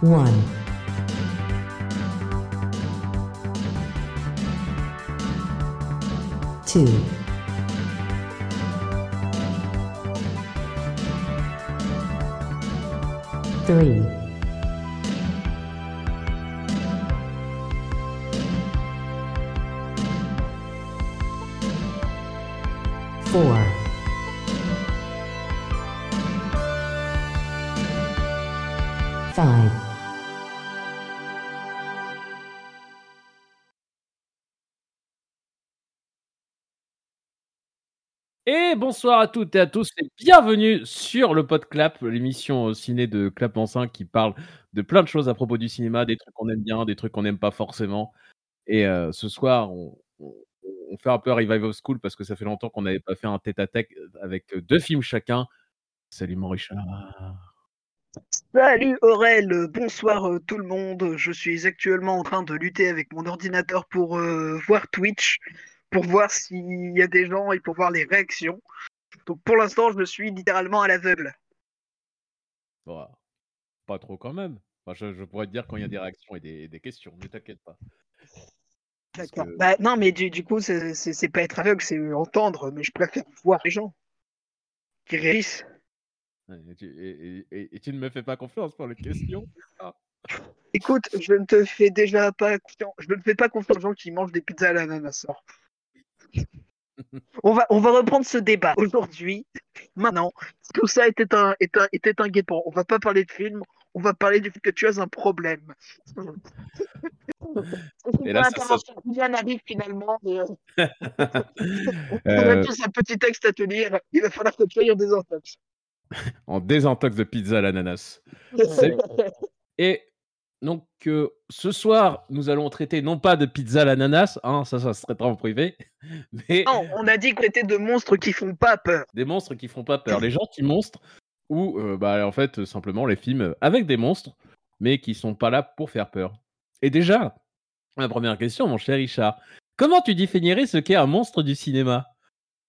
one. Two. Three. Four. Bonsoir à toutes et à tous et bienvenue sur le Podclap, l'émission ciné de Clap en 5 qui parle de plein de choses à propos du cinéma, des trucs qu'on aime bien, des trucs qu'on n'aime pas forcément. Et euh, ce soir, on, fait un peu Revive of School parce que ça fait longtemps qu'on n'avait pas fait un tête-à-tête avec deux films chacun. Salut mon Richard. Salut Aurel, euh, bonsoir euh, tout le monde. Je suis actuellement en train de lutter avec mon ordinateur pour euh, voir Twitch, pour voir s'il y a des gens et pour voir les réactions. Donc pour l'instant, je suis littéralement à l'aveugle. Bon, pas trop quand même. Enfin, je, je pourrais te dire quand il y a des réactions et des, des questions, ne t'inquiète pas. D'accord. que- Bah, non, mais du, du coup, c'est pas être aveugle, c'est entendre, mais je préfère voir les gens qui réagissent. Ouais, Et tu, et- et- et- et tu ne me fais pas confiance pour les questions Écoute, je ne te fais déjà pas confiance, je ne fais pas confiance aux gens qui mangent des pizzas à l'ananas. On va, on va reprendre ce débat aujourd'hui. Maintenant, tout ça était un, était un, était un guet-apens. On va pas parler de film, on va parler du fait que tu as un problème. Et là, ça- ça- Julien arrive finalement. Et, euh, on Euh, a tous un petit texte à te lire. Il va falloir que tu ailles en désintox. en désintox de pizza à l'ananas. Et donc, euh, ce soir, nous allons traiter non pas de pizza à l'ananas, hein, ça, ça se traitera en privé, mais Non, on a dit qu'on était de monstres qui font pas peur. des monstres qui font pas peur. Les gens qui monstres, ou euh, bah, en fait, simplement les films avec des monstres, mais qui sont pas là pour faire peur. Et déjà, la première question, mon cher Richard, comment tu définirais ce qu'est un monstre du cinéma?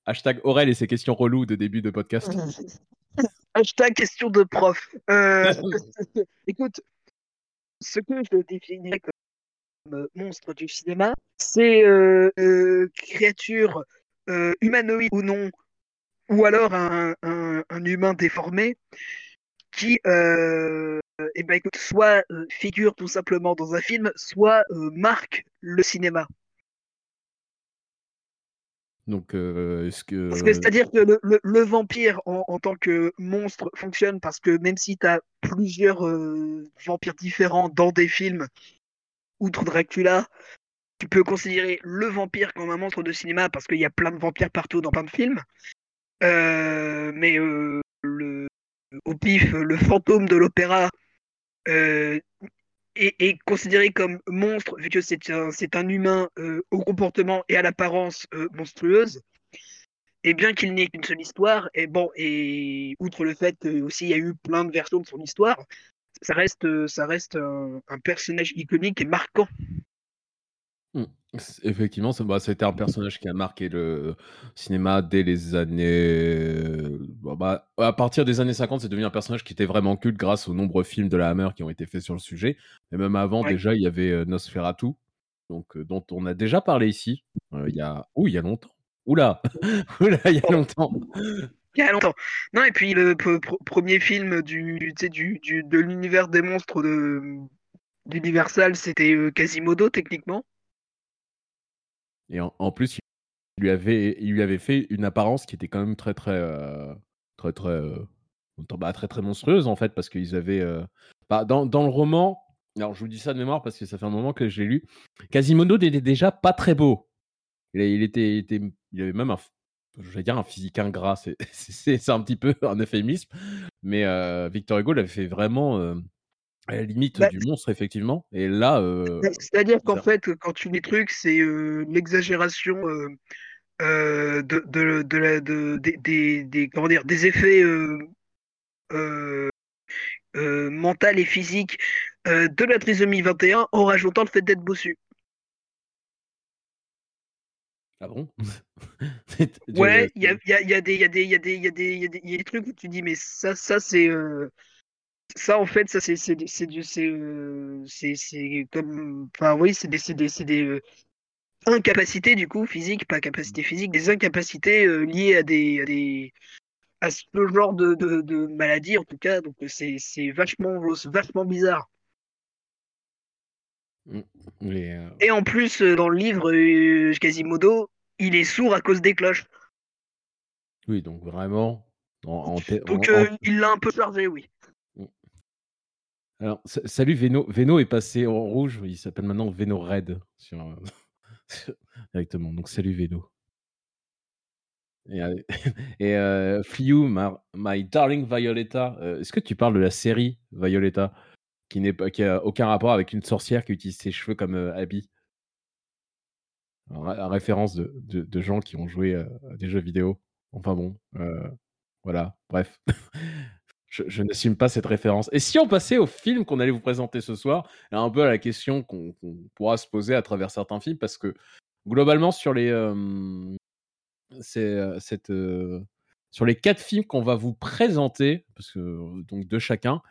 Hashtag Aurel et ses questions reloues de début de podcast. Hashtag question de prof. Euh, écoute, ce que je définirais comme euh, monstre du cinéma, c'est euh, euh, créature euh, humanoïde ou non, ou alors un, humain déformé qui, eh ben, écoute, soit figure tout simplement dans un film, soit marque le cinéma. Donc, euh, est-ce que. C'est-à-dire que le, le- vampire en, en tant que monstre fonctionne parce que même si tu as plusieurs euh, vampires différents dans des films, outre Dracula, tu peux considérer le vampire comme un monstre de cinéma parce qu'il y a plein de vampires partout dans plein de films. Euh, mais le, au pif, le fantôme de l'opéra est considéré comme monstre vu que c'est un, humain euh, au comportement et à l'apparence euh, monstrueuse. Et bien qu'il n'ait qu'une seule histoire, et bon, et outre le fait qu'il y a eu plein de versions de son histoire, ça reste, euh, ça reste un personnage iconique et marquant. C'est- Effectivement, ça- bah, c'était un personnage qui a marqué le cinéma dès les années. bah, bah, à partir des années 50, c'est devenu un personnage qui était vraiment culte grâce aux nombreux films de la Hammer qui ont été faits sur le sujet. Mais même avant, Ouais. déjà, il y avait euh, Nosferatu, donc, euh, dont on a déjà parlé ici. euh, il y a. Ouh, il y a longtemps. Oula Oula, il y a longtemps Il y a longtemps. Non, et puis le pr- premier film du, du, du, du- de l'univers des monstres de d'Universal, c'était euh, Quasimodo, techniquement. Et en, plus, il lui, avait, il lui avait fait une apparence qui était quand même très, très, euh, très, très, euh, bah, très, très monstrueuse en fait, parce qu'ils avaient, euh, bah, dans, dans le roman, alors je vous dis ça de mémoire parce que ça fait un moment que je l'ai lu, Quasimodo n'était déjà pas très beau. Il, était, il avait même je vais dire un physique ingrat, c'est, un petit peu un euphémisme, mais euh, Victor Hugo l'avait fait vraiment à la limite Bah, du monstre effectivement. Et là, euh, C'est-à-dire qu'en fait, quand tu lis trucs, c'est euh, l'exagération euh, euh, de, de, de la, de, des, des, des- comment dire, des effets euh, euh, euh, mentaux et physiques euh, de la trisomie 21 en rajoutant le fait d'être bossu. ah bon? Ouais, il y a, y a des trucs où tu dis, mais ça, ça c'est. Ça, en fait, ça, c'est c'est des- c'est du- c'est euh, c'est c'est comme. Enfin, oui, c'est des, c'est des, c'est des euh, incapacités, du coup, physiques, pas capacité physique, des incapacités euh, liées à des, à des. à ce genre de, de, de maladie, en tout cas. Donc, c'est c'est vachement, vachement bizarre. Les, euh, Et en plus, dans le livre, Quasimodo, il est sourd à cause des cloches. Oui, donc vraiment. En, en té- Donc, en- il l'a un peu chargé, oui. Alors, sa- salut Veno. Veno est passé en rouge. Il s'appelle maintenant Veno Red euh, directement. Donc, salut Veno. Et, euh, et euh, My Darling Violetta. Est-ce que tu parles de la série Violetta qui n'est qui a aucun rapport avec une sorcière qui utilise ses cheveux comme euh, habit? En référence de, de- de gens qui ont joué à des jeux vidéo. Enfin bon, voilà. Bref. Je, je n'assume pas cette référence. Et si on passait au film qu'on allait vous présenter ce soir, un peu à la question qu'on pourra se poser à travers certains films, parce que globalement sur les euh, euh, cette, euh, sur les quatre films qu'on va vous présenter, parce que donc de chacun,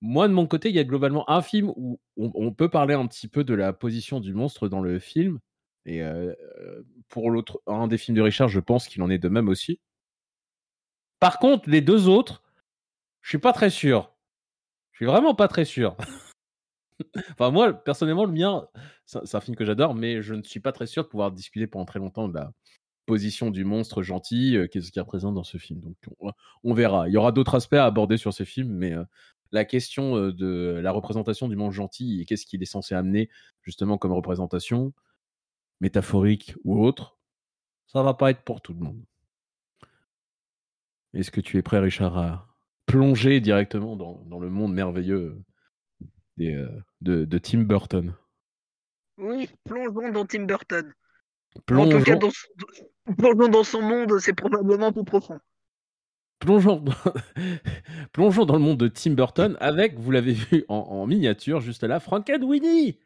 moi de mon côté, il y a globalement un film où on, peut parler un petit peu de la position du monstre dans le film, et euh, pour l'autre, un des films de Richard, je pense qu'il en est de même aussi. Par contre, les deux autres, je suis pas très sûr. Je suis vraiment pas très sûr. enfin, moi, personnellement, le mien, c'est un film que j'adore, mais je ne suis pas très sûr de pouvoir discuter pendant très longtemps de la position du monstre gentil, euh, qu'est-ce qu'il représente dans ce film. Donc, on, on verra. Il y aura d'autres aspects à aborder sur ce film, mais euh, la question euh, de la représentation du monstre gentil et qu'est-ce qu'il est censé amener, justement, comme représentation, métaphorique ou autre, ça va pas être pour tout le monde. Est-ce que tu es prêt, Richard, à plonger directement dans, dans le monde merveilleux des, euh, de, de Tim Burton Oui, plongeons dans Tim Burton. En Plongeons, tout cas, dans, son- plongeons dans son monde, c'est probablement plus profond. plongeons, dans- plongeons dans le monde de Tim Burton avec, vous l'avez vu en, en miniature juste là, Frankenweenie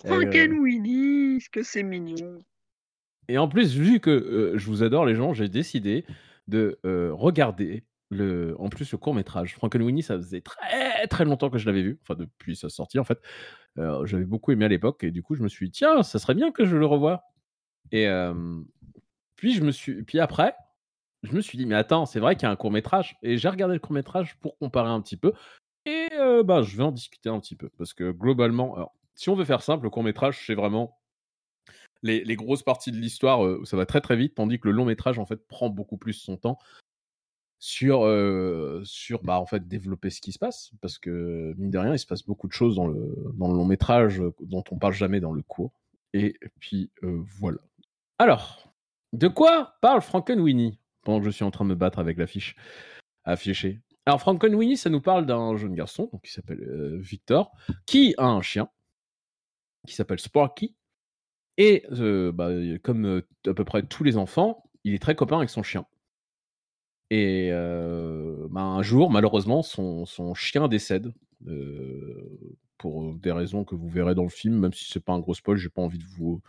Frankenweenie, ce que c'est mignon. Et en plus, vu que euh, je vous adore les gens, j'ai décidé de euh, regarder le, en plus le court métrage. Frankenweenie, ça faisait très très longtemps que je l'avais vu, enfin depuis sa sortie en fait. Euh, J'avais beaucoup aimé à l'époque et du coup je me suis dit tiens, ça serait bien que je le revoie. Et puis je me suis, puis après, je me suis dit mais attends, c'est vrai qu'il y a un court métrage et j'ai regardé le court métrage pour comparer un petit peu. Et bah, je vais en discuter un petit peu parce que globalement, alors, si on veut faire simple, le court métrage c'est vraiment les, les grosses parties de l'histoire, euh, ça va très très vite, tandis que le long métrage en fait prend beaucoup plus son temps sur sur bah en fait développer ce qui se passe parce que mine de rien il se passe beaucoup de choses dans le dans le long métrage dont on parle jamais dans le court et puis voilà. Alors de quoi parle Frankenweenie pendant que je suis en train de me battre avec l'affiche affichée? Alors Frankenweenie ça nous parle d'un jeune garçon donc, qui s'appelle Victor qui a un chien qui s'appelle Sparky. Et bah, comme à peu près tous les enfants, il est très copain avec son chien. Et euh, bah, un jour, malheureusement, son, chien décède. euh, pour des raisons que vous verrez dans le film, même si c'est pas un gros spoil, j'ai pas envie de vous,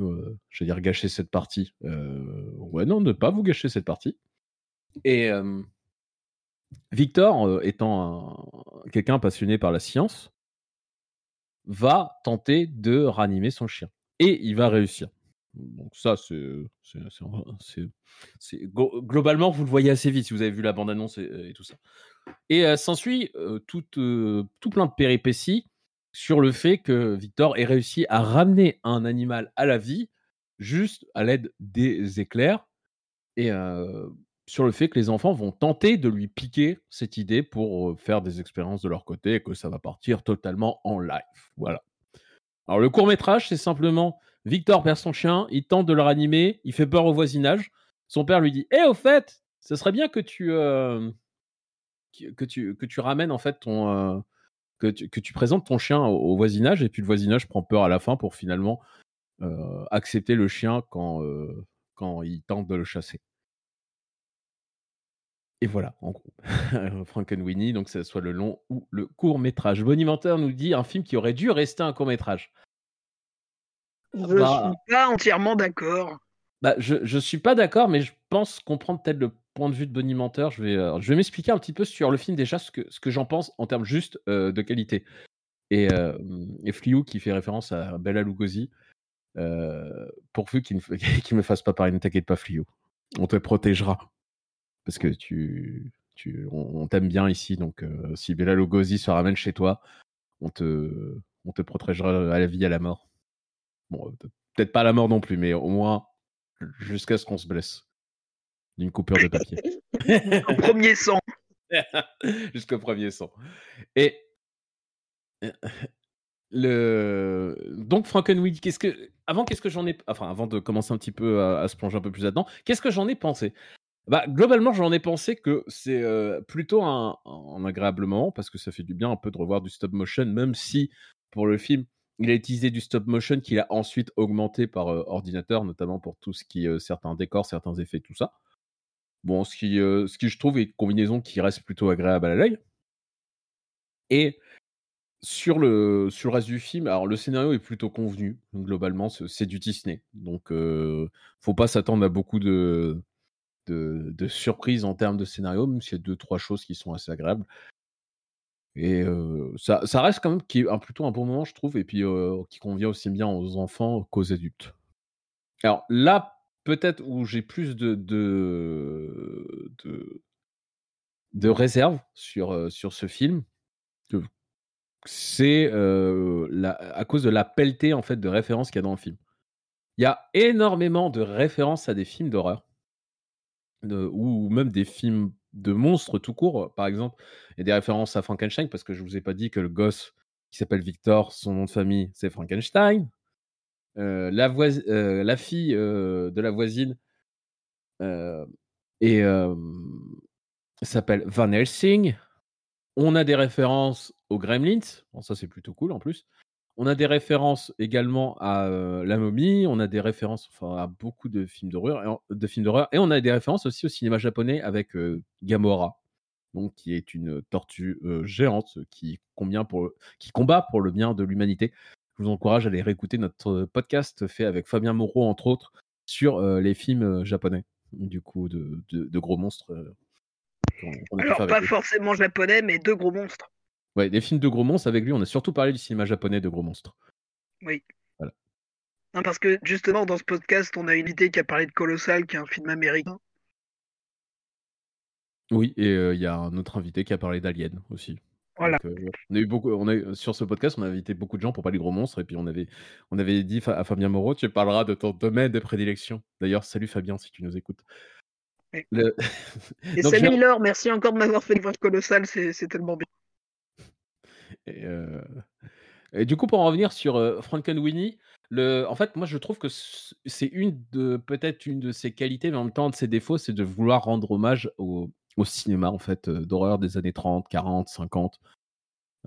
euh, dire gâcher cette partie. Ouais, non, ne pas vous gâcher cette partie. Et Victor, étant un- quelqu'un passionné par la science, va tenter de ranimer son chien. Et il va réussir. Donc ça, c'est... glo- Globalement, vous le voyez assez vite si vous avez vu la bande-annonce et, et tout ça. Et euh, s'ensuit euh, tout, euh, tout plein de péripéties sur le fait que Victor ait réussi à ramener un animal à la vie juste à l'aide des éclairs et euh, sur le fait que les enfants vont tenter de lui piquer cette idée pour euh, faire des expériences de leur côté et que ça va partir totalement en live. Voilà. Alors le court métrage, c'est simplement Victor perd son chien, il tente de le ranimer, il fait peur au voisinage. Son père lui dit "Eh au fait, ce serait bien que tu euh, que tu ramènes en fait ton euh, que tu, présentes ton chien au, voisinage et puis le voisinage prend peur à la fin pour finalement euh, accepter le chien quand quand il tente de le chasser. Et voilà, en gros. Frankenweenie, donc que ce soit le long ou le court métrage. Bonimenteur nous dit un film qui aurait dû rester un court métrage. Je Bah. suis pas entièrement d'accord. Bah, je, je suis pas d'accord, mais je pense comprendre peut-être le point de vue de bonimenteur, je vais, euh, je vais m'expliquer un petit peu sur le film déjà, ce que, ce que j'en pense en termes juste euh, de qualité. Et, euh, et Fliou qui fait référence à Bella Lugosi, euh, pourvu qu'il ne qu'il me fasse pas parler, ne t'inquiète pas Fliou, on te protégera. Parce que tu, tu, on, on t'aime bien ici, donc si Bella Lugosi se ramène chez toi, on te, on te protégera à la vie, à la mort. Bon, euh, peut-être pas à la mort non plus, mais au moins jusqu'à ce qu'on se blesse d'une coupure de papier. Au premier sang. Jusqu'au premier son. Et le donc Frankenweed, qu'est-ce que avant qu'est-ce que j'en ai enfin avant de commencer un petit peu à, à se plonger un peu plus là-dedans, qu'est-ce que j'en ai pensé? Bah globalement, j'en ai pensé que c'est euh, plutôt un, un agréable moment parce que ça fait du bien un peu de revoir du stop motion, même si pour le film il a utilisé du stop motion qu'il a ensuite augmenté par euh, ordinateur, notamment pour tout ce qui euh, certains décors, certains effets, tout ça. Bon, ce qui, euh, ce qui je trouve est une combinaison qui reste plutôt agréable à l'œil. Et sur le, sur le reste du film, alors le scénario est plutôt convenu, globalement, c'est du Disney. Donc, faut pas s'attendre à beaucoup de, de, de surprises en termes de scénario, même s'il y a deux, trois choses qui sont assez agréables. Et ça, ça reste quand même un, plutôt un bon moment, je trouve, et puis qui convient aussi bien aux enfants qu'aux adultes. Alors là, peut-être où j'ai plus de, de, de, réserve sur, sur ce film, c'est à cause de la pelletée en fait de références qu'il y a dans le film. Il y a énormément de références à des films d'horreur, ou même des films de monstres tout court. Par exemple, il a des références à Frankenstein, parce que je vous ai pas dit que le gosse qui s'appelle Victor, son nom de famille, c'est Frankenstein. Euh, euh, la fille euh, de la voisine euh, et euh, s'appelle Van Helsing. On a des références aux Gremlins. Bon, ça, c'est plutôt cool en plus. On a des références également à euh, La Momie. On a des références enfin, à beaucoup de films d'horreur. De films d'horreur. Et on a des références aussi au cinéma japonais avec euh, Gamora, donc, qui est une tortue euh, géante qui, pour combat pour le bien de l'humanité. Je vous encourage à aller réécouter notre podcast fait avec Fabien Moreau, entre autres, sur les films japonais, du coup, de, de- de gros monstres. Alors, pas forcément japonais, mais deux gros monstres. Ouais, des films de gros monstres avec lui, on a surtout parlé du cinéma japonais de gros monstres. Oui. Voilà. Non, parce que justement, dans ce podcast, on a une idée qui a parlé de Colossal, qui est un film américain. Oui, et euh, il y a un autre invité qui a parlé d'Alien aussi. Voilà. Donc, euh, on a eu beaucoup, on a eu- sur ce podcast, on a invité beaucoup de gens pour parler de gros monstres, et puis on avait, on avait dit à Fabien Moreau, tu parleras de ton domaine de prédilection. D'ailleurs, salut Fabien si tu nous écoutes. Oui. Le- Et Donc, salut Laure, merci encore de m'avoir fait voir Colossal, c'est tellement bien. Et, du coup, pour en revenir sur euh, Frankenweenie, en fait, moi, je trouve que c'est une de peut-être une de ses qualités, mais en même temps, de ses défauts, c'est de vouloir rendre hommage au, cinéma en fait d'horreur des années 30, 40, 50,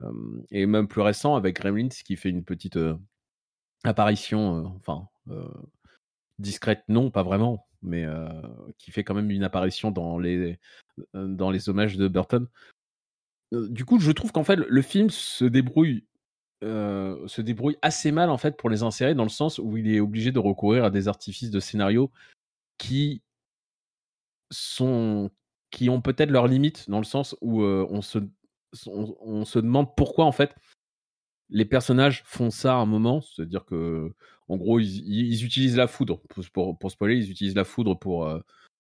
euh, et même plus récent avec Gremlins qui fait une petite apparition, enfin discrète, non, pas vraiment, mais qui fait quand même une apparition dans les hommages de Burton. Du coup, je trouve qu'en fait, le film se débrouille, se débrouille assez mal en fait pour les insérer dans le sens où il est obligé de recourir à des artifices de scénario qui sont, qui ont peut-être leurs limites dans le sens où on se, demande pourquoi en fait les personnages font ça à un moment, c'est-à-dire que en gros ils, utilisent la foudre pour, spoiler, ils utilisent la foudre pour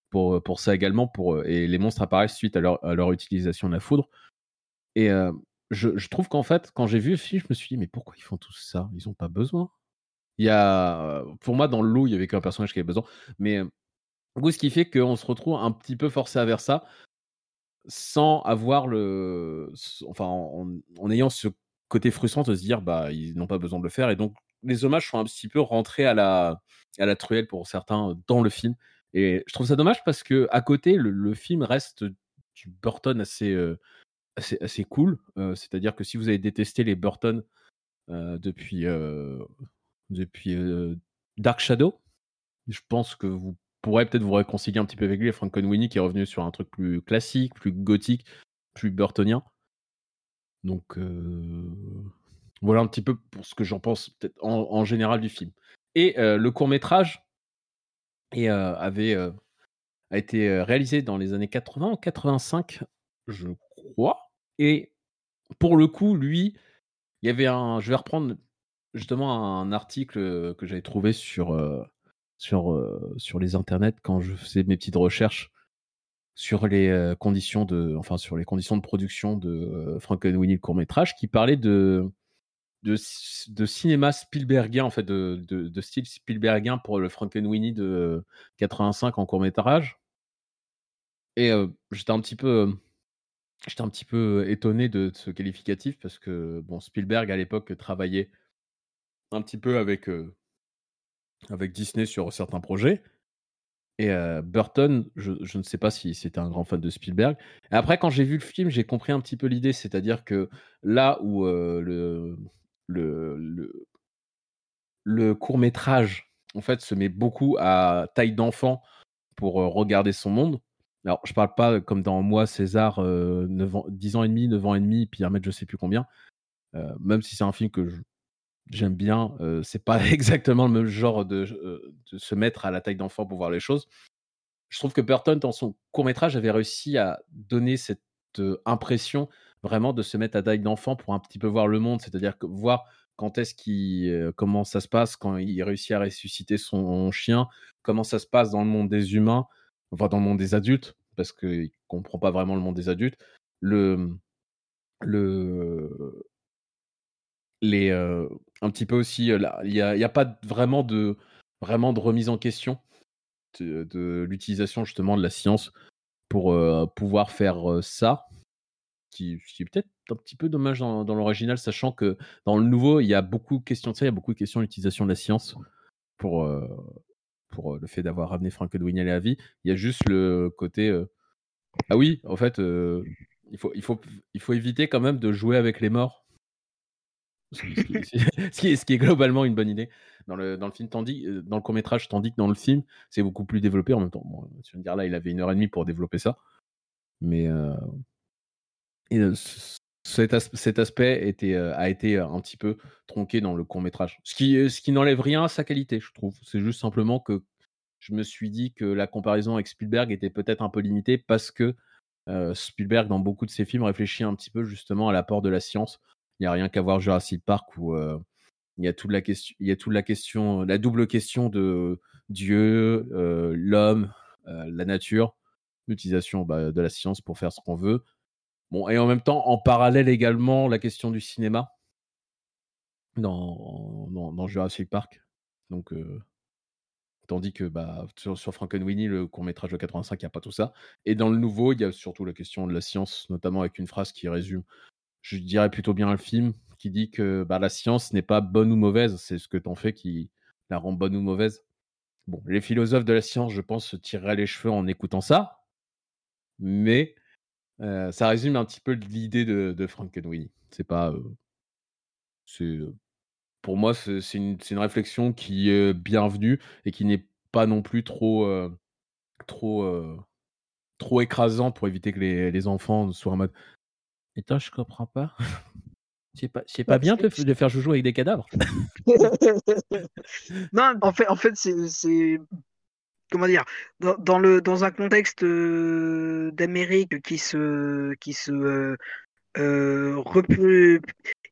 pour, ça également pour et les monstres apparaissent suite à leur utilisation de la foudre. Et euh, je, trouve qu'en fait, quand j'ai vu le film, je me suis dit, mais pourquoi ils font tout ça? Ils n'ont pas besoin. Il y a, euh, pour moi, dans le lot, il y avait qu'un personnage qui avait besoin. Mais euh, du coup, ce qui fait qu'on se retrouve un petit peu forcé à vers ça, sans avoir le. Enfin, en, ayant ce côté frustrant de se dire, bah, ils n'ont pas besoin de le faire. Et donc, les hommages sont un petit peu rentrés à la, à la truelle pour certains dans le film. Et je trouve ça dommage parce que à côté, le, film reste du Burton assez. Assez, assez cool. C'est-à-dire que si vous avez détesté les Burton depuis, depuis Dark Shadow, je pense que vous pourrez peut-être vous réconcilier un petit peu avec lui. Et Frankenweenie qui est revenu sur un truc plus classique, plus gothique, plus burtonien. Donc voilà un petit peu pour ce que j'en pense peut-être en, général du film. Et le court métrage et, avait, a été réalisé dans les années 80 ou 85, je Et pour le coup, lui, il y avait un. Je vais reprendre justement un article que j'avais trouvé sur, sur, sur les internets quand je faisais mes petites recherches sur les conditions de, enfin sur les conditions de production de euh, Frankenweenie le court métrage, qui parlait de, de, cinéma Spielbergien en fait, de, de, de style Spielbergien pour le Frankenweenie de 85 en court métrage. Et j'étais un petit peu, j'étais un petit peu étonné de, ce qualificatif parce que bon Spielberg à l'époque travaillait un petit peu avec avec Disney sur certains projets. Et Burton, je, ne sais pas si c'était un grand fan de Spielberg. Après, quand j'ai vu le film, j'ai compris un petit peu l'idée. C'est-à-dire que là où le, le, le, le court métrage, en fait, se met beaucoup à taille d'enfant pour regarder son monde. Alors, je parle pas comme dans Moi, César, 9 ans, 10 ans et demi, 9 ans et demi, puis un mètre je sais plus combien. même si c'est un film que j'aime bien. Euh, c'est pas exactement le même genre de, euh, de se mettre à la taille d'enfant pour voir les choses. Je trouve que Burton, dans son court métrage, avait réussi à donner cette euh, impression vraiment de se mettre à taille d'enfant pour un petit peu voir le monde, c'est-à-dire voir quand est-ce qu'il, euh, comment ça se passe quand il réussit à ressusciter son chien, comment ça se passe dans le monde des humains, enfin dans le monde des adultes, parce qu'il comprend pas vraiment le monde des adultes. Le, le, les, euh, un petit peu aussi, euh, il n'y a, y a, pas vraiment de, vraiment de remise en question de, l'utilisation justement de la science pour euh, pouvoir faire ça, qui, qui est peut-être un petit peu dommage dans, dans l'original, sachant que dans le nouveau, il y a beaucoup de questions de ça, il y a beaucoup de questions d'utilisation de la science pour, pour le fait d'avoir ramené Frankenweenie à la vie. Il y a juste le côté, ah oui, en fait, il, faut, éviter quand même de jouer avec les morts ce qui, est globalement une bonne idée dans le, film, tandis, dans le court métrage, tandis que dans le film, c'est beaucoup plus développé en même temps. Bon, tu me dire là, il avait une heure et demie pour développer ça, mais cet, as cet, aspect était, euh, a été un petit peu tronqué dans le court métrage, ce qui, ce qui n'enlève rien à sa qualité, je trouve. C'est juste simplement que je me suis dit que la comparaison avec Spielberg était peut-être un peu limitée parce que Spielberg, dans beaucoup de ses films, réfléchit un petit peu justement à l'apport de la science il n'y a rien qu'à voir Jurassic Park où euh, il y a toute la question, la double question de Dieu, euh, l'homme, euh, la nature, l'utilisation bah, de la science pour faire ce qu'on veut. Bon, et en même temps, en parallèle également, la question du cinéma dans, Jurassic Park. Donc, euh, tandis que bah, sur, sur Frankenweenie, le court métrage de 85, il n'y a pas tout ça. Et dans le nouveau, il y a surtout la question de la science, notamment avec une phrase qui résume je dirais plutôt bien le film, qui dit que bah, la science n'est pas bonne ou mauvaise, c'est ce que t'en fais qui la rend bonne ou mauvaise. Bon, les philosophes de la science, je pense, se tireraient les cheveux en écoutant ça, mais euh, ça résume un petit peu l'idée de, de Frankenweenie. C'est pas, euh, c'est pour moi, c'est une, une, réflexion qui est bienvenue et qui n'est pas non plus trop, euh, trop, trop écrasant pour éviter que les, les enfants soient en mode et toi, je comprends pas. C'est pas, c'est pas bien de, de, faire joujou avec des cadavres. non, en fait, en fait c'est, comment dire, dans, dans, le dans un contexte euh, d'Amérique qui se qui se euh, euh,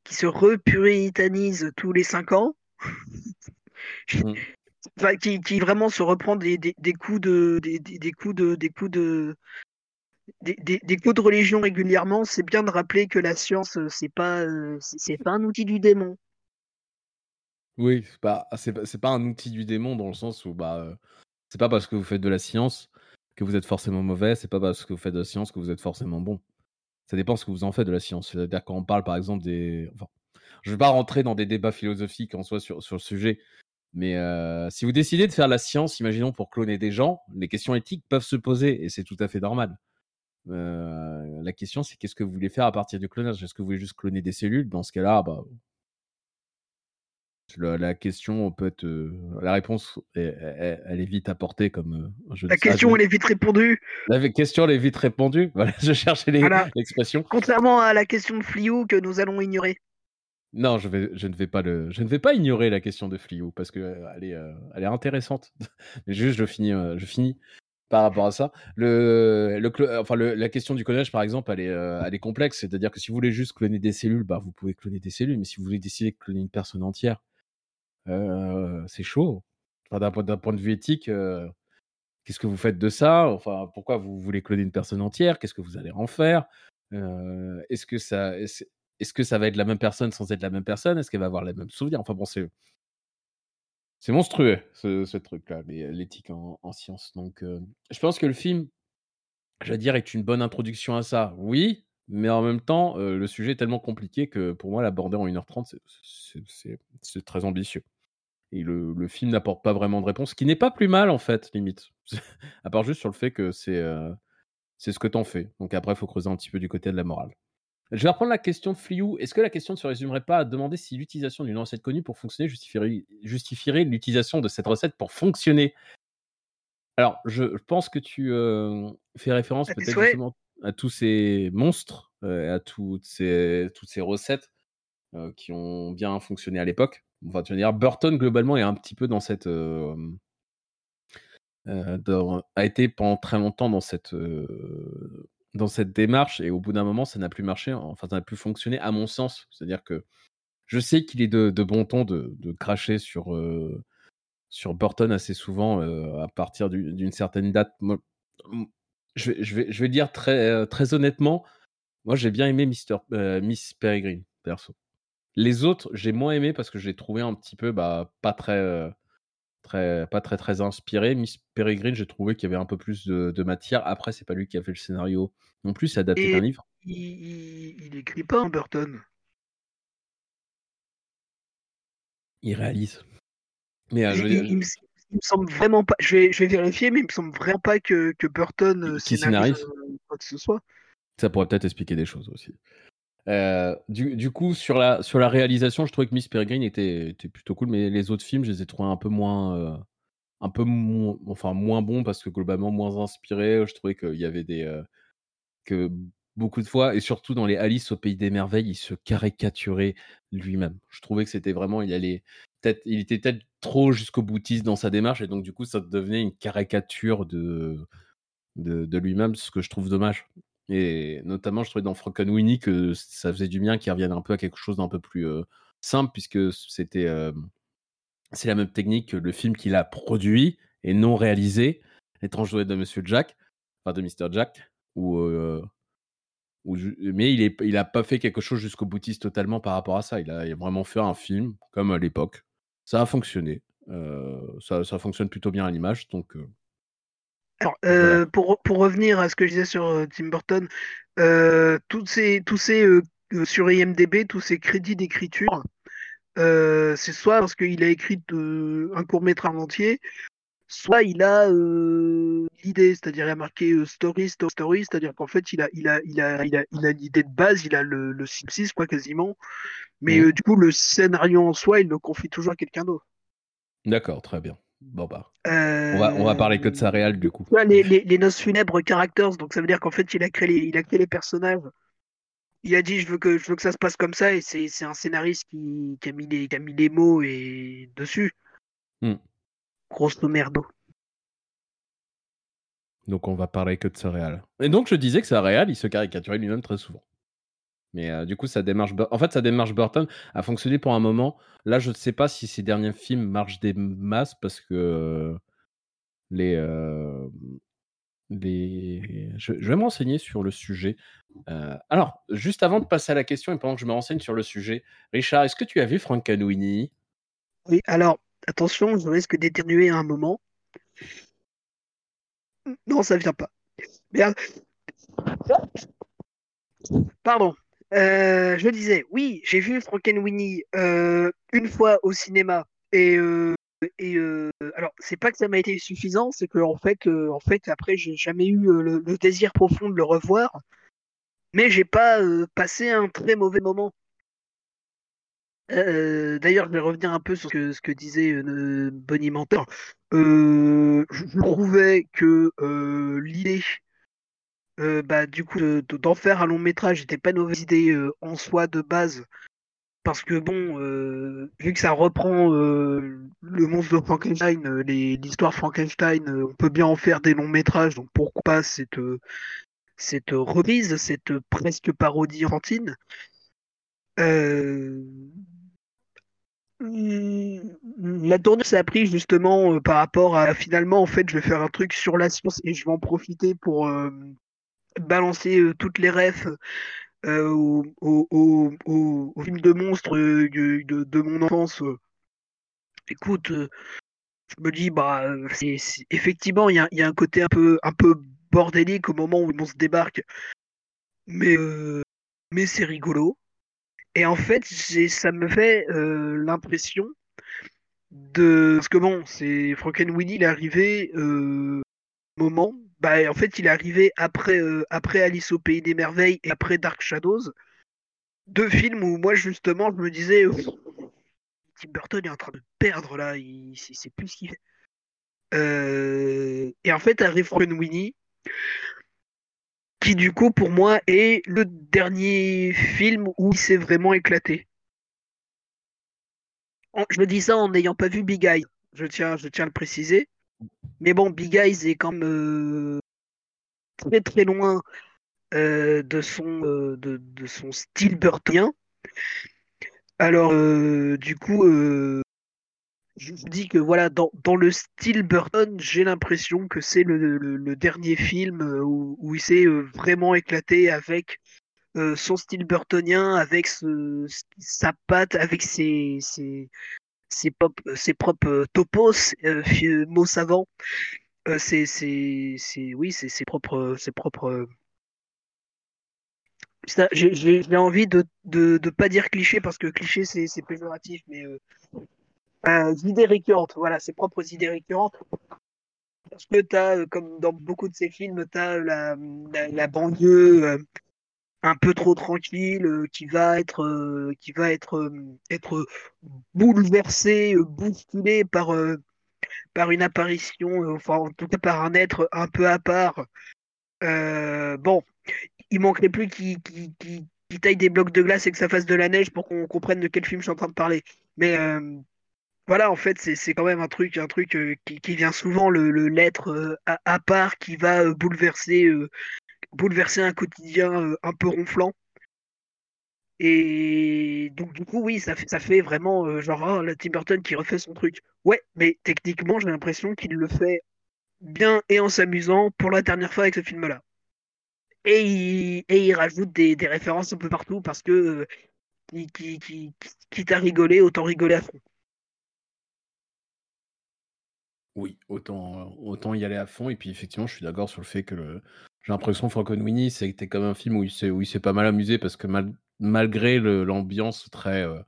qui se repuritanise tous les cinq ans. mmh. enfin, qui, qui, vraiment se reprend des, des, des coups de des, des, coups de des coups de des, des, des, cours de religion régulièrement, c'est bien de rappeler que la science, c'est pas, c'est pas un outil du démon. Oui, c'est pas, c'est pas, un outil du démon dans le sens où bah, c'est pas parce que vous faites de la science que vous êtes forcément mauvais, c'est pas parce que vous faites de la science que vous êtes forcément bon. Ça dépend ce que vous en faites de la science. C'est-à-dire quand on parle par exemple des, enfin, je vais pas rentrer dans des débats philosophiques en soi sur, le sujet, mais euh, si vous décidez de faire la science, imaginons pour cloner des gens, les questions éthiques peuvent se poser et c'est tout à fait normal. Euh, la question, c'est qu'est-ce que vous voulez faire à partir du clonage? Est-ce que vous voulez juste cloner des cellules? Dans ce cas-là, bah, la, la, question peut être, euh, la réponse, est, elle, elle, est vite apportée comme. Euh, je la question, elle est vite répondue. La question, elle est vite répondue. Voilà, je cherchais l'expression. Voilà. Contrairement à la question de Fliou que nous allons ignorer. Non, je, vais, je, ne vais pas le, je ne vais pas ignorer la question de Fliou parce que elle est, elle est intéressante. Mais juste, je finis, je finis par rapport à ça. Le, le clo- enfin, le- la question du clonage, par exemple, elle est, euh, elle est complexe. C'est-à-dire que si vous voulez juste cloner des cellules, bah, vous pouvez cloner des cellules. Mais si vous voulez décider de cloner une personne entière, euh, c'est chaud. Enfin, d'un, point- de vue éthique, euh, qu'est-ce que vous faites de ça? Enfin, pourquoi vous voulez cloner une personne entière? Qu'est-ce que vous allez en faire? Euh, Est-ce que ça, est-ce, que ça va être la même personne sans être la même personne? Est-ce qu'elle va avoir les mêmes souvenirs? Enfin bon, c'est c'est monstrueux ce, truc-là, les- l'éthique en, en science. Donc, je pense que le film, je vais dire, est une bonne introduction à ça. Oui, mais en même temps, le sujet est tellement compliqué que pour moi, l'aborder en 1h30, c'est- c'est- c'est c'est très ambitieux. Et le, le film n'apporte pas vraiment de réponse, ce qui n'est pas plus mal en fait, limite. à part juste sur le fait que c'est euh, c'est ce que t'en fais. Donc après, il faut creuser un petit peu du côté de la morale. Je vais reprendre la question de Fliou. Est-ce que la question ne se résumerait pas à demander si l'utilisation d'une recette connue pour fonctionner justifierait, justifierait l'utilisation de cette recette pour fonctionner? Alors, je pense que tu euh, fais référence peut-être justement à tous ces monstres, euh, à toutes ces, toutes ces recettes qui ont bien fonctionné à l'époque. Dire, Burton, globalement, est un petit peu dans cette... euh, euh, a été pendant très longtemps dans cette, euh, dans cette démarche et au bout d'un moment, ça n'a plus marché, enfin, ça n'a plus fonctionné à mon sens. C'est-à-dire que je sais qu'il est de, de bon ton de, de cracher sur, sur Burton assez souvent à partir du- d'une certaine date. Je, je, vais, je vais dire très, très honnêtement, moi j'ai bien aimé Mister, Miss Peregrine, perso. Les autres, j'ai moins aimé parce que j'ai trouvé un petit peu bah, pas très, euh, très, pas très très inspiré. Miss Peregrine, j'ai trouvé qu'il y avait un peu plus de, de matière. Après, c'est pas lui qui a fait le scénario non plus, c'est adapté d'un livre. Il, il, écrit pas en Burton. Il réalise. Mais euh, je il, me, il me semble vraiment pas. Je vais, je vais vérifier, mais il me semble vraiment pas que, que Burton euh, Qui scénarise scénarise euh, quoi que ce soit. Ça pourrait peut-être expliquer des choses aussi. Euh, du, coup, sur la, sur la réalisation, je trouvais que Miss Peregrine était, était plutôt cool, mais les autres films, je les ai trouvés un peu moins, euh, un peu moins, enfin moins bons parce que globalement moins inspirés. Je trouvais qu'il y avait des, euh, que beaucoup de fois, et surtout dans les Alice au pays des merveilles, il se caricaturait lui-même. Je trouvais que c'était vraiment, il allait peut-être, il était peut-être trop jusqu'au boutiste dans sa démarche, et donc du coup, ça devenait une caricature de, de lui-même, ce que je trouve dommage. Et notamment, je trouvais dans Frankenweenie que ça faisait du bien qu'il revienne un peu à quelque chose d'un peu plus simple, puisque c'était c'est la même technique que le film qu'il a produit et non réalisé, L'étrange jouet de Monsieur Jack, enfin de Mr. Jack, où, mais il, est, il pas fait quelque chose jusqu'au boutiste totalement par rapport à ça. Il a, il a vraiment fait un film comme à l'époque. Ça a fonctionné. Ça, ça fonctionne plutôt bien à l'image, donc Alors, euh, pour, pour revenir à ce que je disais sur euh, Tim Burton, euh, tous ces, tous ces euh, sur IMDb, tous ces crédits d'écriture, c'est soit parce qu'il a écrit un court métrage entier, soit il a l'idée, c'est-à-dire il a marqué story, story, story, c'est-à-dire qu'en fait il a, il a, il a, il a, il a l'idée de base, il a le, le synopsis quoi quasiment, mais euh, du coup le scénario en soi, il le confie toujours à quelqu'un d'autre. d'accord, très bien. Bon bah, Euh, on va, on va parler que de sa réal du coup. Les, les, les noces funèbres characters, donc ça veut dire qu'en fait, il a créé les, il a créé les personnages. Il a dit, je veux que, je veux que ça se passe comme ça, et c'est, c'est un scénariste qui, qui, a mis les, qui a mis les mots et dessus. Hmm. Grosso merdo. Donc on va parler que de sa réal. Et donc je disais que sa réal, il se caricaturait lui-même très souvent. Mais du coup, sa démarche, en fait, sa démarche Burton a fonctionné pour un moment. Là, je ne sais pas si ses derniers films marchent des masses parce que les, les... Je, vais me renseigner sur le sujet. Alors, juste avant de passer à la question et pendant que je me renseigne sur le sujet, Richard, est-ce que tu as vu Frankenweenie Oui, alors, attention, je risque d'éternuer à un moment. Non, ça vient pas. Merde. Pardon. Euh, je disais, oui, j'ai vu Frankenweenie euh, une fois au cinéma et euh, et euh, alors c'est pas que ça m'a été suffisant, c'est que fait, euh, en fait après j'ai jamais eu le, désir profond de le revoir, mais j'ai pas passé un très mauvais moment. D'ailleurs, je vais revenir un peu sur ce que, disait Bonnie Mentor. Je trouvais que l'idée euh, bah, du coup de- de- d'en faire un long métrage n'était pas une mauvaise idée euh, en soi de base parce que bon, euh, vu que ça reprend le monstre de Frankenstein, l'histoire Frankenstein, on peut bien en faire des longs métrages, donc pourquoi pas cette, cette reprise, cette presque parodie enfantine. La tournure ça a pris justement par rapport à finalement en fait je vais faire un truc sur la science et je vais en profiter pour balancer euh, toutes les refs euh, au, au, au, au- au film de monstres euh, de, mon enfance. Écoute, je me dis bah effectivement il y a, un côté un peu bordélique au moment où le monstre débarque, mais c'est rigolo. Et en fait, ça me fait l'impression de... Parce que bon, c'est Frankenweenie, il est arrivé moment... Bah, en fait, il est arrivé après, euh, après Alice au Pays des Merveilles et après Dark Shadows. Deux films où moi, justement, je me disais... euh, Tim Burton est en train de perdre, là. Il, il sait plus ce qu'il fait. Euh, et en fait, arrive Frankenweenie, qui du coup, pour moi, est le dernier film où il s'est vraiment éclaté. Je me dis ça en n'ayant pas vu Big Eyes. Je tiens, je tiens à le préciser. Mais bon, Big Eyes est quand même euh, très très loin euh, de, son, euh, de, son style burtonien. Alors, du coup, je vous dis que voilà, dans, dans le style Burton, j'ai l'impression que c'est le, le- dernier film où, où il s'est vraiment éclaté avec son style burtonien, avec sa patte, avec ses, ses, ses, pop- ses propres euh, topos, euh, mots savants. Euh, c'est, c'est, c'est, oui, ses propres, ses propres. euh, J'ai envie de, de pas dire cliché parce que cliché c'est péjoratif, mais euh, euh, idées récurrentes, voilà, ses propres idées récurrentes. Parce que t'as, euh, comme dans beaucoup de ces films, t'as la, la, la banlieue euh, un peu trop tranquille euh, qui va être, euh, qui va être, euh, être bouleversée, euh, bousculée par, par une apparition, enfin en tout cas par un être un peu à part. Bon, il manquerait plus qu'il taille des blocs de glace et que ça fasse de la neige pour qu'on comprenne de quel film je suis en train de parler. Mais voilà, en fait, c'est quand même un truc, un truc qui, qui vient souvent le l'être à, à part qui va bouleverser, bouleverser un quotidien euh, un peu ronflant. Et donc du coup, oui, ça fait, ça fait vraiment euh, genre oh, la Tim Burton qui refait son truc. Ouais, mais techniquement, j'ai l'impression qu'il le fait bien et en s'amusant pour la dernière fois avec ce film-là. Et il, et il rajoute des, des références un peu partout parce que euh, qui, qui, qui, quitte à rigoler, autant rigoler à fond. Oui, autant, autant y aller à fond. Et puis effectivement, je suis d'accord sur le fait que le... j'ai l'impression Frankenweenie, c'était comme un film où il s'est, pas mal amusé parce que mal- malgré l'ambiance très, euh,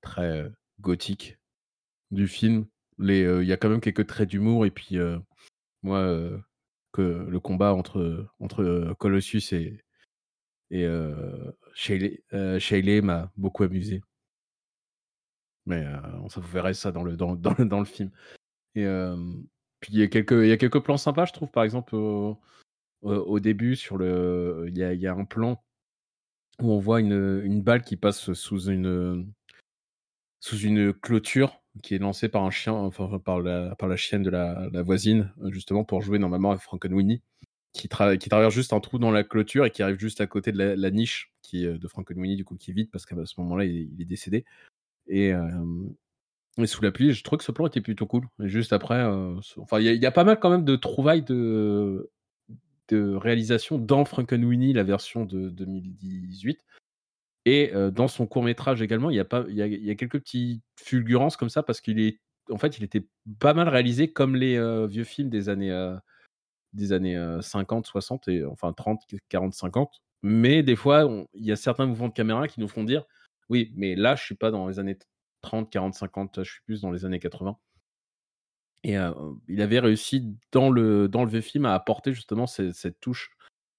très euh, gothique du film, euh, il y a quand même quelques traits d'humour. Et puis moi, que le combat entre, entre Colossus et, et Shailene m'a beaucoup amusé. Mais vous verrez ça dans le, dans, dans, dans le film. Et puis il y, a quelques, il y a quelques plans sympas, je trouve, par exemple, au, début, sur le, il y a, un plan où on voit une, une balle qui passe sous une, sous une clôture qui est lancée par un chien, enfin par la, par la chienne de la, voisine, justement pour jouer normalement à Frankenweenie, qui, tra- qui traverse juste un trou dans la clôture et qui arrive juste à côté de la, niche qui, de Frankenweenie, du coup, qui est vide parce qu'à ce moment-là, il, est décédé. Et, et sous la pluie, je trouve que ce plan était plutôt cool. Et juste après, enfin, il y a pas mal quand même de trouvailles de, de réalisation dans Frankenweenie, la version de 2018. Et euh, dans son court métrage également, il y a pas, il y a, quelques petites fulgurances comme ça parce qu'il est, en fait, il était pas mal réalisé comme les euh, vieux films des années, euh, des années euh, 50, 60 et enfin 30, 40, 50. Mais des fois, il y a certains mouvements de caméra qui nous font dire, oui, mais là, je suis pas dans les années 30, 40, 50, je suis plus dans les années 80. Et il avait réussi dans le, dans le film à apporter justement cette, touche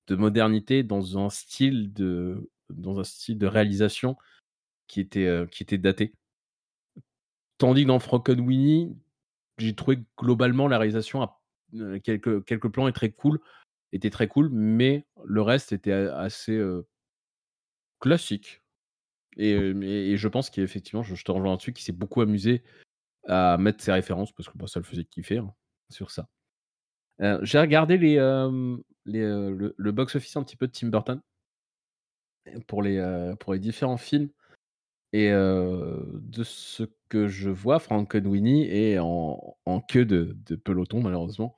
de modernité dans un style de, dans un style de réalisation qui était, qui était daté. Tandis que dans Frankenweenie, j'ai trouvé globalement la réalisation euh, quelques, quelques plans est très cool, était très cool, mais le reste était assez classique. Et, et- je pense qu'effectivement, je, je te rejoins là-dessus, qu'il s'est beaucoup amusé à mettre ses références, parce que bah, ça le faisait kiffer hein, sur ça. Euh, J'ai regardé euh, euh, le, box-office un petit peu de Tim Burton pour les, différents films. Et de ce que je vois, Frankenweenie est en, queue de, peloton, malheureusement.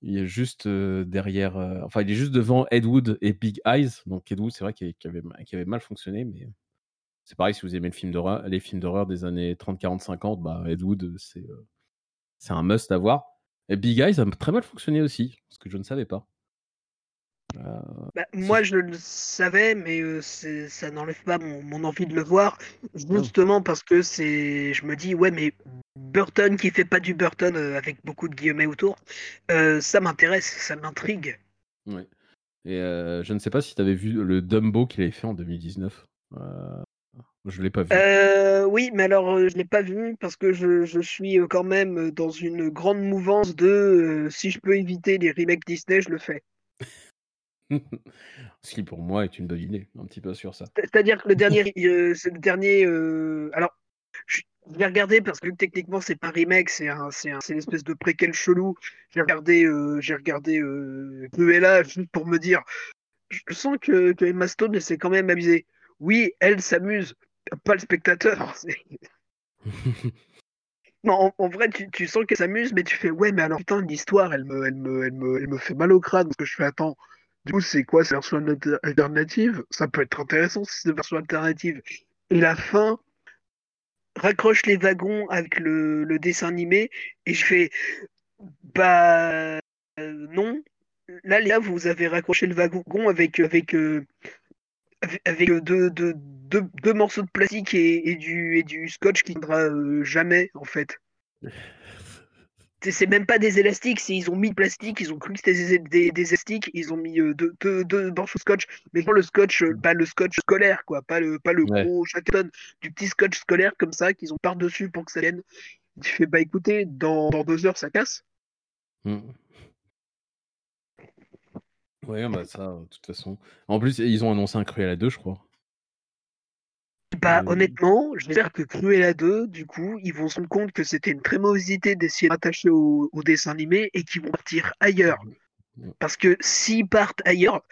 Il est juste derrière. enfin, il est juste devant Ed Wood et Big Eyes. Donc, Ed Wood, c'est vrai qu'il avait mal fonctionné, mais c'est pareil, si vous aimez le film d'horreur, les films d'horreur des années 30, 40, 50, bah, Ed Wood, c'est euh, c'est un must à voir. Et Big Eyes a très mal fonctionné aussi, ce que je ne savais pas. Euh, Bah, moi, je le savais, mais euh, ça n'enlève pas mon, mon envie de le voir. Justement parce que c'est, je me dis, ouais, mais Burton qui fait pas du Burton euh, avec beaucoup de guillemets autour, euh, ça m'intéresse, ça m'intrigue. Ouais. Et euh, je ne sais pas si tu avais vu le Dumbo qu'il avait fait en 2019. Je l'ai pas vu. Euh, oui, mais alors euh, je l'ai pas vu parce que je, je suis euh, quand même dans une grande mouvance de euh, si je peux éviter les remakes Disney, je le fais. Ce qui pour moi est une bonne idée, un petit peu sur ça. C'est-à-dire que le dernier, euh, le dernier. alors, je vais regarder parce que techniquement c'est pas un remake, c'est un, c'est un, c'est une espèce de préquel chelou. J'ai regardé, j'ai regardé Cruella juste pour me dire. Je sens que, que Emma Stone s'est quand même amusée. Oui, elle s'amuse, pas le spectateur. Non, en, vrai, tu, tu sens qu'elle s'amuse, mais tu fais ouais, mais alors putain, l'histoire, elle me, elle me, fait mal au crâne parce que je fais attends. Du coup, c'est quoi, c'est version alter- alternative? Ça peut être intéressant si c'est une version alternative. La fin raccroche les wagons avec le, dessin animé et je fais bah non. Là, gars, vous avez raccroché le wagon avec avec euh, avec, euh, deux, deux, deux morceaux de plastique et, et du et du scotch qui ne viendra euh, jamais en fait. C'est même pas des élastiques, c'est ils ont mis le plastique, ils ont cru que c'était des, élastiques, ils ont mis euh, deux, deux, deux morceaux de scotch, mais pas le scotch, euh, pas le scotch scolaire, quoi, pas le, pas le Ouais. gros chaton, du petit scotch scolaire comme ça qu'ils ont par-dessus pour que ça vienne. Tu fais, bah écoutez, dans, dans deux heures ça casse. Mm. Ouais, bah ça, de toute façon. En plus, ils ont annoncé un Cruella 2, je crois. Bah Euh, honnêtement, j'espère que Cruella 2, du coup, ils vont se rendre compte que c'était une très mauvaise idée d'essayer de rattacher au, au dessin animé et qu'ils vont partir ailleurs. Parce que s'ils partent ailleurs,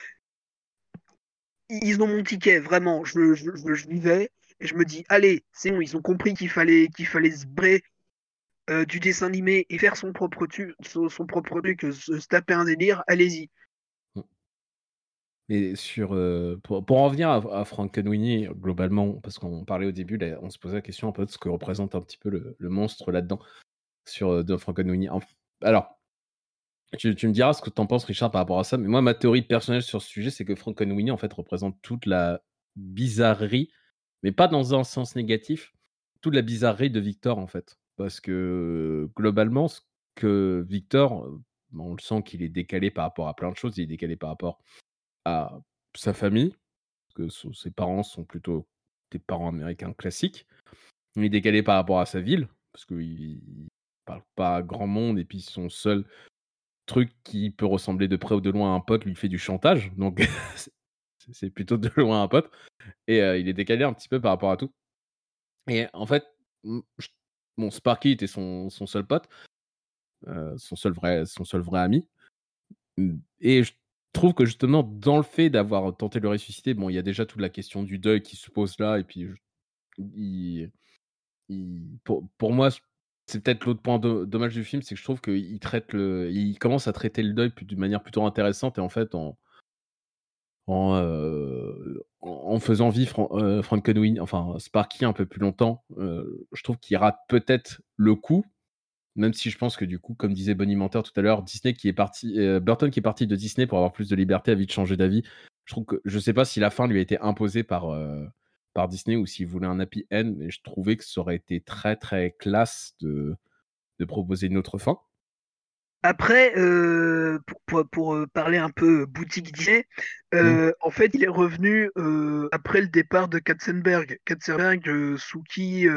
ils ont mon ticket, vraiment. Je, je, je, je vivais et je me dis, allez, c'est bon, ils ont compris qu'il fallait, qu'il fallait se brer euh, du dessin animé et faire son propre, tu, son, son propre truc, euh, se, se taper un délire, allez-y. Et sur, pour, pour en revenir à, à globalement, parce qu'on parlait au début, on se posait la question un peu de ce que représente un petit peu le, monstre là-dedans, sur euh, de Alors, tu, tu me diras ce que tu en penses, Richard, par rapport à ça, mais moi, ma théorie personnelle sur ce sujet, c'est que Frankenweenie, en fait, représente toute la bizarrerie, mais pas dans un sens négatif, toute la bizarrerie de Victor, en fait. Parce que, globalement, ce que Victor, on le sent qu'il est décalé par rapport à plein de choses, il est décalé par rapport à sa famille, parce que ses parents sont plutôt des parents américains classiques. Il est décalé par rapport à sa ville, parce qu'il ne parle pas à grand monde, et puis son seul truc qui peut ressembler de près ou de loin à un pote lui fait du chantage, donc c'est- plutôt de loin un pote. Et euh, il est décalé un petit peu par rapport à tout. Et en fait, bon, Sparky était son, son seul pote, euh, son, seul vrai, son seul vrai ami. Et je trouve que justement, dans le fait d'avoir tenté de le ressusciter, bon, il y a déjà toute la question du deuil qui se pose là, et puis il- pour, pour moi, c'est peut-être l'autre point do- dommage du film, c'est que je trouve qu'il traite le, il commence à traiter le deuil d'une manière plutôt intéressante, et en fait, en, en, euh, faisant vivre euh, enfin Sparky un peu plus longtemps, euh, je trouve qu'il rate peut-être le coup, même si je pense que du coup, comme disait Bonnie Menteur tout à l'heure, Disney qui est parti, euh, Burton qui est parti de Disney pour avoir plus de liberté a vite changé d'avis. Je trouve que je sais pas si la fin lui a été imposée par euh, par Disney ou s'il voulait un happy end, mais je trouvais que ça aurait été très très classe de de proposer une autre fin. Après, euh, pour, pour, pour, parler un peu boutique Disney, euh, en fait, il est revenu euh, après le départ de Katzenberg. Katzenberg, sous qui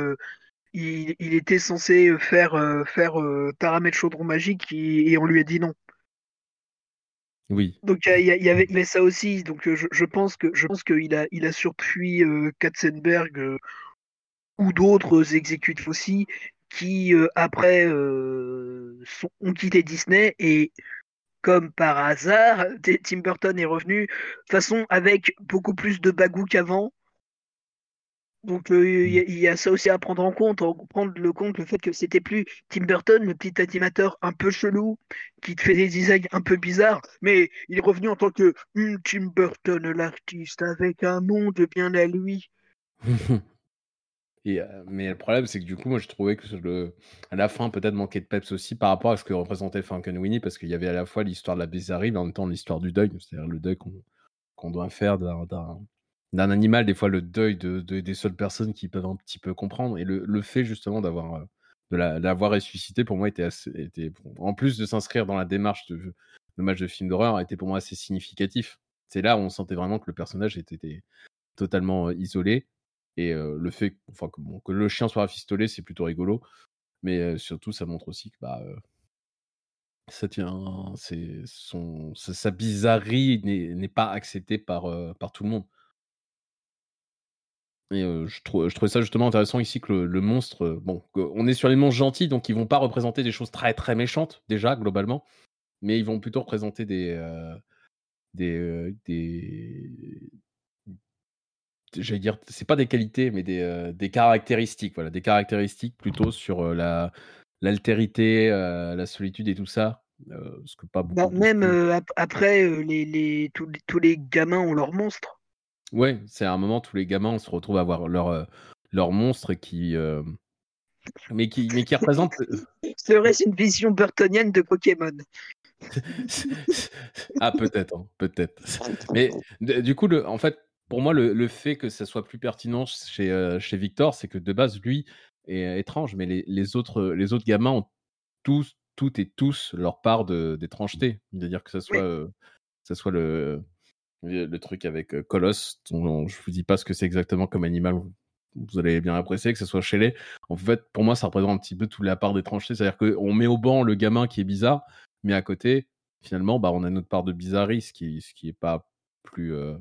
il, il était censé faire, euh, faire euh, Chaudron Magique et, et on lui a dit non. Oui. Donc il y, avait mais ça aussi. Donc euh, je, je pense que je pense qu'il a il a surpris euh, Katzenberg euh, ou d'autres exécutifs aussi qui euh, après euh, sont- ont quitté Disney et comme par hasard, Tim Burton est revenu de toute façon avec beaucoup plus de bagou qu'avant. Donc euh, il y, a- il y a ça aussi à prendre en compte, en prendre le compte le fait que c'était plus Tim Burton, le petit animateur un peu chelou, qui te fait des designs un peu bizarres, mais il est revenu en tant que hum, Tim Burton, l'artiste, avec un monde bien à lui. Et, euh, mais le problème, c'est que du coup, moi, je trouvais que le, à la fin, peut-être manquait de peps aussi par rapport à ce que représentait Frankenweenie, parce qu'il y avait à la fois l'histoire de la bizarrerie, mais en même temps l'histoire du deuil, c'est-à-dire le deuil qu'on qu'on doit faire d'un- d'un animal, des fois le deuil de, de- des seules personnes qui peuvent un petit peu comprendre. Et le, le fait justement d'avoir euh, de la- l'avoir ressuscité, pour moi, était était, en plus de s'inscrire dans la démarche de, match de film d'horreur, était pour moi assez significatif. C'est là où on sentait vraiment que le personnage était, totalement euh, isolé. Et euh, le fait enfin, que, le chien soit rafistolé, c'est plutôt rigolo. Mais surtout, ça montre aussi que bah, ça tient, son, sa, sa bizarrerie n'est pas acceptée par, par tout le monde. Et euh, je, trouve, je trouvais ça justement intéressant ici que le, le monstre, euh, bon, on est sur les monstres gentils, donc ils vont pas représenter des choses très très méchantes déjà globalement, mais ils vont plutôt représenter des euh, des, des j'allais dire, c'est pas des qualités, mais des, des caractéristiques, voilà, des caractéristiques plutôt sur la l'altérité, la solitude et tout ça, ce que pas beaucoup. Bah, même après, les, les, tous, tous les gamins ont leur monstre. Ouais, c'est à un moment tous les gamins on se retrouvent à avoir leur euh, leur monstre qui euh, mais qui mais qui représente Serait-ce une vision burtonienne de Pokémon. Ah peut-être hein, peut-être. Mais d- du coup le, en fait pour moi le, le fait que ça soit plus pertinent chez euh, chez Victor c'est que de base lui est euh, étrange mais les, les autres les autres gamins ont tous toutes et tous leur part de d'étrangeté. C'est-à-dire que ça soit euh, ça soit le le truc avec euh, Colosse dont, je vous dis pas ce que c'est exactement comme animal vous- allez bien apprécier que ce soit chez les en fait pour moi ça représente un petit peu toute la part d'étrangeté. C'est-à-dire qu'on met au banc le gamin qui est bizarre mais à côté finalement bah on a notre part de bizarrerie ce qui ce qui est pas plus euh,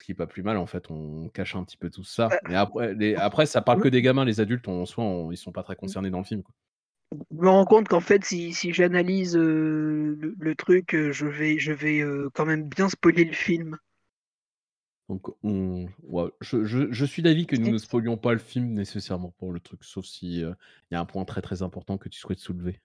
ce qui est pas plus mal en fait. On cache un petit peu tout ça. Mais après les, après ça parle que des gamins. Les adultes en soi on- ils sont pas très concernés dans le film quoi. Je me rends compte qu'en fait, si, si j'analyse euh, le, le truc, euh, je vais, je vais euh, quand même bien spoiler le film. donc on ouais, je, je, je suis d'avis que nous ne spoilions pas le film nécessairement pour le truc sauf si euh, il y a un point très très important que tu souhaites soulever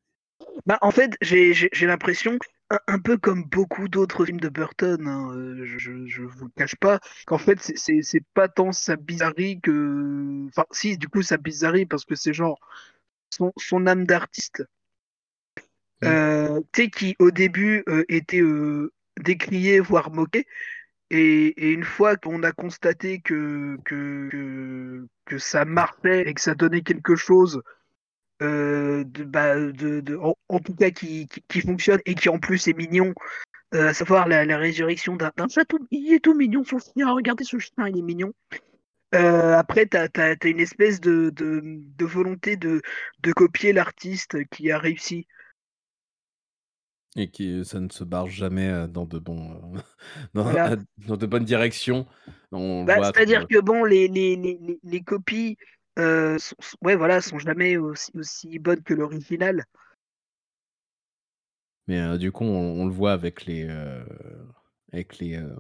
Bah, en fait, j'ai l'impression, un, un peu comme beaucoup d'autres films de Burton, hein, euh, je, je vous le cache pas, qu'en fait, c'est pas tant sa bizarrerie que. Enfin, si, du coup, sa bizarrerie, parce que c'est genre son, son âme d'artiste. Mm. Euh, qui au début euh, était euh, décrié, voire moqué. Et, et une fois qu'on a constaté que, que, que, que ça marchait et que ça donnait quelque chose de, bah, de, de- en, en tout cas qui, qui, qui fonctionne et qui en plus est mignon, à savoir la, la résurrection d'un d'un chat. tout- il est tout mignon, son chien. Regardez ce chien, il est mignon. Euh, après, tu as, une espèce de, de, de volonté de, de copier l'artiste qui a réussi. et qui ça ne se barre jamais euh, dans de bons euh, dans, Voilà. dans de bonnes directions Bah, C'est-à-dire euh, que bon, les, les, les, les- copies euh, sont, ouais, voilà, sont jamais aussi, aussi bonnes que l'original. Mais euh, du coup, on, on le voit avec les, euh, avec les, euh,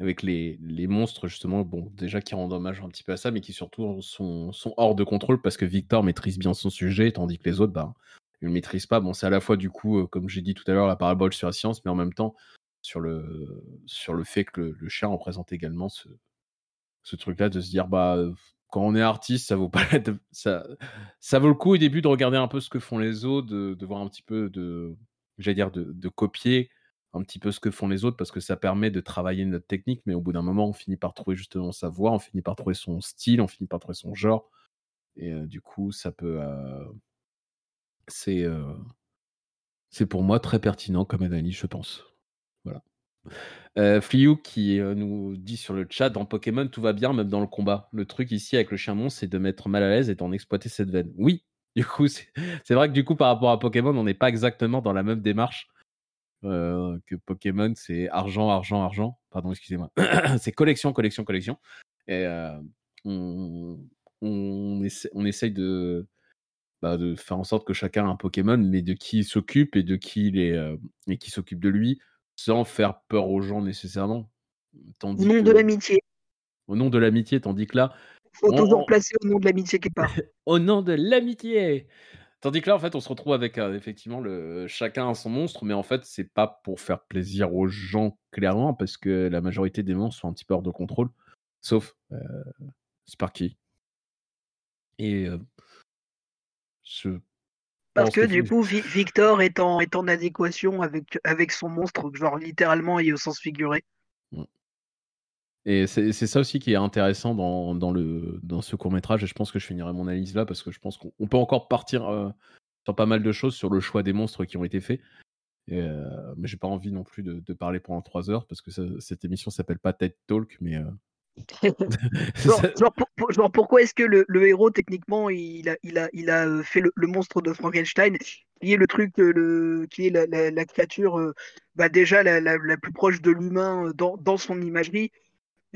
avec les, les monstres justement. Bon, déjà qui rendent hommage un petit peu à ça, mais qui surtout sont, sont hors de contrôle parce que Victor maîtrise bien son sujet, tandis que les autres, bah, ils le maîtrisent pas. Bon, c'est à la fois du coup, euh, comme j'ai dit tout à l'heure, la parabole sur la science, mais en même temps sur le, sur le fait que le, le chien représente également ce, ce truc-là de se dire, bah, euh, quand on est artiste, ça vaut pas ça, ça vaut le coup au début de regarder un peu ce que font les autres, de, de voir un petit peu de, j'allais dire, de, de copier un petit peu ce que font les autres parce que ça permet de travailler notre technique, mais au bout d'un moment, on finit par trouver justement sa voix, on finit par trouver son style, on finit par trouver son genre. Et euh, du coup, ça peut. euh, c'est euh, c'est pour moi très pertinent comme analyse, je pense. Voilà. Euh, Fliou qui nous dit sur le chat dans Pokémon tout va bien même dans le combat. Le truc ici avec le chien monstre c'est de mettre mal à l'aise et d'en exploiter cette veine. Oui, du coup c'est c'est vrai que du coup par rapport à Pokémon on n'est pas exactement dans la même démarche euh, que Pokémon, c'est argent, argent, argent. Pardon, excusez-moi. c'est collection, collection, collection. Et euh, on, on, essaie, on essaye de, bah, de faire en sorte que chacun a un Pokémon, mais de qui il s'occupe et de qui il est, euh, et qui s'occupe de lui, sans faire peur aux gens nécessairement. Tandis au nom de l'amitié. Au nom de l'amitié, tandis que là. Faut toujours placer au nom de l'amitié quelque part. au nom de l'amitié Tandis que là, en fait, on se retrouve avec euh, effectivement le chacun a son monstre, mais en fait, c'est pas pour faire plaisir aux gens clairement, parce que la majorité des monstres sont un petit peu hors de contrôle, sauf euh, Sparky. Et euh, parce que du coup, Victor est en, est en adéquation avec, avec son monstre, genre littéralement et au sens figuré. Et c'est ça aussi qui est intéressant dans, dans, le, dans ce court métrage, et je pense que je finirai mon analyse là, parce que je pense qu'on peut encore partir euh, sur pas mal de choses sur le choix des monstres qui ont été faits. Euh, mais j'ai pas envie non plus de, parler pendant trois heures, parce que cette émission s'appelle pas TED Talk, mais euh, genre, pourquoi est-ce que le, héros, techniquement, il a, il a, il a euh, fait le, monstre de Frankenstein, qui est le truc, le, qui est la, créature euh, bah déjà la, plus proche de l'humain dans, dans, son imagerie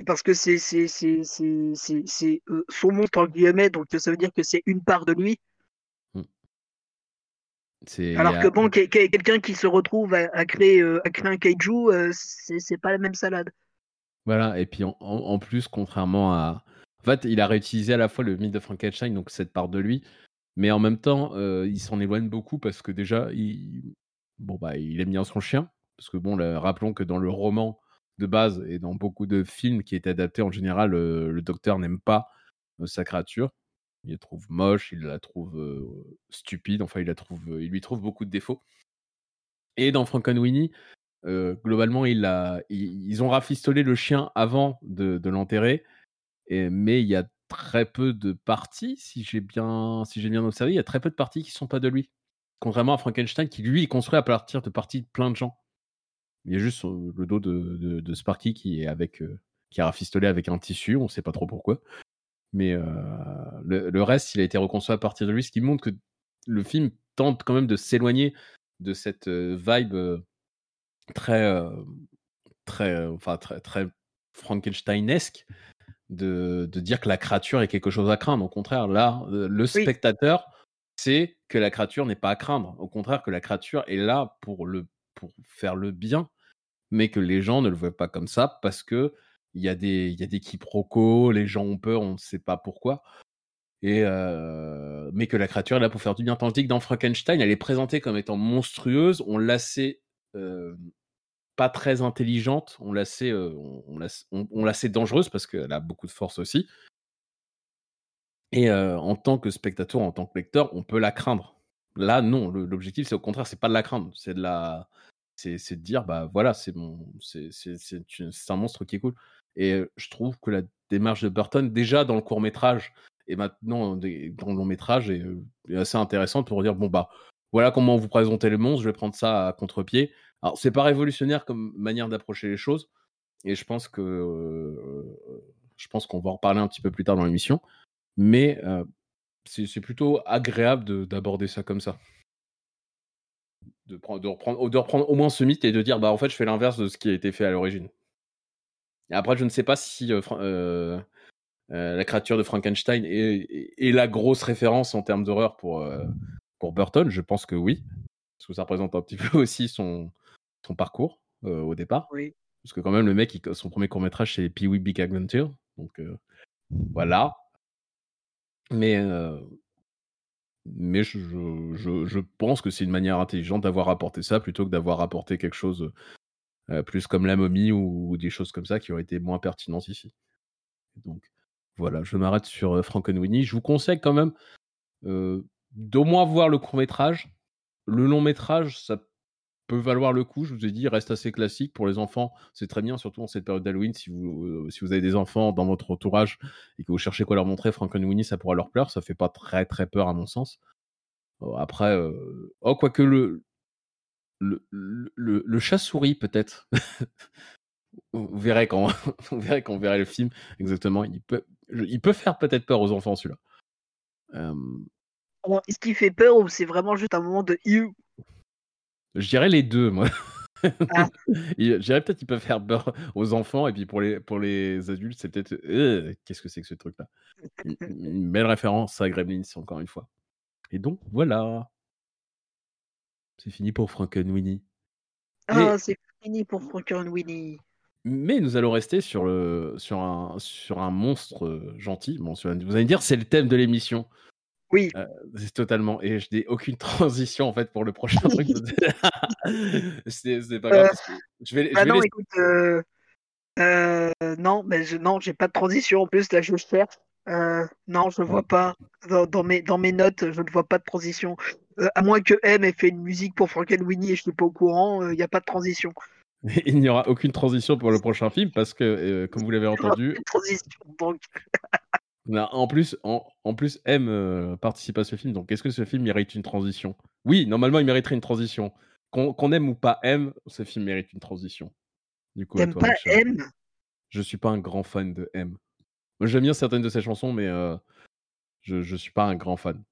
Parce que c'est son monstre, en guillemets, donc ça veut dire que c'est une part de lui. Hmm. Alors que bon, quelqu'un qui se retrouve à, créer, à créer un kaiju, c'est pas la même salade. Voilà, et puis en, plus, contrairement à. En fait, il a réutilisé à la fois le mythe de Frankenstein, donc cette part de lui, mais en même temps, euh, il s'en éloigne beaucoup parce que déjà, il, bon, bah, il aime bien son chien. Parce que, bon, rappelons que dans le roman de base et dans beaucoup de films qui étaient adaptés, en général, euh, le docteur n'aime pas euh, sa créature. Il la trouve moche, il la trouve stupide, enfin, il, la trouve, il lui trouve beaucoup de défauts. Et dans Frankenweenie, globalement, ils ont rafistolé le chien avant de, l'enterrer, mais il y a très peu de parties, si j'ai bien, observé, il y a très peu de parties qui sont pas de lui. Contrairement à Frankenstein, qui lui est construit à partir de parties de plein de gens. Il y a juste le dos de, de, Sparky qui est avec, qui a rafistolé avec un tissu, on ne sait pas trop pourquoi. Mais le, le, reste, il a été reconstruit à partir de lui, ce qui montre que le film tente quand même de s'éloigner de cette vibe très, très, enfin, très, très Frankensteinesque de, de, dire que la créature est quelque chose à craindre. Au contraire, là, le spectateur sait que la créature n'est pas à craindre. Au contraire, que la créature est là pour, le, pour faire le bien, mais que les gens ne le voient pas comme ça parce que il y a des, y a des quiproquos, les gens ont peur, on ne sait pas pourquoi. Et mais que la créature est là pour faire du bien. Tandis que dans Frankenstein, elle est présentée comme étant monstrueuse, on la sait pas très intelligente, on la sait, on, la sait dangereuse parce qu'elle a beaucoup de force aussi. Et en tant que spectateur, en tant que lecteur, on peut la craindre. Là, non, l'objectif, c'est au contraire, c'est pas de la craindre, c'est de la, c'est de dire, bah voilà, c'est mon, c'est un monstre qui est cool. Et je trouve que la démarche de Burton, déjà dans le court métrage et maintenant dans le long métrage, est, assez intéressante pour dire, bon bah voilà comment vous présentez le monstre, je vais prendre ça à contre-pied. Alors, c'est pas révolutionnaire comme manière d'approcher les choses, et je pense que je pense qu'on va en reparler un petit peu plus tard dans l'émission, mais c'est plutôt agréable d'aborder ça comme ça. De, de, reprendre, de reprendre au moins ce mythe et de dire, bah en fait, je fais l'inverse de ce qui a été fait à l'origine. Et après, je ne sais pas si la créature de Frankenstein est, est, la grosse référence en termes d'horreur pour, pour Burton, je pense que oui, parce que ça représente un petit peu aussi son, son parcours euh, au départ. Oui. Parce que quand même, le mec, son premier court métrage, c'est Pee-wee Big Adventure. Donc euh, voilà. Mais, euh, mais je, pense que c'est une manière intelligente d'avoir apporté ça plutôt que d'avoir apporté quelque chose plus comme la momie ou, des choses comme ça qui auraient été moins pertinentes ici. Donc voilà, je m'arrête sur Frankenweenie. Je vous conseille quand même d'au moins voir le court métrage. Le long métrage, ça peut valoir le coup. Je vous ai dit, reste assez classique pour les enfants. C'est très bien, surtout en cette période d'Halloween. Si vous, euh, si vous avez des enfants dans votre entourage et que vous cherchez quoi leur montrer, Frankenweenie, ça pourra leur plaire. Ça fait pas très très peur à mon sens. Oh, après, euh... oh, quoique le, le, le, chat-souris, peut-être. vous verrez quand vous verrez quand on verra le film exactement. Il peut, il peut faire peut-être peur aux enfants celui-là. Euh, est-ce qu'il fait peur ou c'est vraiment juste un moment de Je dirais les deux, moi. Ah. Je dirais peut-être qu'ils peuvent faire peur aux enfants et puis pour les, pour les adultes, c'est peut-être. euh, Qu'est-ce que c'est que ce truc-là? Une, une belle référence à Gremlins, encore une fois. Et donc, voilà. C'est fini pour Frankenweenie. Ah, c'est fini pour Frankenweenie. Mais nous allons rester sur, le, sur, un, sur un monstre euh, gentil. Bon, vous allez me dire, c'est le thème de l'émission. Oui. Euh, c'est totalement. Et je n'ai aucune transition en fait pour le prochain truc. c'est pas grave. Euh, je vais, je Bah vais non, laisser- écoute, euh, euh, non, mais je, non, j'ai pas de transition en plus. Là, je cherche. Euh, non, je vois pas. Dans, dans mes, dans mes notes, je ne vois pas de transition. Euh, à moins que M ait fait une musique pour Frankenweenie et je suis pas au courant, il n'y a pas de transition. Il n'y aura aucune transition pour le prochain film parce que, euh, comme vous l'avez entendu, transition, donc. Non, En plus, en, en plus, M euh, participe à ce film. Donc, est-ce que ce film mérite une transition? Oui, normalement, il mériterait une transition. Qu'on aime ou pas M, ce film mérite une transition. Du coup, T'aimes toi, pas. M? Je suis pas un grand fan de M. J'aime bien certaines de ses chansons, mais euh, je, je suis pas un grand fan.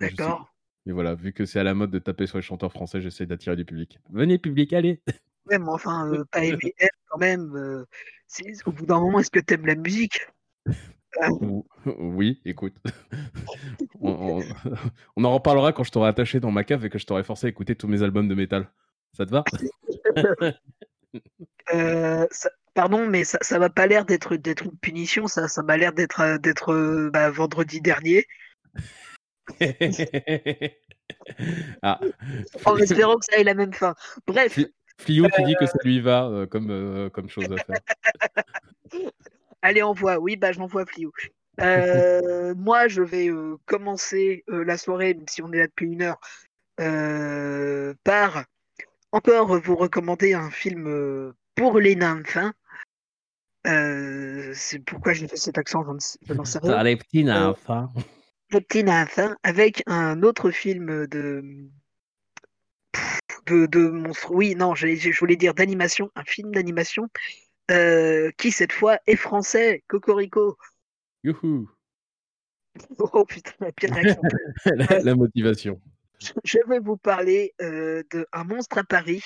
D'accord. Mais voilà, vu que c'est à la mode de taper sur les chanteurs français, j'essaie d'attirer du public. Venez, public, allez Ouais, mais enfin, euh, pas aimer M quand même. au bout d'un moment, est-ce que t'aimes la musique? Oui, écoute. on, on- on en reparlera quand je t'aurai attaché dans ma cave et que je t'aurai forcé à écouter tous mes albums de métal. Ça te va? Euh, ça- Pardon, mais ça, ça m'a pas l'air d'être d'être une punition. Ça, ça m'a l'air d'être euh, d'être euh, bah, vendredi dernier. Ah, En espérant que ça ait la même fin. Bref, Fli- Flio qui dit que ça lui va euh, comme, euh, comme chose à faire. Allez, envoie. Oui, bah j'envoie Flio. Euh, moi, je vais euh, commencer euh, la soirée, même si on est là depuis une heure, euh, par encore vous recommander un film euh, pour les nymphes. Euh, c'est pourquoi j'ai fait cet accent, je ne sais- je n'en sais rien. les petits nymphes, Le petit nymphe, hein, avec un autre film de de, de monstre. Oui, non, j'ai- j'ai- je voulais dire d'animation, un film d'animation euh, qui cette fois est français. Cocorico. Youhou Oh putain, la pire réaction. la, la motivation. Je vais vous parler euh, de Un monstre à Paris,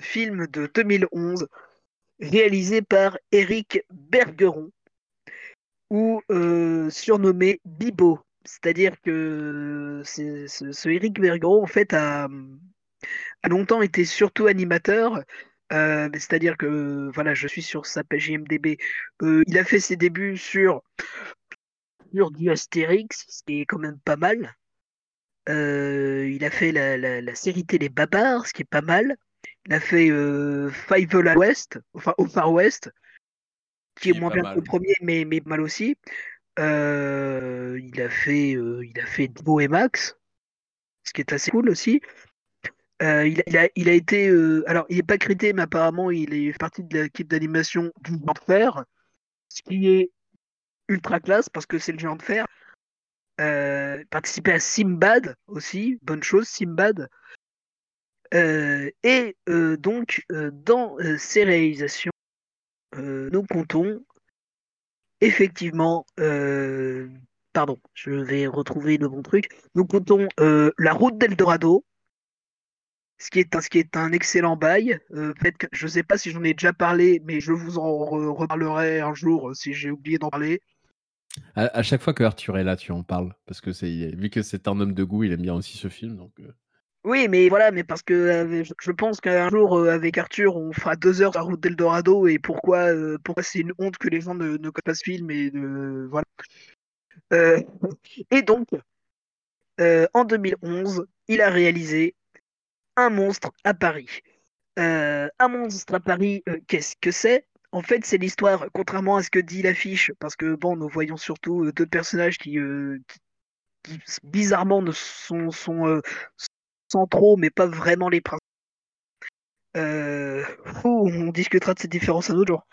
film de 2011, réalisé par Eric Bergeron, ou euh, surnommé Bibo. C'est-à-dire que ce Eric Bergeron, en fait, a, a longtemps été surtout animateur. Euh, c'est-à-dire que voilà, je suis sur sa page IMDb. Euh, il a fait ses débuts sur, sur du Astérix, ce qui est quand même pas mal. Euh, il a fait la, la, la série télé Babar, ce qui est pas mal. Il a fait euh, Five l'Ouest, enfin au Far West, qui est moins bien que le premier, mais, mais mal aussi. Euh, il a fait, euh, il a fait Beau et Max, ce qui est assez cool aussi. Euh, il, a, été, euh, alors il n'est pas crédité, mais apparemment il est partie de l'équipe d'animation du Géant de Fer, ce qui est ultra classe parce que c'est le Géant de Fer. Euh, participer à Simbad aussi, bonne chose, Simbad. Euh, et donc, dans ces réalisations, nous comptons effectivement, pardon, je vais retrouver le bon truc, nous comptons La route d'Eldorado, ce qui est un, ce qui est un excellent bail. Euh, que- je ne sais pas si j'en ai déjà parlé, mais je vous en re- reparlerai un jour euh, si j'ai oublié d'en parler. À, à chaque fois que Arthur est là, tu en parles. Parce que c'est vu que c'est un homme de goût, il aime bien aussi ce film. Donc, euh, Oui, mais voilà, mais parce que euh, je- pense qu'un jour, euh, avec Arthur, on fera deux heures sur la route d'Eldorado et pourquoi, euh, pourquoi c'est une honte que les gens ne, ne connaissent pas ce film et voilà. Et donc, en 2011, il a réalisé Un monstre à Paris. Euh, un monstre à Paris, euh, qu'est-ce que c'est? En fait, c'est l'histoire, contrairement à ce que dit l'affiche, parce que bon, nous voyons surtout d'autres personnages qui, euh, bizarrement ne sont, centraux, mais pas vraiment les principaux. On discutera de ces différences un autre jour.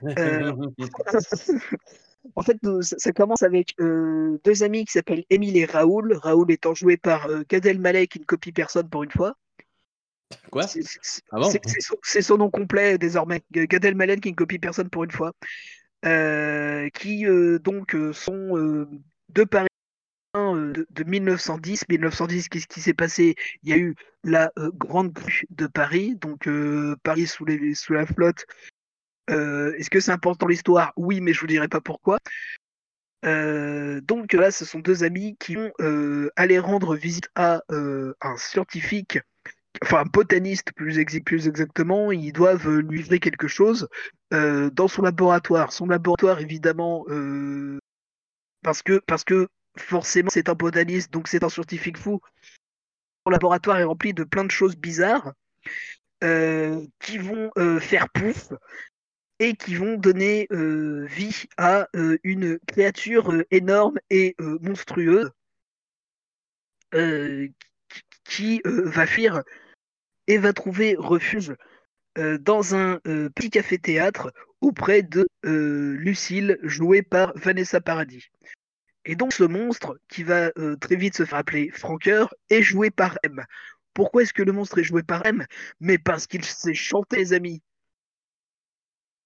En fait, ça, commence avec deux amis qui s'appellent Émile et Raoul. Raoul étant joué par euh, Gad Elmaleh, qui ne copie personne pour une fois. Quoi C'est- Ah bon c'est- son, nom complet désormais. Gad Elmaleh qui ne copie personne pour une fois. Euh, qui euh, donc euh, sont euh, deux Parisiens de, de 1910. 1910, qu'est-ce qui s'est passé? Il y a eu la grande crue de Paris, donc Paris sous, les, sous la flotte. Est-ce que c'est important l'histoire? Oui, mais je vous dirai pas pourquoi. Euh, donc là, ce sont deux amis qui vont euh, aller rendre visite à euh, un scientifique, enfin botaniste plus, ex- plus exactement. Ils doivent euh, livrer quelque chose euh, dans son laboratoire. Son laboratoire, évidemment, euh, parce que parce que forcément c'est un botaniste, donc c'est un scientifique fou. Son laboratoire est rempli de plein de choses bizarres qui vont faire pouf et qui vont donner vie à une créature énorme et monstrueuse qui, euh, va fuir et va trouver refuge euh, dans un euh, petit café-théâtre auprès de Lucille, jouée par Vanessa Paradis. Et donc ce monstre, qui va euh, très vite se faire appeler Franqueur, est joué par M. Pourquoi est-ce que le monstre est joué par M? Mais parce qu'il sait chanter, les amis.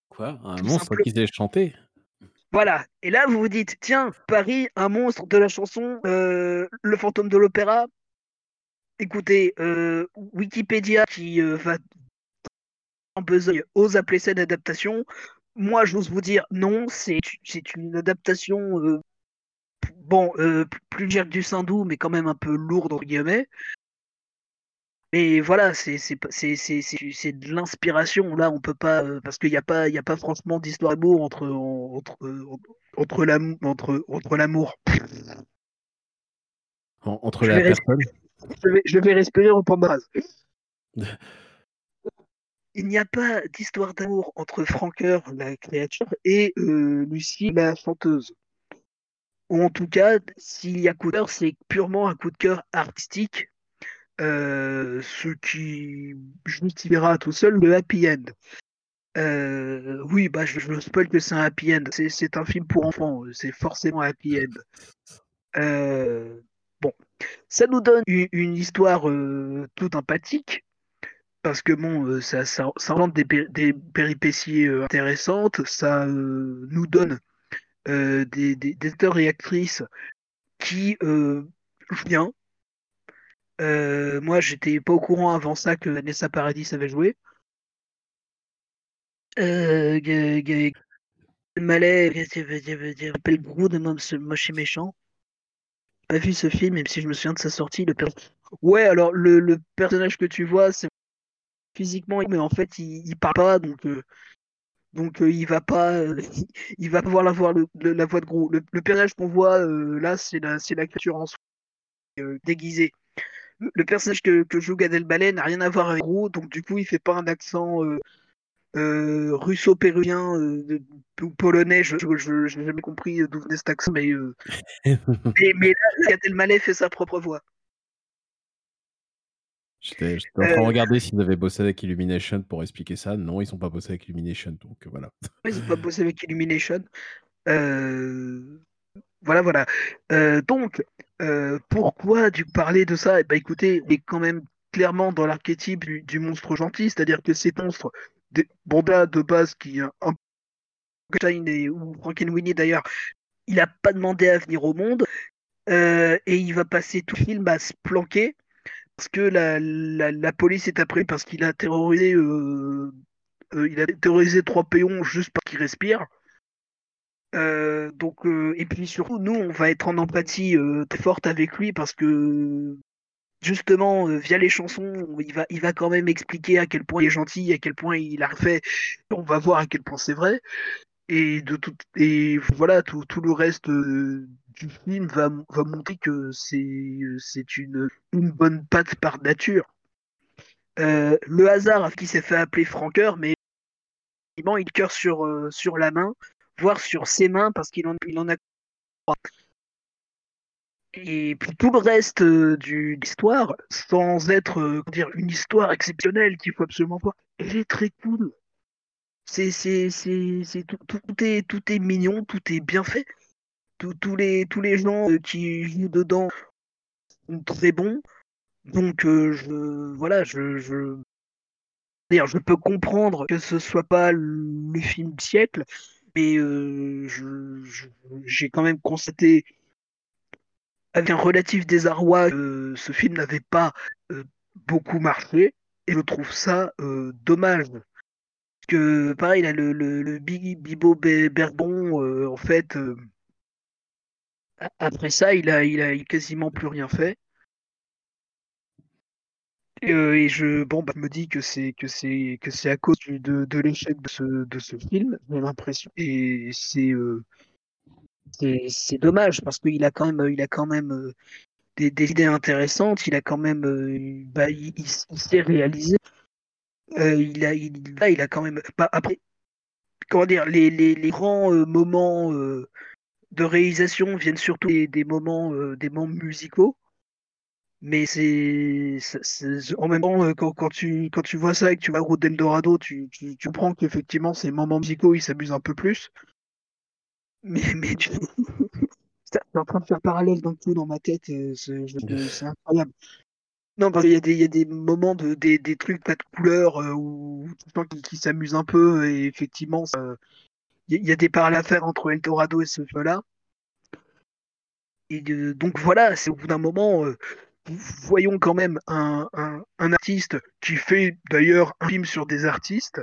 Quoi? Un Tout monstre simple- qui sait chanter? Voilà. Et là, vous vous dites, tiens, Paris, un monstre de la chanson euh, Le fantôme de l'opéra. Écoutez, euh, Wikipédia qui euh, va en besogne ose appeler ça une adaptation. Moi, j'ose vous dire non, c'est une adaptation, euh, bon, plus légère que du Sindou, mais quand même un peu lourde, entre guillemets. Mais voilà, c'est de l'inspiration là, on peut pas parce qu'il n'y a pas il y a pas franchement d'histoire d'amour entre entre entre l'amour entre entre Entre Je la personne Je vais, respirer en ma phrase. Il n'y a pas d'histoire d'amour entre Franqueur, la créature, et euh, Lucie, la chanteuse. Ou en tout cas, s'il y a coup de cœur, c'est purement un coup de cœur artistique, euh, ce qui justifiera tout seul le happy end. Euh, oui, bah je, je spoil que c'est un happy end. C'est, un film pour enfants, c'est forcément un happy end. Euh, ça nous donne une, histoire euh, toute empathique parce que bon, euh, ça, rentre des, péri- des péripéties euh, intéressantes, ça euh, nous donne des, acteurs et actrices qui jouent bien. Moi, j'étais pas au courant avant ça que Vanessa Paradis avait joué. Malais, je m'appelle moi, ce moche et méchant. Pas vu ce film, même si je me souviens de sa sortie. Le per- Ouais, alors le, personnage que tu vois, c'est physiquement, mais en fait, il, parle pas, donc euh, donc euh, il va pas, il va pouvoir avoir le, la voix de gros. Le, personnage qu'on voit euh, là, c'est la la créature en soi déguisée. Le, le personnage que, que joue Gad Elmaleh n'a rien à voir avec gros, donc du coup, il fait pas un accent euh, russo-péruvien euh, polonais. Je j'ai jamais compris d'où venait cet accent, mais euh, mais, mais là, Elmaleh fait sa propre voix. J'étais en train de Euh, regarder s'ils avaient bossé avec Illumination pour expliquer ça. Non, ils sont pas bossé avec Illumination, donc voilà. Ils ont pas bossé avec Illumination. Euh, Voilà, voilà. Euh, donc, euh, pourquoi du parler de ça? Eh ben, écoutez, on est quand même clairement dans l'archétype du, du monstre gentil, c'est-à-dire que ces monstres, des Bonda de base qui un peu Frankenstein et ou d'ailleurs, il a pas demandé à venir au monde euh, et il va passer tout le film à se planquer parce que la, police est après parce qu'il a terrorisé, euh, euh, il a terrorisé trois péons juste parce qu'ils respirent. Euh, donc, euh, et puis surtout, nous, on va être en empathie euh, très forte avec lui parce que justement, euh, via les chansons, il va, il va quand même expliquer à quel point il est gentil, à quel point il a refait. On va voir à quel point c'est vrai. Et de tout, et voilà, tout, le reste euh, du film va, va montrer que c'est, c'est une, bonne patte par nature. Euh, le hasard qui s'est fait appeler Franqueur, mais il cœur sur, euh, sur la main, voire sur ses mains parce qu'il en, a. Et puis tout le reste euh, de l'histoire, sans être euh, dire, une histoire exceptionnelle qu'il faut absolument voir, elle est très cool. C'est, c'est, c'est, c'est tout, tout est, tout est mignon, tout est bien fait. Tous tous les, tous les gens euh, qui jouent dedans sont très bons. Donc euh, je, voilà, je, je, je peux comprendre que ce soit pas le film siècle, mais je- j'ai quand même constaté avec un relatif désarroi, euh, ce film n'avait pas euh, beaucoup marché, et je trouve ça euh, dommage. Parce que, pareil, là, le, le, le Big Bibo Be- Berbon, en fait, après ça, il a, il a quasiment plus rien fait. Et, je, bon, bah, je me dis que c'est que c'est que c'est à cause de, de l'échec de ce, de ce film, j'ai l'impression. Et c'est c'est dommage parce qu'il a quand même il a quand même euh, des, des idées intéressantes. Il a quand même euh, bah, il, s'est réalisé. Euh, il a il, là, il a quand même bah, après comment dire les, les, les grands moments de réalisation viennent surtout des, moments des moments musicaux. Mais c'est, en même temps, quand, quand tu, quand tu vois ça et que tu vas à d'Eldorado, tu, tu, tu comprends qu'effectivement, ces moments musicaux, ils s'amusent un peu plus. Mais, mais Putain, je suis en train de faire parallèle d'un coup dans ma tête, euh, c'est incroyable. Non, parce qu'il y a des, il y a des moments, de, des, des trucs pas de couleur euh, où qu'ils qu'ils s'amusent un peu et effectivement, il y, a- il y a des parallèles à faire entre Eldorado et ce film-là. Et de- donc voilà, c'est au bout d'un moment, euh, voyons quand même un, un, un artiste qui fait d'ailleurs un film sur des artistes,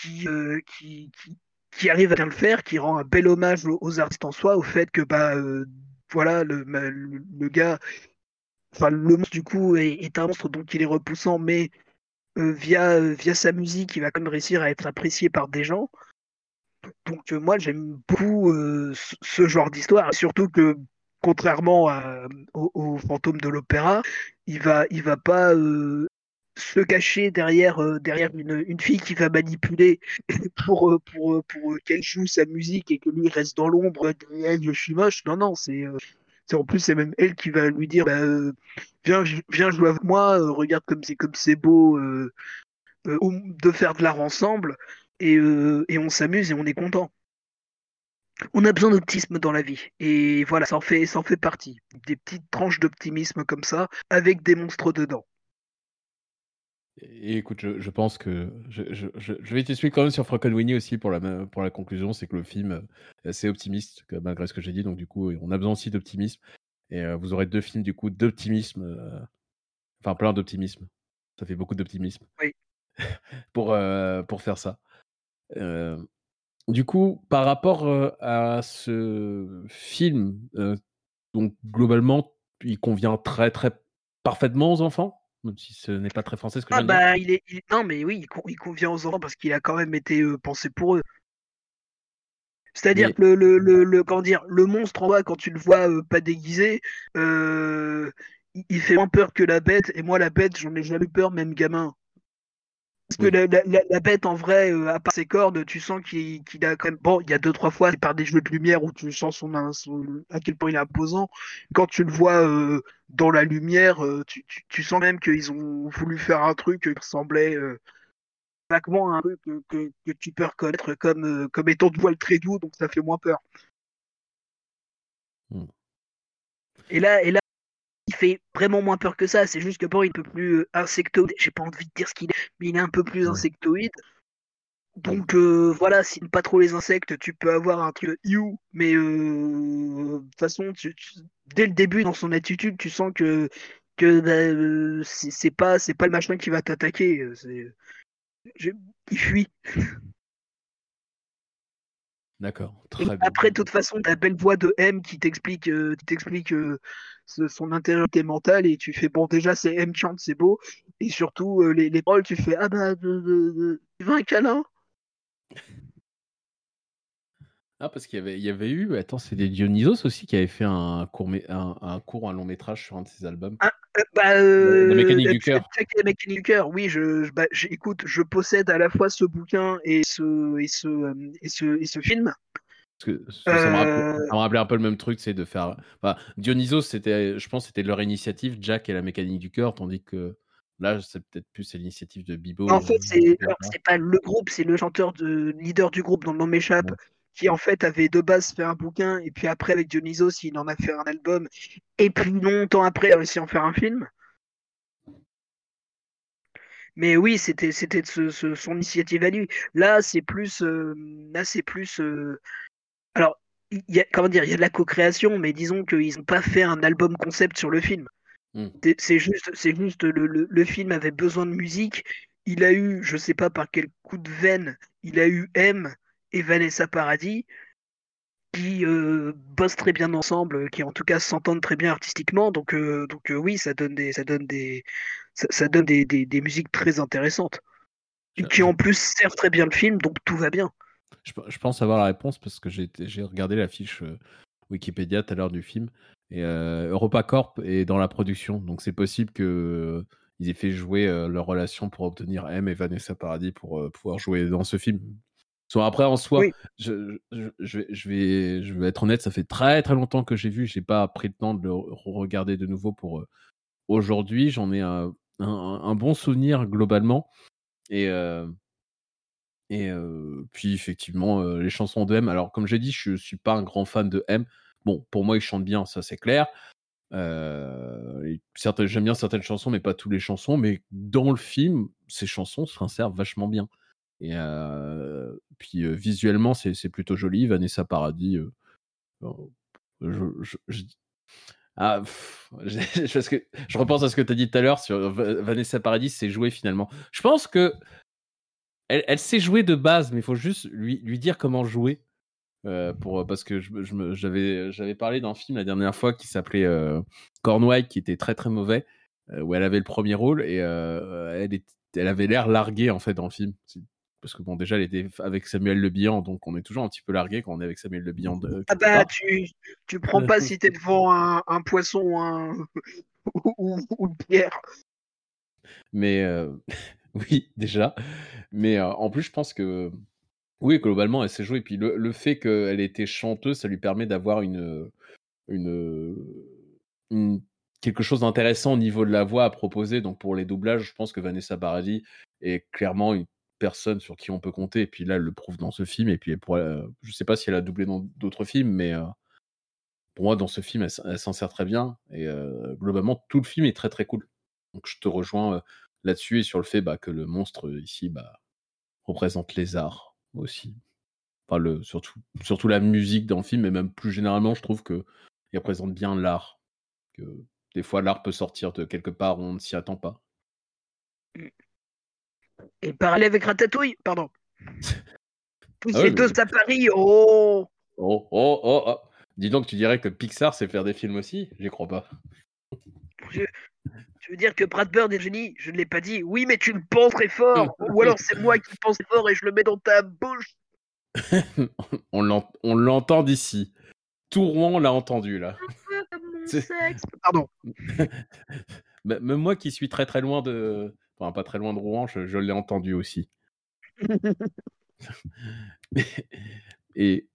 qui, euh, qui, qui, qui arrive à bien le faire, qui rend un bel hommage aux, artistes en soi, au fait que bah euh, voilà le, le, gars, enfin le monstre du coup est, un monstre donc il est repoussant, mais euh, via euh, via sa musique, il va quand même réussir à être apprécié par des gens. Donc moi j'aime beaucoup ce, genre d'histoire, surtout que contrairement au, au fantôme de l'opéra, il va il va pas se cacher derrière euh, derrière une, fille qui va manipuler pour euh, pour euh, pour qu'elle joue sa musique et que lui reste dans l'ombre derrière je suis moche. Non non, c'est en plus c'est même elle qui va lui dire bah, viens viens jouer avec moi, regarde comme c'est comme c'est beau de faire de l'art ensemble et, et on s'amuse et on est content. On a besoin d'optimisme dans la vie. Et voilà, ça en fait, ça en fait partie. Des petites tranches d'optimisme comme ça, avec des monstres dedans. Et écoute, je, je pense que je, je, je, vais t'expliquer quand même sur Frankenweenie aussi pour la, ma- pour la conclusion, c'est que le film est assez optimiste, malgré ce que j'ai dit, donc du coup, on a besoin aussi d'optimisme. Et euh, vous aurez deux films du coup d'optimisme, euh, enfin plein d'optimisme. Ça fait beaucoup d'optimisme Oui. pour, euh, pour faire ça. Euh, du coup, par rapport euh, à ce film, euh, donc globalement, il convient très très parfaitement aux enfants, même si ce n'est pas très français ce que je Ah dire. bah, il est, il- non mais oui, il, con- il convient aux enfants parce qu'il a quand même été euh, pensé pour eux. C'est-à-dire Mais- que le, le, le, le- comment dire, le monstre en bas, quand tu le vois euh, pas déguisé, euh, il, il fait moins peur que la bête. Et moi, la bête, j'en ai jamais eu peur, même gamin. Parce que la, la, bête, en vrai, euh, à part ses cordes, tu sens qu'il a quand même. Bon, il y a deux, trois fois, par des jeux de lumière où tu sens son, son- à quel point il est imposant. Quand tu le vois euh, dans la lumière, euh, tu, tu, tu sens même qu'ils ont voulu faire un truc qui ressemblait euh, vaguement à un truc que, que, que tu peux reconnaître comme, comme étant de voile très doux, donc ça fait moins peur. Hmm. Et là, et là, il fait vraiment moins peur que ça. C'est juste que bon, il est un peu plus euh, insectoïde. J'ai pas envie de dire ce qu'il est, mais il est un peu plus insectoïde. Donc euh, voilà, si pas trop les insectes, tu peux avoir un truc you, mais euh, de toute façon, tu- tu- dès le début dans son attitude, tu sens que que bah, euh, c'est pas c'est pas le machin qui va t'attaquer. je- il fuit. D'accord, après, de toute façon, ta belle voix de M qui t'explique euh, euh, son intériorité mentale et tu fais bon déjà c'est M chante, c'est beau et surtout euh, les, les paroles tu fais ah bah de, de- de- tu veux un câlin? Ah, parce qu'il y avait, il y avait eu, attends, c'est des Dionysos aussi qui avaient fait un court, un, un court, un long métrage sur un de ses albums. Euh, bah, euh, La mécanique du cœur. La mécanique du cœur. Oui, je, je- bah, écoute, je possède à la fois ce bouquin et ce et ce et ce et ce film. Parce que ça, ça me rappelait, Euh, ça me rappelait un peu le même truc, c'est de faire. Enfin, Dionysos, c'était, je pense, que c'était leur initiative, Jack et la mécanique du cœur, tandis que là, c'est peut-être plus c'est l'initiative de Bibo. En fait, c'est pas le groupe, c'est le chanteur de leader du groupe dont le nom m'échappe, Ouais. qui en fait avait de base fait un bouquin et puis après avec Dionysos, il en a fait un album et puis longtemps après, il a réussi à en faire un film. Mais oui, c'était c'était son initiative à lui. Là, c'est plus euh, là c'est plus euh, alors il y a, comment dire, il y a de la co-création, mais disons qu'ils n'ont pas fait un album concept sur le film. Hmm. C'est- juste, c'est juste le, le- le film avait besoin de musique. Il a eu, je sais pas par quel coup de veine, il a eu M et Vanessa Paradis qui euh, bossent très bien ensemble, qui en tout cas s'entendent très bien artistiquement. Donc, euh, donc euh, oui, ça donne des, ça donne des, ça, ça donne des, des, des musiques très intéressantes, qui en plus servent très bien le film, donc tout va bien. Je, je pense avoir la réponse parce que j'ai regardé la fiche euh, Wikipédia tout à l'heure du film. Et euh, EuropaCorp est dans la production. Donc c'est possible que euh, ils aient fait jouer euh, leur relation pour obtenir M et Vanessa Paradis pour pouvoir jouer dans ce film. Soit après en soi, Oui. je, je, je vais, je, vais, je vais être honnête, ça fait très très longtemps que j'ai vu. J'ai pas pris le temps de le regarder de nouveau pour aujourd'hui. J'en ai un, un, un bon souvenir globalement. Et, euh, et puis effectivement, les chansons de M. Alors comme j'ai dit, je suis pas un grand fan de M. Bon, pour moi, il chante bien, ça c'est clair. Euh, J'aime bien certaines chansons, mais pas toutes les chansons. Mais dans le film, ces chansons s'insèrent vachement bien. Et puis visuellement, c'est plutôt joli. Vanessa Paradis, je, ah, je, je repense à ce que tu as dit tout à l'heure sur Va- Vanessa Paradis, c'est joué finalement. Je pense que elle, elle sait jouer de base, mais il faut juste lui, lui dire comment jouer. Euh, pour, parce que je, me- je j'avais, j'avais parlé d'un film la dernière fois qui s'appelait euh, Cornwall, qui était très très mauvais, euh, où elle avait le premier rôle et euh, elle, est- elle avait l'air larguée en fait dans le film. Parce que bon, déjà, elle était avec Samuel Le Bihan, donc on est toujours un petit peu largué quand on est avec Samuel Le Bihan. de- Ah bah tu, tu prends pas si t'es devant un, un poisson ou, un, ou, ou- ou une pierre. Mais oui, déjà. Mais en plus, je pense que oui, globalement, elle s'est jouée. Et puis le, le fait qu'elle était chanteuse, ça lui permet d'avoir une, une, quelque chose d'intéressant au niveau de la voix à proposer. Donc pour les doublages, je pense que Vanessa Paradis est clairement une personne sur qui on peut compter. Et puis là, elle le prouve dans ce film. Et puis pour, euh, je sais pas si elle a doublé dans d'autres films, mais pour moi, dans ce film, elle, elle s'en sert très bien. Et globalement, tout le film est très très cool. Donc je te rejoins là-dessus et sur le fait bah, que le monstre ici bah, représente les arts aussi. Enfin, le, surtout, surtout la musique dans le film, et même plus généralement, je trouve que il représente bien l'art. Que des fois, l'art peut sortir de quelque part où on ne s'y attend pas. Et parallèle avec Ratatouille, pardon. Tous Ah mais- à Paris, oh Oh, oh, oh, oh. Dis donc, tu dirais que Pixar sait faire des films aussi? J'y crois pas. Tu veux dire que Brad Bird est génie? Je ne l'ai pas dit. Oui, mais tu le penses très fort. Ou alors c'est moi qui le pense fort et je le mets dans ta bouche. on l'ent- on l'entend d'ici. Tout Rouen l'a entendu là. Mon sexe. Pardon. Bah, Même moi qui suis très très loin de. Enfin, pas très loin de Rouen, je, je l'ai entendu aussi. Et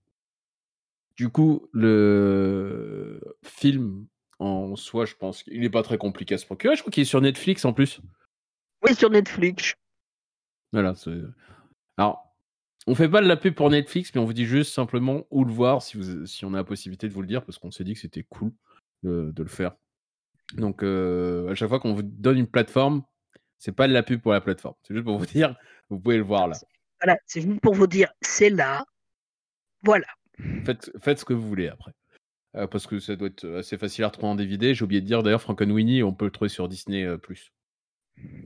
du coup, le film en soi, je pense qu'il n'est pas très compliqué à se procurer. Je crois qu'il est sur Netflix en plus. Oui, sur Netflix. Voilà. Alors, on fait pas de la pub pour Netflix, mais on vous dit juste simplement où le voir si, vous, si on a la possibilité de vous le dire, parce qu'on s'est dit que c'était cool de, de le faire. Donc, euh, à chaque fois qu'on vous donne une plateforme, c'est pas de la pub pour la plateforme. C'est juste pour vous dire, vous pouvez le voir là. Voilà, c'est juste pour vous dire, c'est là. Voilà. Faites, faites ce que vous voulez après. Euh, parce que ça doit être assez facile à retrouver en DVD. J'ai oublié de dire d'ailleurs, Frankenweenie, on peut le trouver sur Disney. euh, Plus.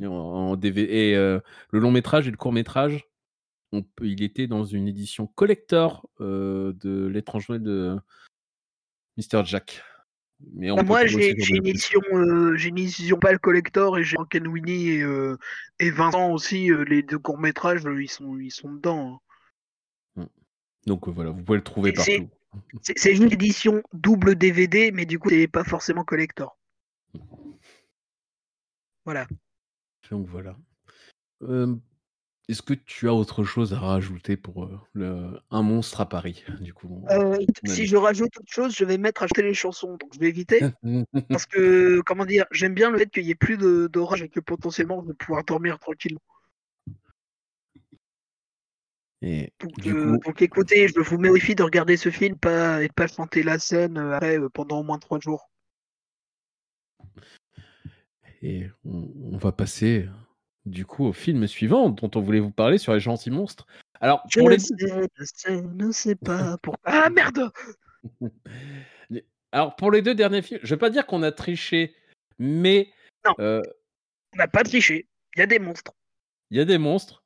En, en DVD. Et euh, le long métrage et le court métrage, on peut- il était dans une édition collector euh, de l'étrange Noël de Mr. Jack. Mais on peut moi, j'ai une édition, euh, j'ai une édition pas le collector et j'ai Ken Winnie et, euh, et Vincent aussi. euh, les deux courts métrages, ils sont, ils sont dedans. hein. Donc euh, voilà, vous pouvez le trouver partout. C'est une édition double DVD, mais du coup, c'est pas forcément collector. Voilà. Donc voilà. Euh, Est-ce que tu as autre chose à rajouter pour euh, le, un monstre à Paris Du coup, on- Euh, on si je rajoute autre chose, je vais mettre à acheter les chansons, donc je vais éviter. Parce que, comment dire, j'aime bien le fait qu'il y ait plus d'orage et que potentiellement je vais pouvoir dormir tranquille. Et Donc, du euh, coup, donc écoutez, je vous méfie de regarder ce film pas, et de pas chanter la scène euh, après euh, pendant au moins trois jours. et on, on va passer du coup au film suivant dont on voulait vous parler sur les gentils monstres. Alors, Je pour les... sais, je sais, ne sais pas pour. Ah merde Alors, pour les deux derniers films, je vais pas dire qu'on a triché, mais Non. euh, On n'a pas triché. Il y a des monstres. il y a des monstres.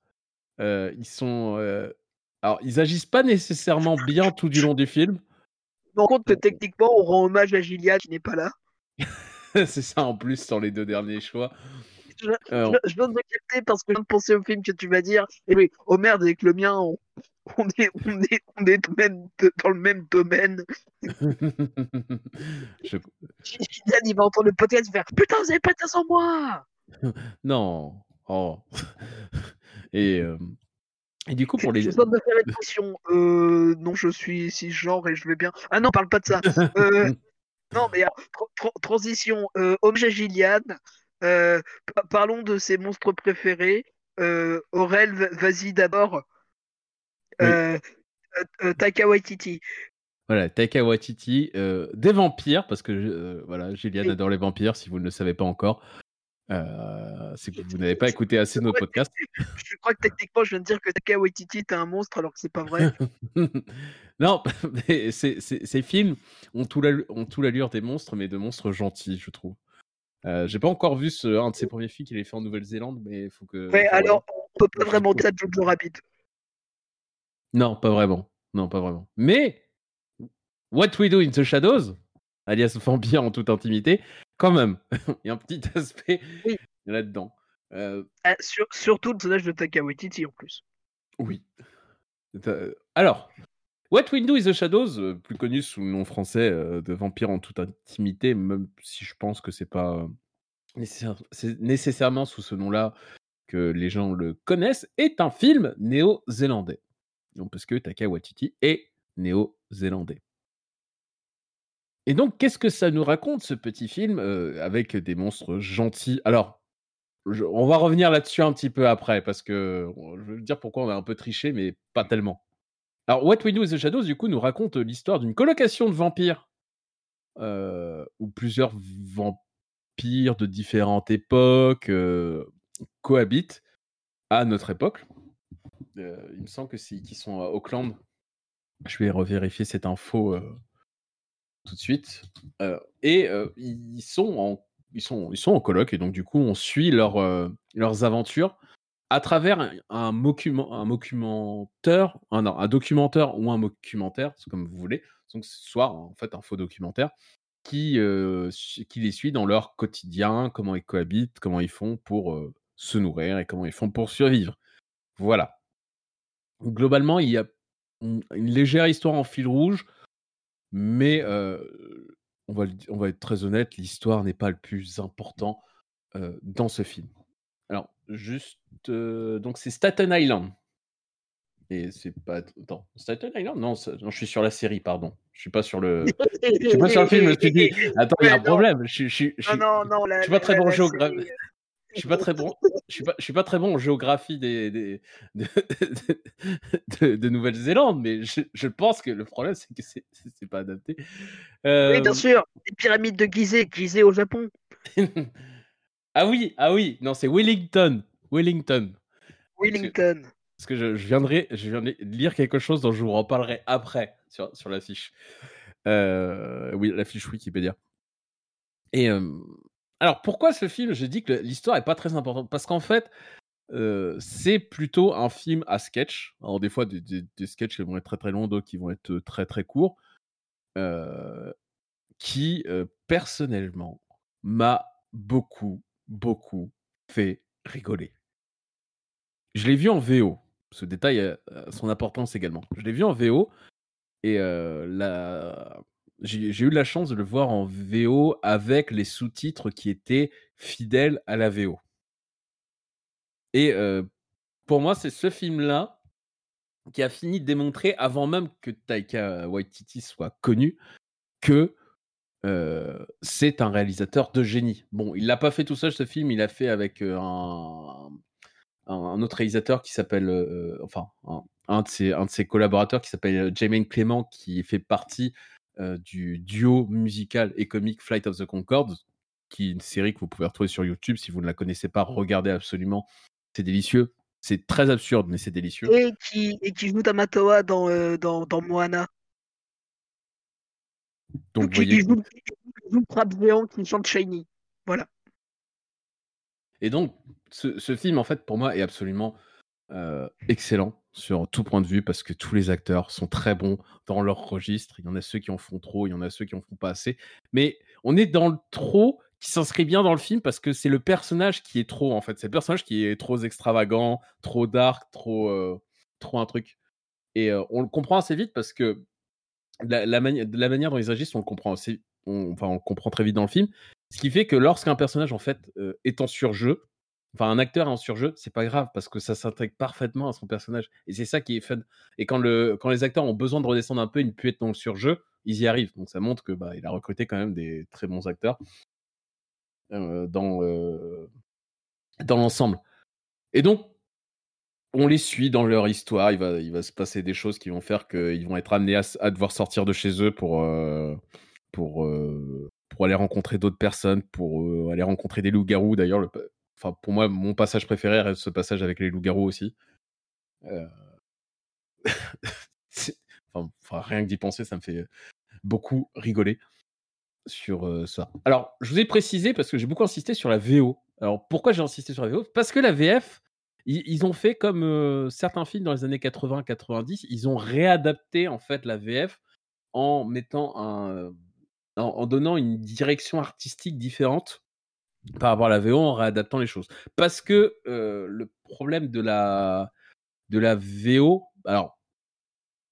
Euh, ils sont. euh, Alors, ils agissent pas nécessairement bien tout du long du film. Je me rends compte que techniquement, on rend hommage à Gilia qui n'est pas là. C'est ça en plus sur les deux derniers choix. Je- Euh, Je, je viens de me capter parce que je viens de penser au film que tu vas dire. Et oui, oh merde, avec le mien, on, on est, on est, on est même- dans le même domaine. je- il va entendre le podcast faire Putain, vous avez pas de sans moi Non. Oh. Et, euh, et du coup, pour les. Je me faire une question. Euh, non, je suis cisgenre et je vais bien. Ah non, parle pas de ça. Euh, non, mais alors, tra- tra- transition. À Gillian. Pa- parlons de ses monstres préférés. Aurel, va- vas-y d'abord. Oui. Taika Waititi. Voilà, Taika Waititi, des vampires, parce que voilà, Gillian Oui. adore les vampires, si vous ne le savez pas encore. Euh, c'est que vous n'avez pas écouté assez nos Ouais. podcasts. Je crois que techniquement, je viens de dire que Taika Waititi est un monstre alors que c'est pas vrai. non, mais ces, ces- ces films ont tout l'allure des monstres, mais de monstres gentils, je trouve. Euh, J'ai pas encore vu ce, un de ses premiers films qu'il ait fait en Nouvelle-Zélande, mais il faut que. Ouais, faut- alors, on peut pas vraiment dire Jojo Rabbit. Non, pas vraiment. Non, pas vraiment. Mais What We Do in the Shadows, alias Vampire en toute intimité, quand même, il y a un petit aspect Oui. là-dedans. Euh, Ah, sur- surtout le personnage de Taika Waititi en plus. oui. Euh, Alors, What We Do in the Shadows, euh, plus connu sous le nom français de Vampire en toute intimité, même si je pense que c'est pas nécessairement sous ce nom-là que les gens le connaissent, est un film néo-zélandais. Donc, parce que Taika Waititi est néo-zélandais. Et donc, qu'est-ce que ça nous raconte, ce petit film, euh, avec des monstres gentils? Alors, on va revenir là-dessus un petit peu après, parce que je veux dire pourquoi on a un peu triché, mais pas tellement. Alors, What We Do in the Shadows, du coup, nous raconte l'histoire d'une colocation de vampires, euh, où plusieurs vampires de différentes époques euh, cohabitent à notre époque. Euh, il me semble que c'est qu'ils sont à Auckland. Je vais revérifier cette info euh, tout de suite. Et ils sont en ils sont ils sont en coloc et donc du coup on suit leur, leurs aventures à travers un, un, un documentaire, un, non, un documentaire ou un documentaire, comme vous voulez. Donc ce soir en fait un faux documentaire qui qui les suit dans leur quotidien, comment ils cohabitent, comment ils font pour se nourrir et comment ils font pour survivre. Voilà. Globalement, il y a une légère histoire en fil rouge, mais on, va, on va être très honnête, l'histoire n'est pas le plus important dans ce film. Alors, juste. donc, c'est Staten Island. Et c'est pas. Attends, Staten Island? Non, ça- non, je suis sur la série, pardon. Je suis pas sur le. Je suis pas sur le film, je me suis dit. Attends, il y a un problème. Je, je suis- je Non, suis- non, non, la, je suis pas très la- bon géographe. Je suis pas très bon. Je suis pas, je suis pas très bon en géographie des, des- de, de- de Nouvelle-Zélande, mais je, je pense que le problème c'est que c'est c'est- pas adapté. Oui, Euh, bien sûr, les pyramides de Gizeh, Gizeh au Japon. ah oui, ah oui, non c'est Wellington, Wellington. Wellington. Parce que je, je viendrai, je viens de lire quelque chose dont je vous reparlerai après sur, sur la fiche. Euh, oui, la fiche Wikipédia. Et euh, alors, pourquoi ce film? Je dis que l'histoire est pas très importante. Parce qu'en fait, euh, c'est plutôt un film à sketch. Alors, des fois, des, des, sketchs qui vont être très très longs, d'autres qui vont être très très courts. euh, qui, euh, personnellement, m'a beaucoup, beaucoup fait rigoler. Je l'ai vu en VO. Ce détail a son importance également. Je l'ai vu en VO et euh, la... j'ai eu la chance de le voir en VO avec les sous-titres qui étaient fidèles à la VO. Et euh, pour moi, c'est ce film-là qui a fini de démontrer, avant même que Taika Waititi soit connu, que euh, c'est un réalisateur de génie. Bon, il l'a pas fait tout seul ce film, il l'a fait avec euh, un, autre réalisateur qui s'appelle, enfin, un, de ses, collaborateurs qui s'appelle Jermaine Clément, qui fait partie du duo musical et comique Flight of the Concords, qui est une série que vous pouvez retrouver sur YouTube. Si vous ne la connaissez pas, regardez absolument, c'est délicieux. C'est très absurde, mais c'est délicieux. Et qui, et qui joue Tamatoa dans, euh, dans, dans Moana. Donc, qui, voyez, qui joue, qui joue le crabe géant qui chante Shiny. Voilà. Et donc, ce, ce film, en fait, pour moi, est absolument euh, excellent sur tout point de vue parce que tous les acteurs sont très bons dans leur registre. Il y en a ceux qui en font trop, il y en a ceux qui en font pas assez. Mais on est dans le trop qui s'inscrit bien dans le film parce que c'est le personnage qui est trop, en fait. C'est le personnage qui est trop extravagant, trop dark, trop, euh, trop un truc. Et euh, on le comprend assez vite parce que la, la, mani- la manière dont ils agissent, on le comprend on, enfin, on comprend très vite dans le film. Ce qui fait que lorsqu'un personnage, en fait, euh, est en surjeu, enfin, un acteur en surjeu, c'est pas grave parce que ça s'intègre parfaitement à son personnage. Et c'est ça qui est fun. Et quand, le, quand les acteurs ont besoin de redescendre un peu, ils ne plus être dans le surjeu, ils y arrivent. Donc ça montre que bah, il a recruté quand même des très bons acteurs euh, dans, euh, dans l'ensemble. Et donc, on les suit dans leur histoire. Il va, il va se passer des choses qui vont faire qu'ils vont être amenés à, à devoir sortir de chez eux pour, euh, pour, pour aller rencontrer d'autres personnes, pour aller rencontrer des loups-garous. D'ailleurs, enfin, pour moi, mon passage préféré reste ce passage avec les loups-garous aussi. Euh, enfin, rien que d'y penser, ça me fait beaucoup rigoler sur euh, ça. Alors, je vous ai précisé parce que j'ai beaucoup insisté sur la VO. Alors, pourquoi j'ai insisté sur la VO Parce que la VF, ils, ont fait comme euh, certains films dans les années 80-90, ils ont réadapté en fait la VF en mettant un, en donnant une direction artistique différente par rapport à la VO en réadaptant les choses. Parce que euh, le problème de la de la VO, alors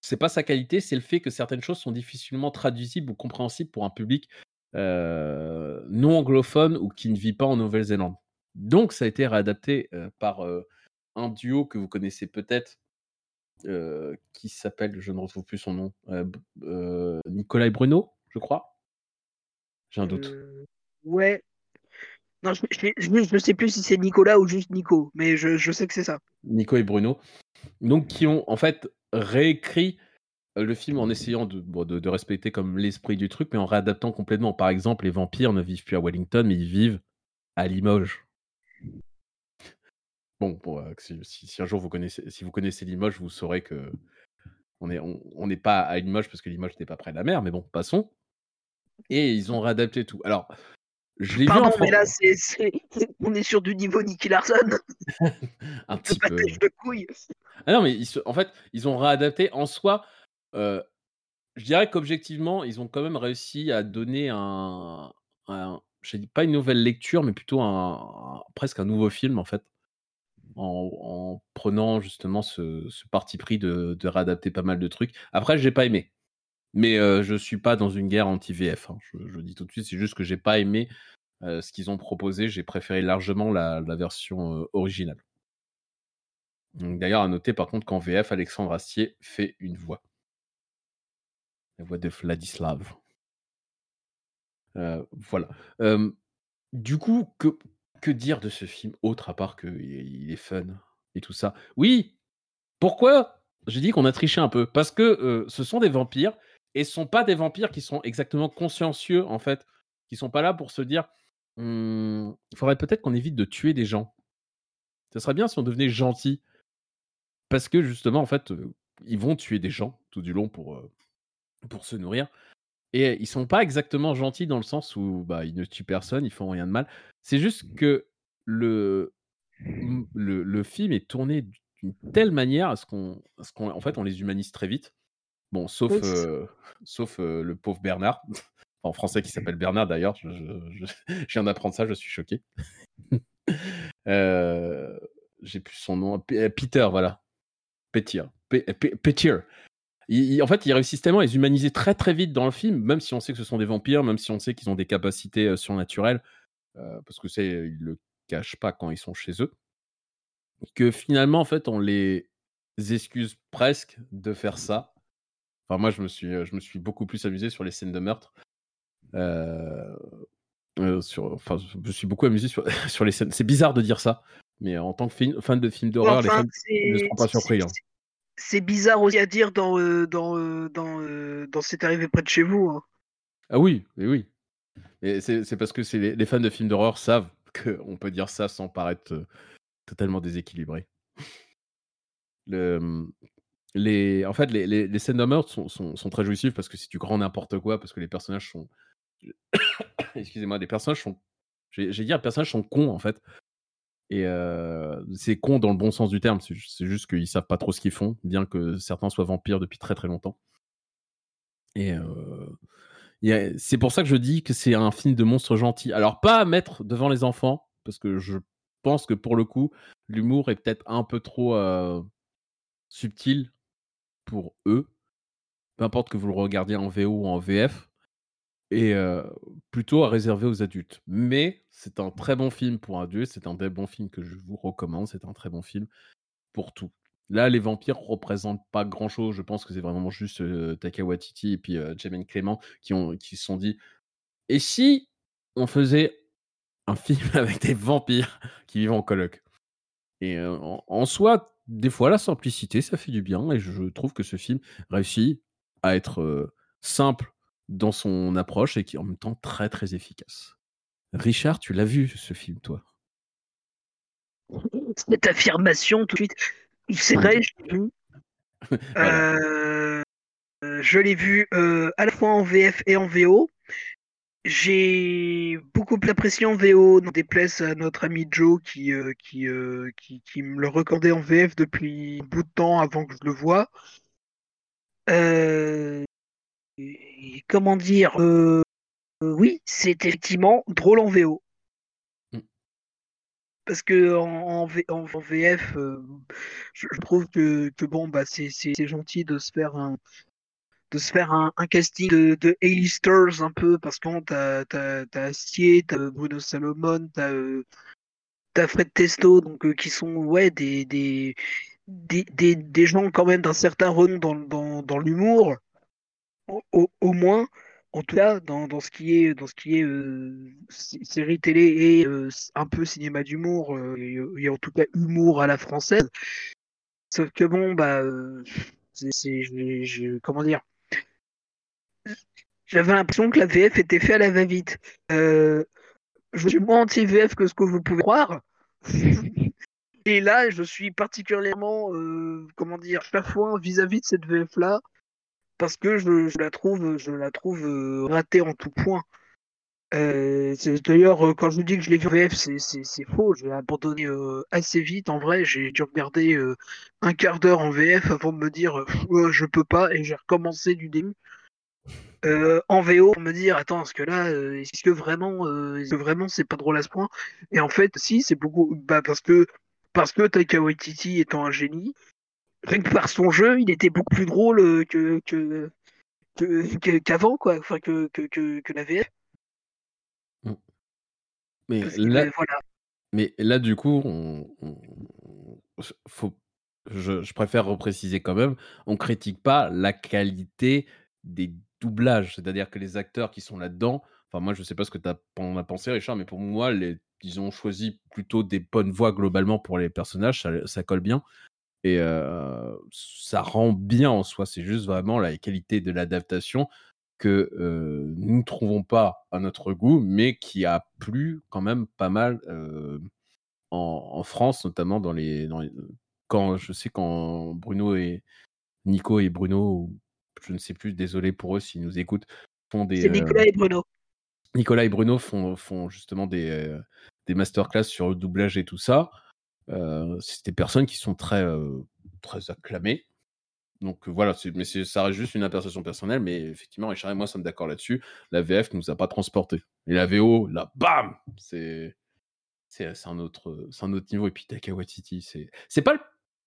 c'est pas sa qualité, c'est le fait que certaines choses sont difficilement traduisibles ou compréhensibles pour un public euh, non anglophone ou qui ne vit pas en Nouvelle-Zélande. Donc ça a été réadapté euh, par un duo que vous connaissez peut-être, qui s'appelle, je ne retrouve plus son nom, Nicolas et Bruno, je crois. J'ai un doute. Ouais. Non, je, je sais plus si c'est Nicolas ou juste Nico, mais je, sais que c'est ça. Nico et Bruno. Donc qui ont en fait réécrit le film en essayant de, respecter comme l'esprit du truc, mais en réadaptant complètement. Par exemple, les vampires ne vivent plus à Wellington, mais ils vivent à Limoges. Bon, euh, si, si- un jour vous connaissez, si vous connaissez Limoges, vous saurez que on n'est pas à Limoges parce que Limoges n'est pas près de la mer, mais bon, passons. Et ils ont réadapté tout. Alors, je l'ai vu en Pardon, français mais là, on est sur du niveau Nicky Larson. un petit peu. de couilles. Ah non, mais ils se- en fait, ils ont réadapté en soi. euh, je dirais qu'objectivement, ils ont quand même réussi à donner un, un je dis pas une nouvelle lecture, mais plutôt un, un- presque un nouveau film en fait, en, en prenant justement ce, ce parti pris de, de réadapter pas mal de trucs. Après, j'ai pas aimé, mais euh, je suis pas dans une guerre anti-VF. hein. Je, je dis tout de suite, c'est juste que j'ai pas aimé euh, ce qu'ils ont proposé. J'ai préféré largement la, version euh, originale. D'ailleurs, à noter par contre qu'en VF, Alexandre Astier fait une voix. La voix de Vladislav. Euh, voilà. Du coup, que, dire de ce film autre à part qu'il il est fun et tout ça? Oui Pourquoi? J'ai dit qu'on a triché un peu. Parce que ce sont des vampires et ce sont pas des vampires qui sont exactement consciencieux en fait. Qui sont pas là pour se dire Hum, il faudrait peut-être qu'on évite de tuer des gens. Ce serait bien si on devenait gentil. Parce que justement, en fait, ils vont tuer des gens tout du long pour, euh, pour se nourrir. Et ils sont pas exactement gentils dans le sens où bah, ils ne tuent personne, ils font rien de mal. C'est juste que le, m- le, le film est tourné d'une telle manière à ce qu'on, ce qu'on, en fait, on les humanise très vite. Bon, sauf, Oui, euh, sauf euh, le pauvre Bernard, en français qui s'appelle Bernard d'ailleurs. Je, je- je- je viens d'apprendre ça, je suis choqué. Euh, J'ai plus son nom. P- euh, Peter, voilà. Petir. Pe- Pe- Petir. Il- il- en fait, ils réussissent tellement à les humaniser très très vite dans le film, même si on sait que ce sont des vampires, même si on sait qu'ils ont des capacités surnaturelles, parce que c'est, ils le cachent pas quand ils sont chez eux, que finalement, en fait, on les excuse presque de faire ça. Enfin, moi, je me suis, je me suis beaucoup plus amusé sur les scènes de meurtre. Euh, euh, sur, enfin, je me suis beaucoup amusé sur, sur les scènes. C'est bizarre de dire ça, mais en tant que film- fan de films d'horreur, les fans ne seront pas surpris. hein. c'est- bizarre aussi à dire dans, euh, dans, euh, dans, euh, dans C'est arrivé près de chez vous. hein. Ah oui, oui, oui. Et c'est parce que les, les fans de films d'horreur savent qu'on peut dire ça sans paraître euh, totalement déséquilibré. le, les, en fait, les, les, scènes de meurtre sont, sont, sont, très jouissives parce que si tu grand n'importe quoi, parce que les personnages sont. Excusez-moi, les personnages sont. J'ai dit, les personnages sont cons en fait. Et euh, c'est con dans le bon sens du terme, c'est juste qu'ils savent pas trop ce qu'ils font, bien que certains soient vampires depuis très très longtemps. Et euh, c'est pour ça que je dis que c'est un film de monstres gentils. Alors, pas à mettre devant les enfants, parce que je pense que pour le coup, l'humour est peut-être un peu trop euh, subtil pour eux. Peu importe que vous le regardiez en VO ou en VF. Et euh, plutôt à réserver aux adultes. Mais c'est un très bon film pour adultes. C'est un très bon film que je vous recommande. C'est un très bon film pour tout. Là, les vampires représentent pas grand chose. Je pense que c'est vraiment juste euh, Taika Waititi et puis euh, Clément qui qui se sont dit et si on faisait un film avec des vampires qui vivent en coloc? Et euh, en, soi, des fois, la simplicité, ça fait du bien. Et je trouve que ce film réussit à être euh, simple dans son approche et qui est en même temps très très efficace. Richard, tu l'as vu ce film, toi? Cette affirmation tout de suite. C'est vrai, je l'ai vu. euh, je l'ai vu euh, à la fois en VF et en VO. J'ai beaucoup apprécié en VO, des déplace à notre ami Joe qui, euh, qui, euh, qui, qui, me le recordait en VF depuis un bout de temps avant que je le voie. Et, comment dire Oui, c'est effectivement drôle en VO parce que en, en, en VF, euh, je, je, trouve que, que bon, bah, c'est gentil de se faire un, de se faire un, casting de, de A-listers un peu, parce que t'as as, Astier, t'as Bruno Salomon, t'as as Fred Testo, donc euh, qui sont ouais des, des, des, des, des gens quand même d'un certain renom dans, dans, dans l'humour, au, au, moins en tout cas dans, dans, ce qui est dans ce qui est euh, série télé et euh, un peu cinéma d'humour et, en tout cas humour à la française. Sauf que bon bah comment dire j'avais l'impression que la VF était faite à la va-vite euh, je suis moins anti VF que ce que vous pouvez croire et là je suis particulièrement comment dire chafouin vis-à-vis de cette VF là parce que je, je, la trouve, je la trouve euh, ratée en tout point. Euh, D'ailleurs, euh, quand je vous dis que je l'ai vu en VF, c'est faux. Je l'ai abandonné euh, assez vite. En vrai, j'ai dû regarder euh, un quart d'heure en VF avant de me dire je peux pas et j'ai recommencé du début. En VO pour me dire attends est-ce que là est-ce que vraiment est-ce que vraiment c'est pas drôle à ce point? Et en fait si c'est beaucoup bah parce que parce que Taika Waititi étant un génie rien que par son jeu, il était beaucoup plus drôle euh, que que qu'avant quoi, enfin que que que, que la VF. Mm. Mais là, voilà. mais là du coup, on, on faut, je, je, préfère repréciser quand même, on critique pas la qualité des c'est-à-dire que les acteurs qui sont là-dedans, enfin moi je sais pas ce que tu as pensé Richard, mais pour moi les ils ont choisi plutôt des bonnes voix globalement pour les personnages, ça, colle bien. Et euh, ça rend bien en soi. C'est juste vraiment la qualité de l'adaptation que euh, nous ne trouvons pas à notre goût, mais qui a plu quand même pas mal euh, en, en, France, notamment dans les, dans les, quand je sais quand Bruno et Nico et Bruno, je ne sais plus, désolé pour eux s'ils nous écoutent, font des. C'est Nicolas et Bruno. Nicolas et Bruno font, font justement des, des masterclass sur le doublage et tout ça. Euh, c'est des personnes qui sont très, euh, très acclamées. Donc voilà, mais ça reste juste une appréciation personnelle, mais effectivement, Richard et moi sommes d'accord là-dessus. La VF nous a pas transporté. Et la VO, là, bam C'est c'est un autre c'est un autre niveau. Et puis Taka Waititi, c'est c'est pas le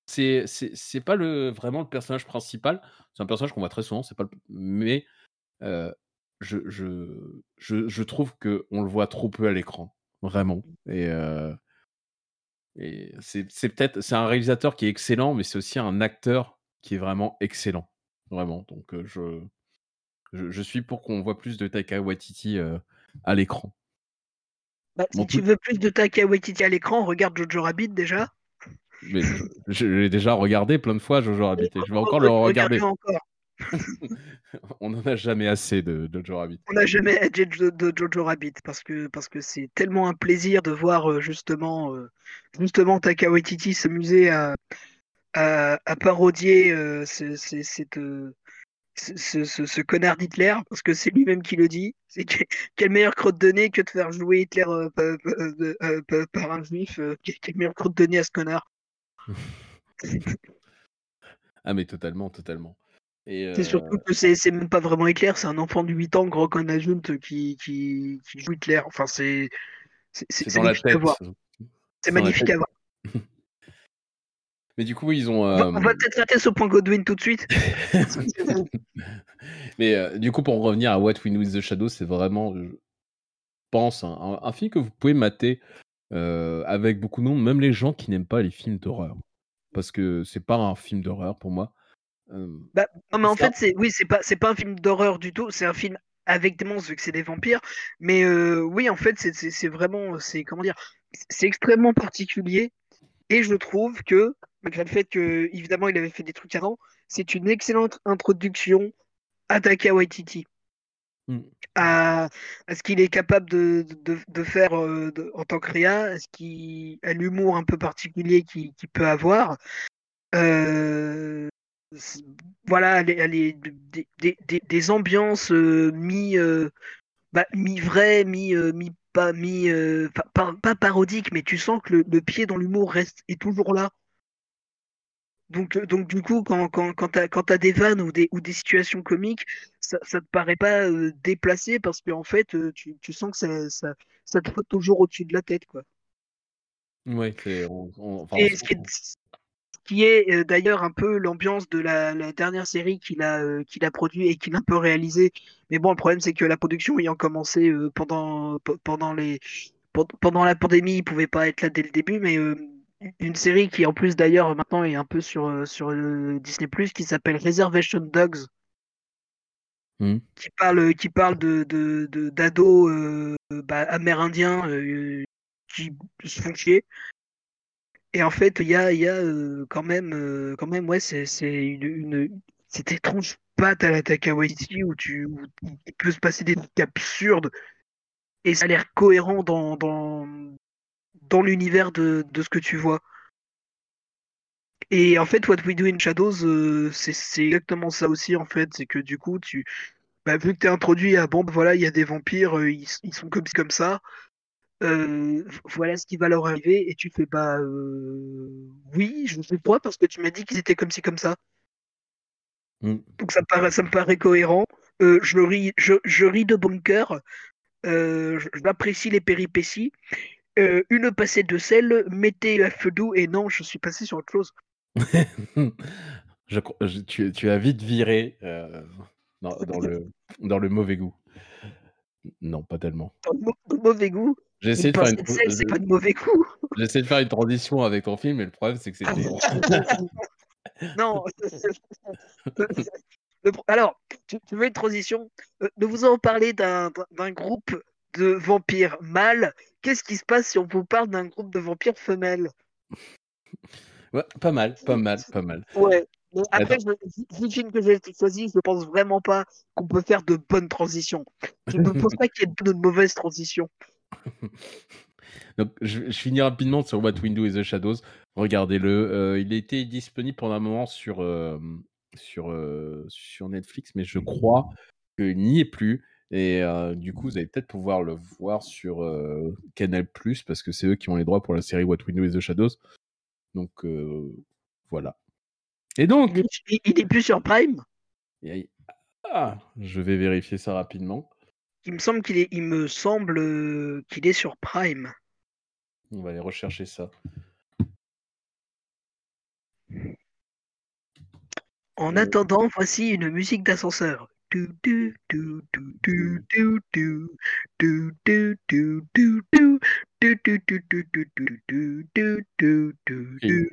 c'est c'est pas le vraiment le personnage principal. C'est un personnage qu'on voit très souvent. C'est pas le, mais euh, je, je, je je trouve que on le voit trop peu à l'écran, vraiment. Et euh, et c'est peut-être c'est un réalisateur qui est excellent, mais c'est aussi un acteur qui est vraiment excellent, vraiment. Donc euh, je, je, je suis pour qu'on voit plus de Taika Waititi à l'écran. Bah, si bon, tu veux plus de Taika Waititi à l'écran, regarde Jojo Rabbit déjà. Mais je, l'ai déjà regardé plein de fois Jojo Rabbit. Et je vais encore le regarder. Encore. On n'en a jamais assez de Jojo Rabbit. On n'a jamais assez de, de Jojo Rabbit parce que parce que c'est tellement un plaisir de voir euh, justement euh, justement Taka Waititi s'amuser à, à, à parodier euh, ce, ce- cette, ce, ce- ce connard d'Hitler parce que c'est lui-même qui le dit. C'est que- quelle meilleure crotte de nez que de faire jouer Hitler euh, pa- pa- euh, euh, pa- par un juif. quelle meilleure crotte de nez à ce connard. Ah, mais totalement, totalement. C'est euh, surtout que c'est même pas vraiment Hitler, c'est un enfant de 8 ans gros comme un adulte qui, qui, qui joue Hitler. Enfin, c'est la magnifique à voir. C'est magnifique à voir. Mais du coup, ils ont. On va, euh, on va peut-être rater ce point Godwin tout de suite. Mais euh, du coup, pour en revenir à What We Know is the Shadow, c'est vraiment, je pense, un film que vous pouvez mater euh, avec beaucoup de monde, même les gens qui n'aiment pas les films d'horreur. Parce que c'est pas un film d'horreur pour moi. Euh, Bah, non, mais en fait, c'est oui, c'est pas c'est pas un film d'horreur du tout. C'est un film avec des monstres vu que c'est des vampires. Mais euh, oui, en fait, c'est vraiment c'est comment dire, c'est extrêmement particulier. Et je trouve que malgré le fait que évidemment il avait fait des trucs avant, c'est une excellente introduction à Taika Waititi. hmm. À, ce qu'il est capable de, de, faire euh, en tant que réa, à, l'humour un peu particulier qu'il peut avoir. Euh, voilà, des, ambiances euh, mi, bah, mi vraies, pas mi pas, parodiques, mais tu sens que le, le pied dans l'humour reste est toujours là. Donc, euh, donc du coup, quand, quand, quand tu as, t'as des vannes ou des, ou des situations comiques, ça, ça te paraît pas euh, déplacé parce qu'en fait, euh, tu, tu sens que ça, ça, ça te flotte toujours au-dessus de la tête. Quoi. Ouais, c'est. on- on- enfin, Et on- ce qui est, ce qui est, euh, d'ailleurs un peu l'ambiance de la, la dernière série qu'il a, euh, qu'il a produit et qu'il a un peu réalisé. Mais bon, le problème, c'est que la production ayant commencé euh, pendant, pe- pendant, les, pe- pendant la pandémie, il pouvait pas être là dès le début. Mais une série qui, en plus, d'ailleurs, maintenant est un peu sur, euh, sur euh, Disney, qui s'appelle Reservation Dogs. Hmm. qui parle qui parle de d'ados euh, bah, amérindiens euh, qui se font chier et en fait il y a y a euh, quand même euh, quand même ouais c'est une, une cette étrange patte à la Taika Waititi où tu où il peut se passer des trucs absurdes et ça a l'air cohérent dans dans dans l'univers de de ce que tu vois et en fait, What We Do in Shadows, euh, c'est exactement ça aussi, en fait. C'est que du coup, tu, bah, vu que t'es introduit à bon, voilà, il y a des vampires, euh, ils, ils sont comme comme ça. euh, voilà ce qui va leur arriver. Et tu fais, bah, oui, je sais pas, parce que tu m'as dit qu'ils étaient comme ci, comme ça. Hmm. Donc ça me paraît, ça me paraît cohérent. Je, ris, je, je ris de bon cœur. Euh, J'apprécie les péripéties. Euh, une passée de sel, mettez à feu doux. Et non, je suis passé sur autre chose. Je tu, tu as vite viré euh, dans, dans le, dans le mauvais goût. Non, pas tellement. Dans le mau- dans le mauvais goût. Essayé, de pas de mauvais goût. j'ai essayé de faire une transition avec ton film, mais le problème, c'est que c'était. non. Le pro- Alors, tu, veux une transition? Euh, Nous vous avons parlé d'un d'un groupe de vampires mâles. Qu'est-ce qui se passe si on vous parle d'un groupe de vampires femelles Ouais, pas mal, pas mal, pas mal. Ouais. Bon, après, je, le film que j'ai choisi, je pense vraiment pas qu'on peut faire de bonnes transitions. Je ne pense pas qu'il y ait de mauvaises transitions. Donc, je, je finis rapidement sur What We Do is the Shadows. Regardez-le. Euh, il était disponible pendant un moment sur, euh, sur, euh, sur Netflix, mais je crois qu'il n'y est plus. Et euh, du coup, vous allez peut-être pouvoir le voir sur euh, Canal parce que c'est eux qui ont les droits pour la série What We Do is the Shadows. Donc, euh, voilà. Et donc, Il est, il- il est plus sur Prime? et- ah, je vais vérifier ça rapidement. Il me semble qu'il est, il me semble qu'il est sur Prime. On va aller rechercher ça. En Euh. attendant, voici une musique d'ascenseur.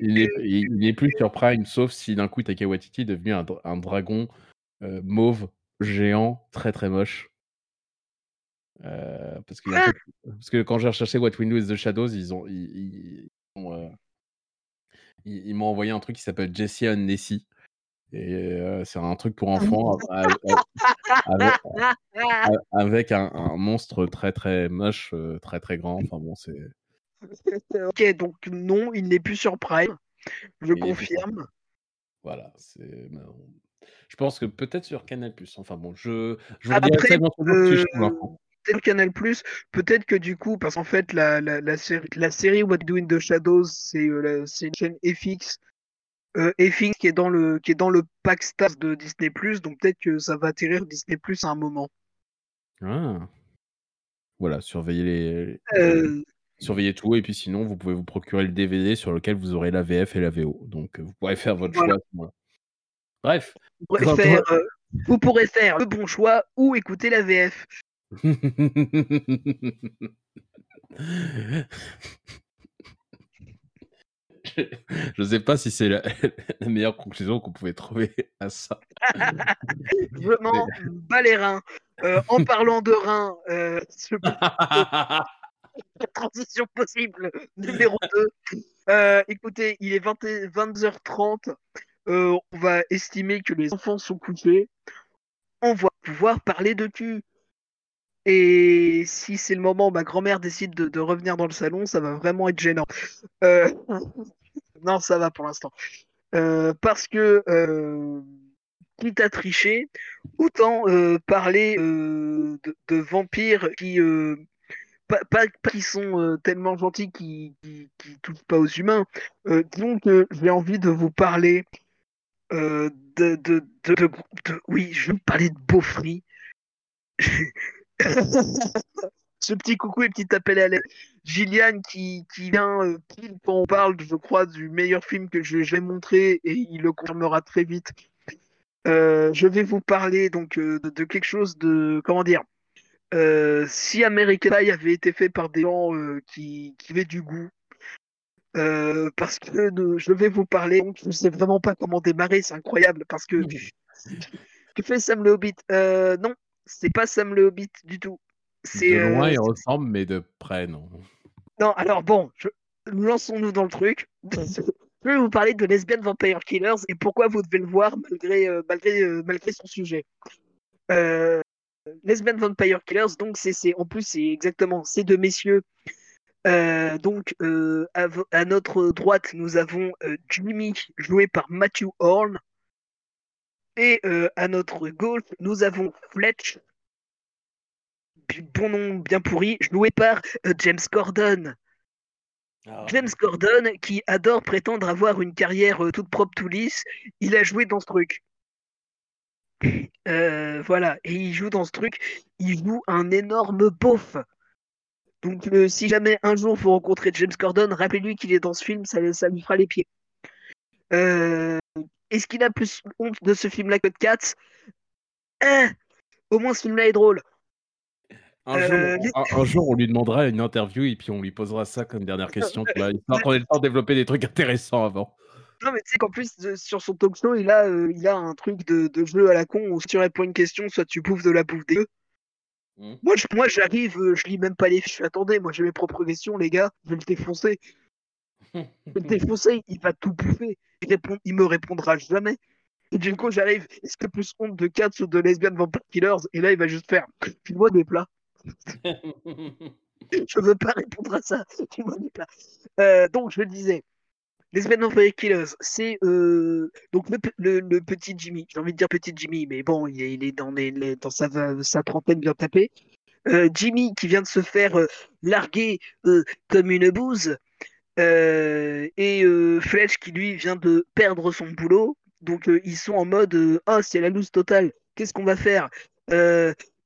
Il n'est plus sur Prime, sauf si d'un coup Taika Waititi est devenu un, dragon mauve, géant, très très moche. Parce, que, parce, que, quand j'ai recherché What Windows the Shadows, ils ils, ils, m'ont envoyé un truc qui s'appelle Jesse and Nessie. Et euh, c'est un truc pour enfants avec, un, un monstre très très moche, euh, très très grand. Enfin bon, c'est. ok, donc non, il n'est plus sur Prime. Je plus sur confirme. Voilà, c'est. Je pense que peut-être sur Canal+. Enfin bon, je, je vous Après, redirai ça euh, peut-être Canal Plus, peut-être que du coup, parce qu'en fait, la, la, la, série, la série What We Do in the Shadows, c'est euh, une chaîne FX. Euh, FX qui est dans le qui est dans le pack Stars de Disney Plus, donc peut-être que ça va atterrir Disney Plus à un moment. Ah. Voilà, surveillez les, Euh, surveillez tout et puis sinon vous pouvez vous procurer le DVD sur lequel vous aurez la VF et la VO. Donc euh, vous pourrez faire votre Voilà. choix. Bref. vous, pourrez faire, euh, vous pourrez faire le bon choix ou écouter la VF. Je sais pas si c'est la, la meilleure conclusion qu'on pouvait trouver à ça. Je m'en bats les reins. Euh, en parlant de reins, euh, je la transition possible numéro 2. Euh, écoutez, il est 20 et- 22h30. Euh, on va estimer que les enfants sont couchés. On va pouvoir parler de cul. Et si c'est le moment où ma grand-mère décide de, de revenir dans le salon, ça va vraiment être gênant. Euh, Non, ça va pour l'instant. Euh, parce que, euh, quitte à tricher, autant euh, parler euh, de, vampires qui, sont tellement gentils qui, qui, touchent pas aux humains. Que j'ai envie de vous parler de- Oui, je vais vous parler de Beaufry. Ce petit coucou et petit appel à l'aide. Gillian qui, qui vient euh, quand on parle, je crois, du meilleur film que je- j'ai montré et il le confirmera très vite. Euh, je vais vous parler donc euh, de, de quelque chose de comment dire. Euh, si American Pie avait été fait par des gens qui, qui avaient du goût, parce que je vais vous parler, donc je sais vraiment pas comment démarrer, c'est incroyable parce que que fait Sam le Hobbit? Non, c'est pas Sam le Hobbit du tout. C'est De loin, euh, il ressemble, mais de près, non. non, alors bon, je... lançons-nous dans le truc. Je vais vous parler de Lesbian Vampire Killers et pourquoi vous devez le voir malgré, euh, malgré, euh, malgré son sujet. Euh, Lesbian Vampire Killers, donc c'est, en plus c'est exactement ces deux messieurs. Donc à, à notre droite nous avons Jimmy joué par Matthew Horn et à notre gauche nous avons Fletch, bon nom bien pourri, joué par euh, James Gordon. James Gordon, qui adore prétendre avoir une carrière euh, toute propre, tout lisse, il a joué dans ce truc. Euh, voilà, et il joue dans ce truc, il joue un énorme beauf. Donc, euh, si jamais un jour vous rencontrez James Gordon, rappelez-lui qu'il est dans ce film, ça, ça lui fera les pieds. Euh, Est-ce qu'il a plus honte de ce film-là que de Cats? Au moins, ce film-là est drôle. Un, Euh, jour, un, un jour, on lui demandera une interview et puis on lui posera ça comme dernière question, vois, histoire qu'on ait le temps de développer des trucs intéressants avant. Non, mais tu sais qu'en plus, de- sur son talk show, il a, euh, il a un truc de, de jeu à la con où soit tu réponds à une question, soit tu bouffes de la bouffe des. Mhm. Moi, je- moi, j'arrive, euh, je lis même pas les fiches. Attendez, moi, j'ai mes propres questions, les gars. Je vais le défoncer. Je vais le défoncer. Il va tout bouffer. Il, répond, il me répondra jamais. Et du coup, j'arrive. Est-ce que plus honte de Cats ou de Lesbian Vampire Killers Et là, il va juste faire. File-moi des plats. Je veux pas répondre à ça. File-moi des plats. Euh, donc, je disais. Lesbian Vampire Killers, c'est euh, donc le, pe- le- le petit Jimmy. J'ai envie de dire petit Jimmy, mais bon, il est, dans, les- les- sa, trentaine bien tapée. Euh, Jimmy qui vient de se faire larguer comme une bouse. Et Fletch qui lui vient de perdre son boulot. Donc ils sont en mode Ah, c'est la loose totale. Qu'est-ce qu'on va faire?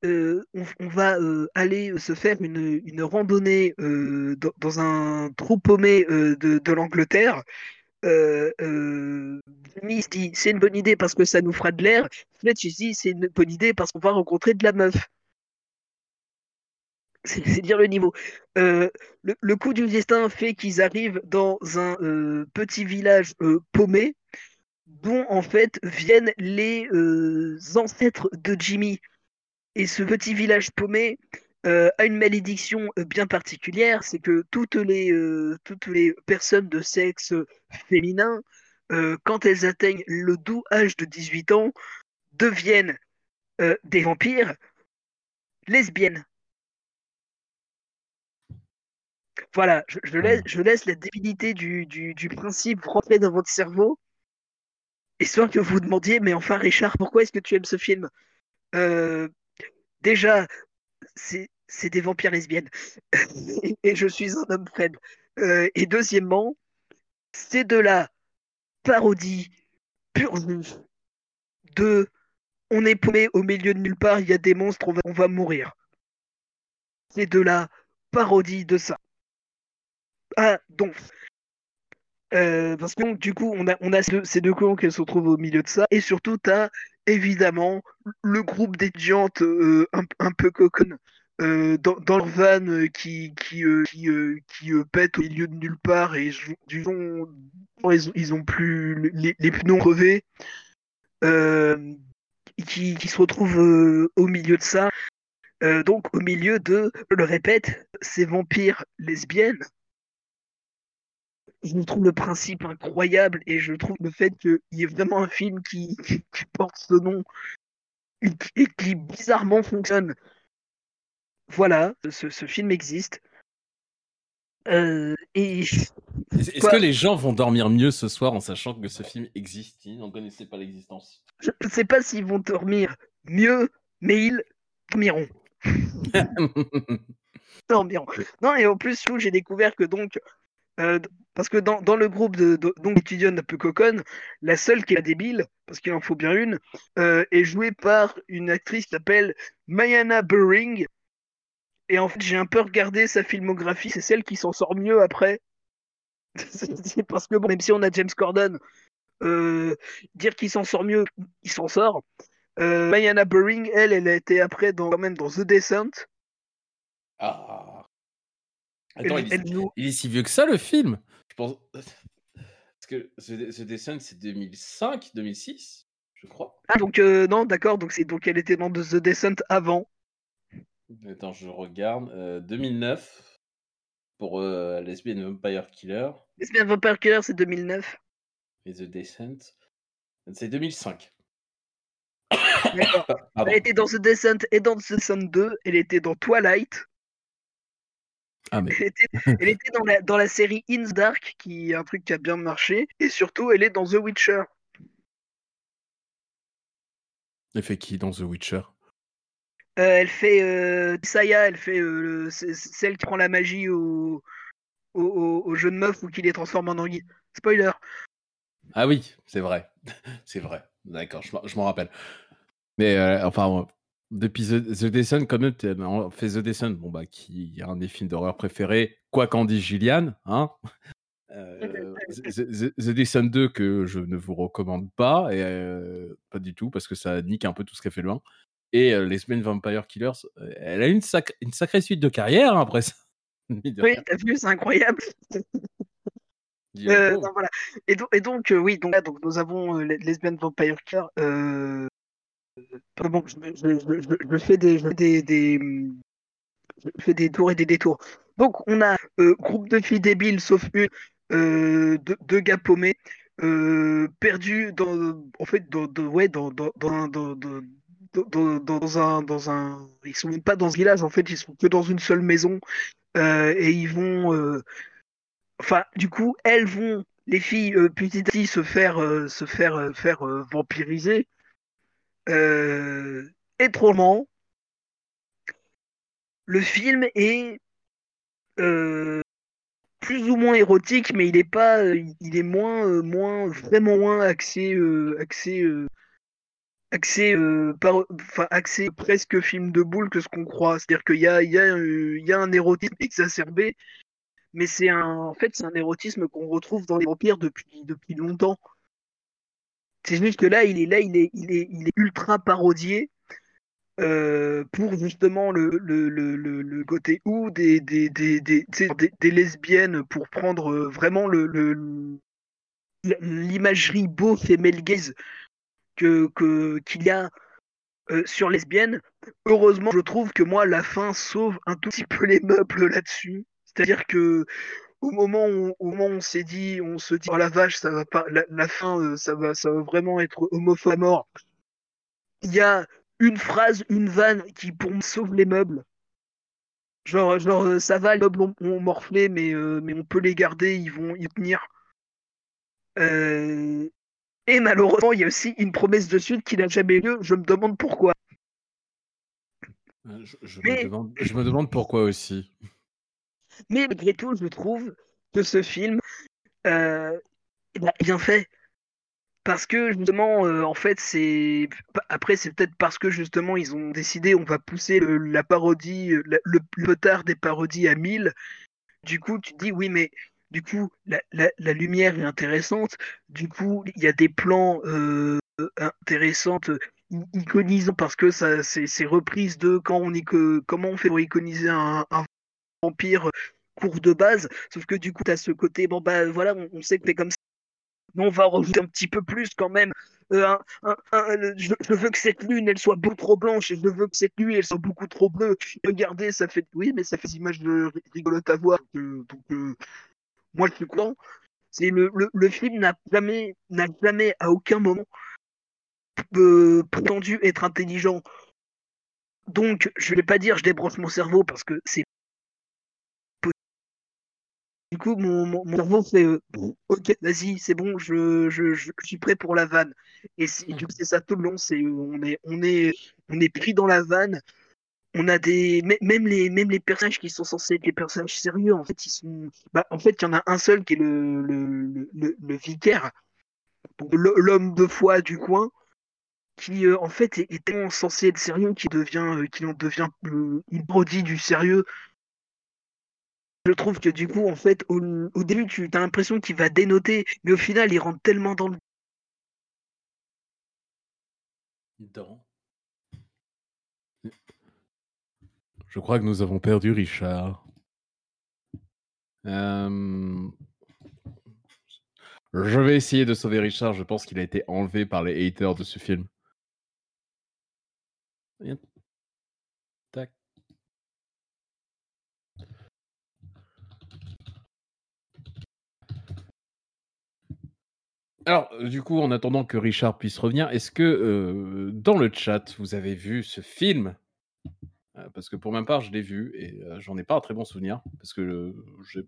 Euh, euh, on, va euh, aller se faire une, randonnée euh, dans, un trou paumé euh, de, l'Angleterre. Euh, euh, Jimmy se dit c'est une bonne idée parce que ça nous fera de l'air. Fletch dit c'est une bonne idée parce qu'on va rencontrer de la meuf. C'est dire le niveau. Euh, le, coup du destin fait qu'ils arrivent dans un euh, petit village euh, paumé dont en fait viennent les euh, ancêtres de Jimmy. Et ce petit village paumé euh, a une malédiction euh, bien particulière, c'est que toutes les, euh, toutes les personnes de sexe féminin euh, quand elles atteignent le doux âge de 18 ans, deviennent des vampires lesbiennes. Voilà, je, je laisse, je laisse la débilité du, du, du principe rentrer dans votre cerveau, histoire que vous vous demandiez, mais enfin Richard, pourquoi est-ce que tu aimes ce film? Euh, Déjà, c'est des vampires lesbiennes, et, je suis un homme faible. Euh, et deuxièmement, c'est de la parodie pure de on est paumé au milieu de nulle part, il y a des monstres, on va, mourir. C'est de la parodie de ça. Ah, donc. Euh, parce que donc, du coup, on a, ces deux- ces deux cons qui se retrouvent au milieu de ça. Et surtout, tu as évidemment le groupe d'étudiantes euh, un, peu coconnes euh, dans, leur van euh, qui, qui, pète au milieu de nulle part et ils, ont, plus les, pneus ont crevé. Euh, qui, qui se retrouvent au milieu de ça. Donc au milieu de, je le répète, ces vampires lesbiennes. Je trouve le principe incroyable et je trouve le fait qu'il y ait vraiment un film qui, qui porte ce nom et qui, et qui bizarrement fonctionne. Voilà, ce, ce film existe. Euh, et Est-ce que les gens vont dormir mieux ce soir en sachant que ce film existe? Ils n'en connaissaient pas l'existence. je ne sais pas s'ils vont dormir mieux, mais ils dormiront. dormiront. Non, et en plus, j'ai découvert que donc, euh, parce que dans, dans le groupe de, de- donc d'étudiants un peu coconne, la seule qui est la débile, parce qu'il en faut bien une, euh, est jouée par une actrice qui s'appelle Mayana Buring. Et en fait, j'ai un peu regardé sa filmographie, c'est celle qui s'en sort mieux après. C'est parce que bon, même si on a James Corden, euh, dire qu'il s'en sort mieux, il s'en sort. Euh, Mayana Buring, elle, elle a été après dans, quand même dans The Descent. ah. Elle, Attends, il est, elle joue- il est si vieux que ça le film? Pense. Parce que ce, ce dessin c'est 2005, 2006, je crois. Ah, donc euh, non, d'accord, donc c'est donc elle était dans The Descent avant. Attends, je regarde. euh, 2009 pour euh, Lesbian Vampire Killer Lesbian Vampire Killer, c'est 2009. et The Descent. C'est 2005. D'accord. Pardon. Elle était dans The Descent et dans The Descent 2. Elle était dans Twilight. Ah, mais Elle était, elle était dans, la, dans la série In the Dark, qui est un truc qui a bien marché. Et surtout, elle est dans The Witcher. elle fait qui dans The Witcher? Euh, elle fait euh, Saya, elle fait euh, le- celle qui prend la magie au, au, au- aux jeunes meufs ou qui les transforme en anguille. Spoiler. Ah oui, c'est vrai. c'est vrai. D'accord, je m'en- je m'en rappelle. Mais euh, enfin, depuis The, The Descent, quand même, t'as- on fait The Descent, bon, bah, qui est un des films d'horreur préférés, quoi qu'en dise Gillian, hein. Euh, The, The- The Descent 2 que je ne vous recommande pas, et euh, pas du tout, parce que ça nique un peu tout ce qu'a fait loin. Et euh, Lesbian Vampire Killers, euh, elle a une, sac- une sacrée suite de carrière hein, après ça. Oui, t'as vu, c'est incroyable. Euh, non, voilà. Et, donc, et donc, euh, oui, donc, là, donc nous avons euh, les- Lesbian Vampire Killer. Bon, je, fais des, tours et des détours. Donc, on a euh, groupe de filles débiles, sauf une, euh, deux, deux gars paumés, euh, perdus dans, en fait, ouais, dans, dans, dans, dans, un, dans un, ils sont même pas dans ce village, en fait, ils sont que dans une seule maison, euh, et ils vont, enfin, du coup, elles vont, les filles, petit à petit, se faire, se faire, faire vampiriser. Euh, le film est euh, plus ou moins érotique, mais il est pas, euh, il est moins, euh, moins, vraiment moins axé, axé, axé, par, axé presque film de boule que ce qu'on croit. C'est-à-dire qu'il y a, il y, a, il y a un érotisme exacerbé, mais c'est un, en fait, c'est un érotisme qu'on retrouve dans les vampires depuis, depuis longtemps. C'est juste que là, il est là, il est, ultra parodié euh, pour justement le, côté ou des, lesbiennes pour prendre euh, vraiment l'imagerie beau female gaze que, qu'il y a euh, sur lesbienne. Heureusement, je trouve que moi, la fin sauve un tout petit peu les meubles là-dessus. C'est-à-dire que au moment où, au moment où on s'est dit, on se dit, oh la vache, ça va pas, la, la fin, euh, ça va, ça va vraiment être homophobe à mort. Il y a une phrase, une vanne qui pour me sauve les meubles. Genre, genre euh, ça va, les meubles ont, ont morflé, mais, euh, mais on peut les garder, ils vont y tenir. Euh, Et malheureusement, il y a aussi une promesse de suite qui n'a jamais eu lieu. Je me demande pourquoi. Je, je Mais- me demande, je me demande pourquoi aussi. Mais malgré tout, je trouve que ce film euh, eh ben, est bien fait. Parce que justement, euh, en fait, c'est. Après, c'est peut-être parce que justement, ils ont décidé, on va pousser le- la parodie, euh, le, le potard des parodies à 1000. Du coup, tu dis, oui, mais du coup, la, la- lumière est intéressante. Du coup, il y a des plans intéressants, i- iconisants, parce que ça, c'est c'est reprise de quand on est que, comment on fait pour iconiser un vampire court de base. Sauf que du coup, tu as ce côté, bon, bah voilà, on, sait que c'est comme ça. Mais on va rajouter un petit peu plus quand même. Euh, je, veux que cette lune, elle soit beaucoup trop blanche et je veux que cette nuit, elle soit beaucoup trop bleue. Regardez, ça fait, oui, mais ça fait des images de ri- rigolotes à voir. Donc, euh, euh, moi, je suis content. Le, le, le film n'a jamais, n'a jamais à aucun moment euh, prétendu être intelligent. Donc, je vais pas dire je débranche mon cerveau parce que c'est du coup, mon, mon, cerveau fait euh, Ok, vas-y, c'est bon, je, suis prêt pour la vanne. Et, du coup, c'est ça tout le long. C'est euh, on est, on est, pris dans la vanne. On a des mê- même les les personnages qui sont censés être des personnages sérieux. En fait, ils sont. Bah, en fait, il y en a un seul qui est le le, le, le- vicaire, l'homme de foi du coin, qui euh, en fait est, tellement censé être sérieux qu'il devient, en devient une du sérieux. Je trouve que du coup, en fait, au, début, tu as l'impression qu'il va dénoter, mais au final, il rentre tellement dans le. Je crois que nous avons perdu Richard. Euh, Je vais essayer de sauver Richard. Je pense qu'il a été enlevé par les haters de ce film. Alors, du coup, en attendant que Richard puisse revenir, est-ce que euh, dans le chat, vous avez vu ce film? Euh, Parce que pour ma part, je l'ai vu et euh, j'en ai pas un très bon souvenir parce que je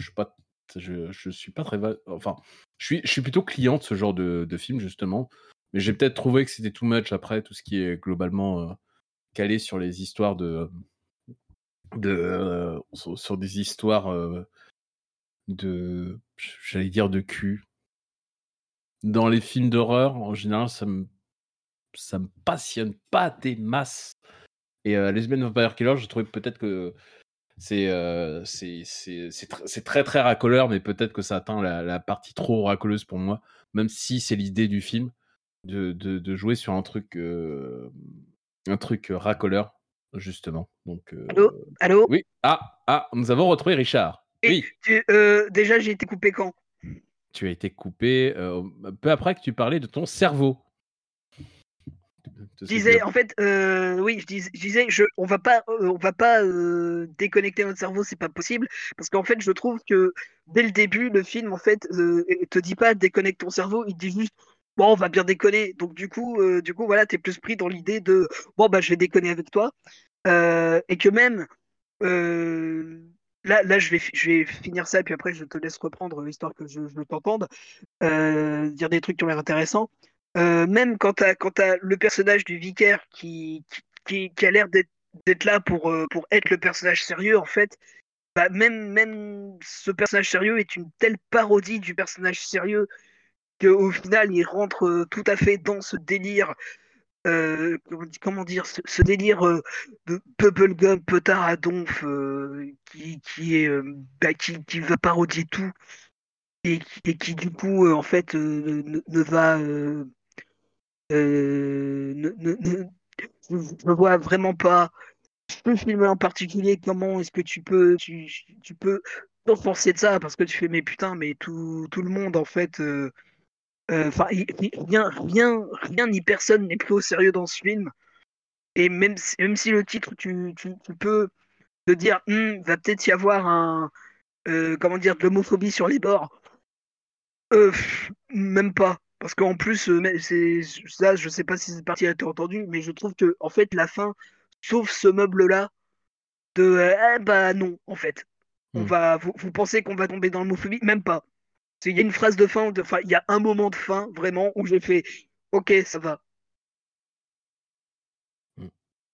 suis pas, je, suis pas très, enfin, je suis, je suis plutôt client de ce genre de, de film justement, mais j'ai peut-être trouvé que c'était too much après tout ce qui est globalement calé sur les histoires de, de, sur, des histoires de, j'allais dire de cul. Dans les films d'horreur, en général, ça me, ça me passionne pas des masses. Et euh, Lesbian Vampire Killer, je trouvais peut-être que c'est euh, c'est c'est c'est tr- c'est très très racoleur, mais peut-être que ça atteint la, la partie trop racoleuse pour moi, même si c'est l'idée du film de, de, de jouer sur un truc euh, un truc racoleur justement. Donc euh, Allô? Allô? oui ah ah nous avons retrouvé Richard. Et Oui, tu- déjà, j'ai été coupé quand? Tu as été coupé euh, peu après que tu parlais de ton cerveau. Je disais, en fait, euh, oui, je disais, je disais je, on va pas, euh, on va pas déconnecter notre cerveau, c'est pas possible, parce qu'en fait, je trouve que dès le début, le film, en fait, te dit pas déconnecte ton cerveau, il te dit juste, bon, on va bien déconner. Donc du coup, du coup, voilà, t'es plus pris dans l'idée de, bon, bah, je vais déconner avec toi, et que même, là, là, je vais, je vais finir ça, puis après, je te laisse reprendre, histoire que je, je t'entende, euh, dire des trucs qui ont l'air intéressants. Euh, même quand t'as quand t'as le personnage du vicaire qui qui, qui- a l'air d'être là pour euh, pour être le personnage sérieux en fait bah, même même ce personnage sérieux est une telle parodie du personnage sérieux qu'au final il rentre euh, tout à fait dans ce délire euh, comment, dire ce, délire euh, de bubblegum petard à donf euh, qui qui est euh, bah, qui qui va parodier tout et, qui- du coup en fait ne, va ne, ne, vois vraiment pas ce film en particulier. Comment est-ce que tu peux, tu, tu peux t'enfoncer de ça parce que tu fais mais putain, mais tout, tout le monde en fait, enfin il- il- rien, rien, rien ni personne n'est pris au sérieux dans ce film. Et même si, même si le titre, tu, tu, tu peux te dire, Hmm, va peut-être y avoir un, euh, comment dire, de l'homophobie sur les bords. Euh, pff, même pas. Parce qu'en plus, euh, c'est ça, je sais pas si cette partie a été entendue, mais je trouve que en fait la fin, sauf ce meuble-là, de euh, eh bah non, en fait. On Hmm. va, vous, vous pensez qu'on va tomber dans l'homophobie? Même pas. Il y a une phrase de fin, enfin, il y a un moment de fin vraiment où j'ai fait OK, ça va.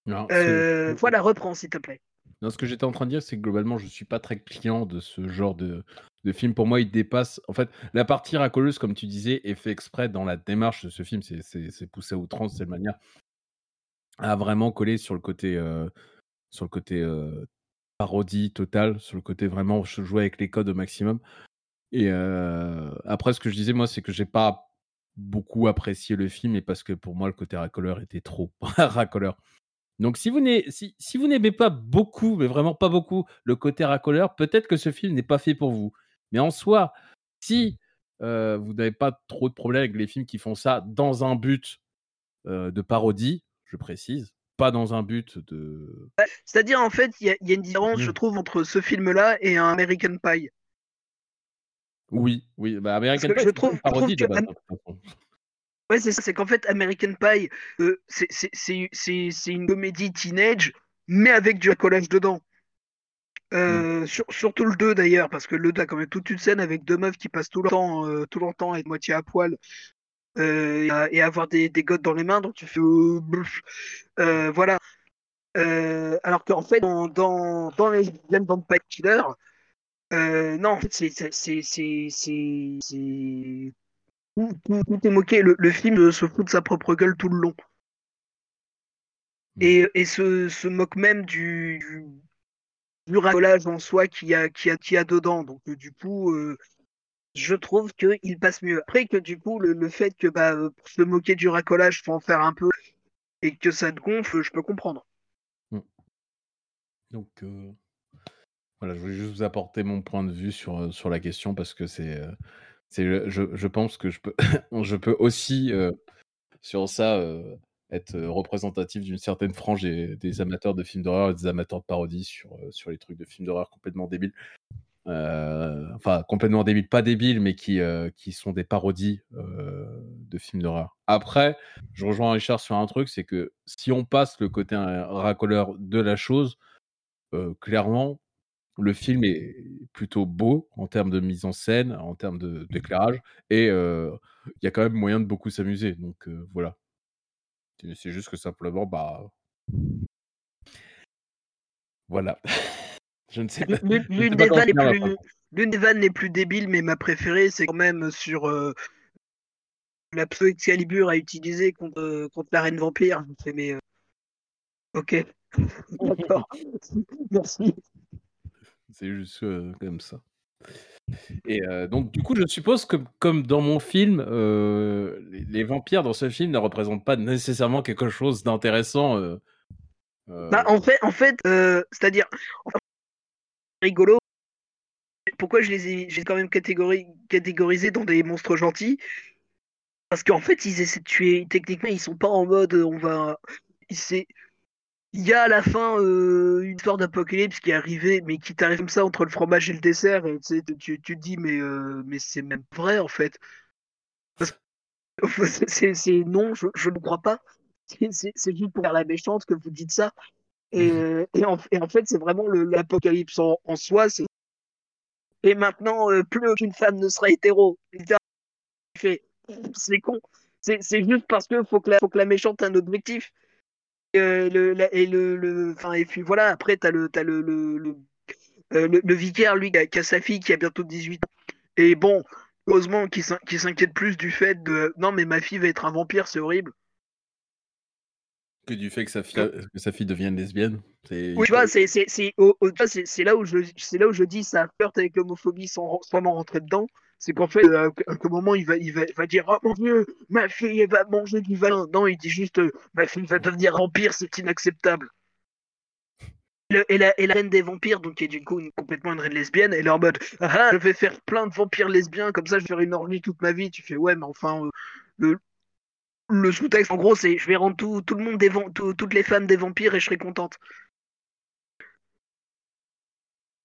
Non, ce- Euh, voilà, reprends s'il te plaît. Non, ce que j'étais en train de dire, c'est que globalement, je suis pas très client de ce genre de, de film. Pour moi, il dépasse. En fait, la partie racoleuse, comme tu disais, est fait exprès dans la démarche de ce film. C'est- poussé à outrance de cette manière à vraiment coller sur le côté, euh, sur le côté euh, parodie totale, sur le côté vraiment jouer avec les codes au maximum. Et après, ce que je disais, moi, c'est que j'ai pas beaucoup apprécié le film et parce que pour moi, le côté racoleur était trop racoleur. Donc, si vous n'aimez si, si pas beaucoup, mais vraiment pas beaucoup, le côté racoleur, peut-être que ce film n'est pas fait pour vous. Mais en soi, si euh, vous n'avez pas trop de problèmes avec les films qui font ça dans un but euh, de parodie, je précise, pas dans un but de. C'est-à-dire, en fait, il y, a- il y a une différence, je trouve, entre ce film-là et un American Pie. Oui, oui, bah American Pie, je trouve- parodie je trouve que- hein. Ouais, c'est ça, c'est qu'en fait, American Pie, euh, c'est- une comédie teenage, mais avec du collage dedans. Euh, sur- surtout le 2 d'ailleurs, parce que le 2 a quand même toute une scène avec deux meufs qui passent tout le temps, euh, tout le temps à être moitié à poil euh, et, à, et à avoir des, des gottes dans les mains, donc tu fais euh. Euh, voilà. Euh, alors qu'en fait, dans, dans, dans les Vampire Killer, euh, non, en fait, c'est tout, tout- tout est moqué. Le, le film se fout de sa propre gueule tout le long. Et, et se, se moque même du, du, du racolage en soi qu'il y a, y a, y a dedans. Donc, euh, du coup, euh, je trouve qu'il passe mieux. Après que, du coup, le, le fait que bah, euh, pour se moquer du racolage, faut en faire un peu et que ça te gonfle, je peux comprendre. Donc, euh, voilà, je voulais juste vous apporter mon point de vue sur, euh, sur la question parce que c'est. euh, je, je pense que je peux, je peux aussi, euh, sur ça, être représentatif d'une certaine frange des, des amateurs de films d'horreur et des amateurs de parodie sur, sur les trucs de films d'horreur complètement débiles. Enfin, complètement débiles, pas débiles, mais qui, qui sont des parodies de films d'horreur. Après, je rejoins Richard sur un truc, c'est que si on passe le côté racoleur de la chose, clairement, le film est plutôt beau en termes de mise en scène, en termes de- d'éclairage, et euh, il y a quand même moyen de beaucoup s'amuser. Donc euh, voilà. C'est juste que simplement, bah. Voilà. je ne sais pas. L'une des vannes les plus, phrase. l'une des vannes les plus débiles, mais ma préférée, c'est quand même sur euh, la pseudo Excalibur à utiliser contre, contre la reine vampire. Mais ok, d'accord, merci. C'est juste euh, comme ça. Et euh, donc, du coup, je suppose que, comme dans mon film, euh, les, vampires dans ce film ne représentent pas nécessairement quelque chose d'intéressant. Bah, en fait, en fait, c'est-à-dire, rigolo. Pourquoi je les ai, j'ai quand même catégori- catégorisés dans des monstres gentils? Parce qu'en fait, ils essaient de tuer. Techniquement, ils sont pas en mode, on va. Il y a à la fin euh, une histoire d'apocalypse qui est arrivée, mais qui t'arrive comme ça entre le fromage et le dessert, et tu, tu, tu te dis, mais, euh, mais c'est même vrai en fait. C'est, non, je, je ne crois pas. C'est, juste pour faire la méchante que vous dites ça. Et, euh, et, en, et en fait, c'est vraiment l'apocalypse en, en soi. Et maintenant, euh, plus aucune femme ne sera hétéro. C'est con. C'est c'est juste parce que faut que la, faut que la méchante ait un objectif. Et, euh, le, la- et le, et puis voilà. Après, t'as le, t'as le, le, le, euh, le- le vicaire, lui, qui a, qui a sa fille qui a bientôt 18 ans. Et bon, heureusement qu'il s'in- qu'il s'inquiète plus du fait de, non, mais ma fille va être un vampire, c'est horrible. que du fait que sa fille, que sa fille devienne lesbienne. Oui, tu vois, c'est là où je c'est là où je dis ça flirte avec l'homophobie sans sans vraiment rentrer dedans. C'est qu'en fait, euh, à un moment, il va il va, va dire oh mon dieu, ma fille va manger du vin. Non, il dit juste euh, ma fille va devenir vampire, c'est inacceptable. Le- et, la, reine des vampires, donc qui est du coup complètement une reine lesbienne, elle est en mode ah, ah, je vais faire plein de vampires lesbiens, comme ça je vais faire une orgie toute ma vie. Tu fais ouais, mais enfin, euh, le, sous-texte en gros, c'est je vais rendre tout, tout le monde des toutes les femmes des vampires et je serai contente.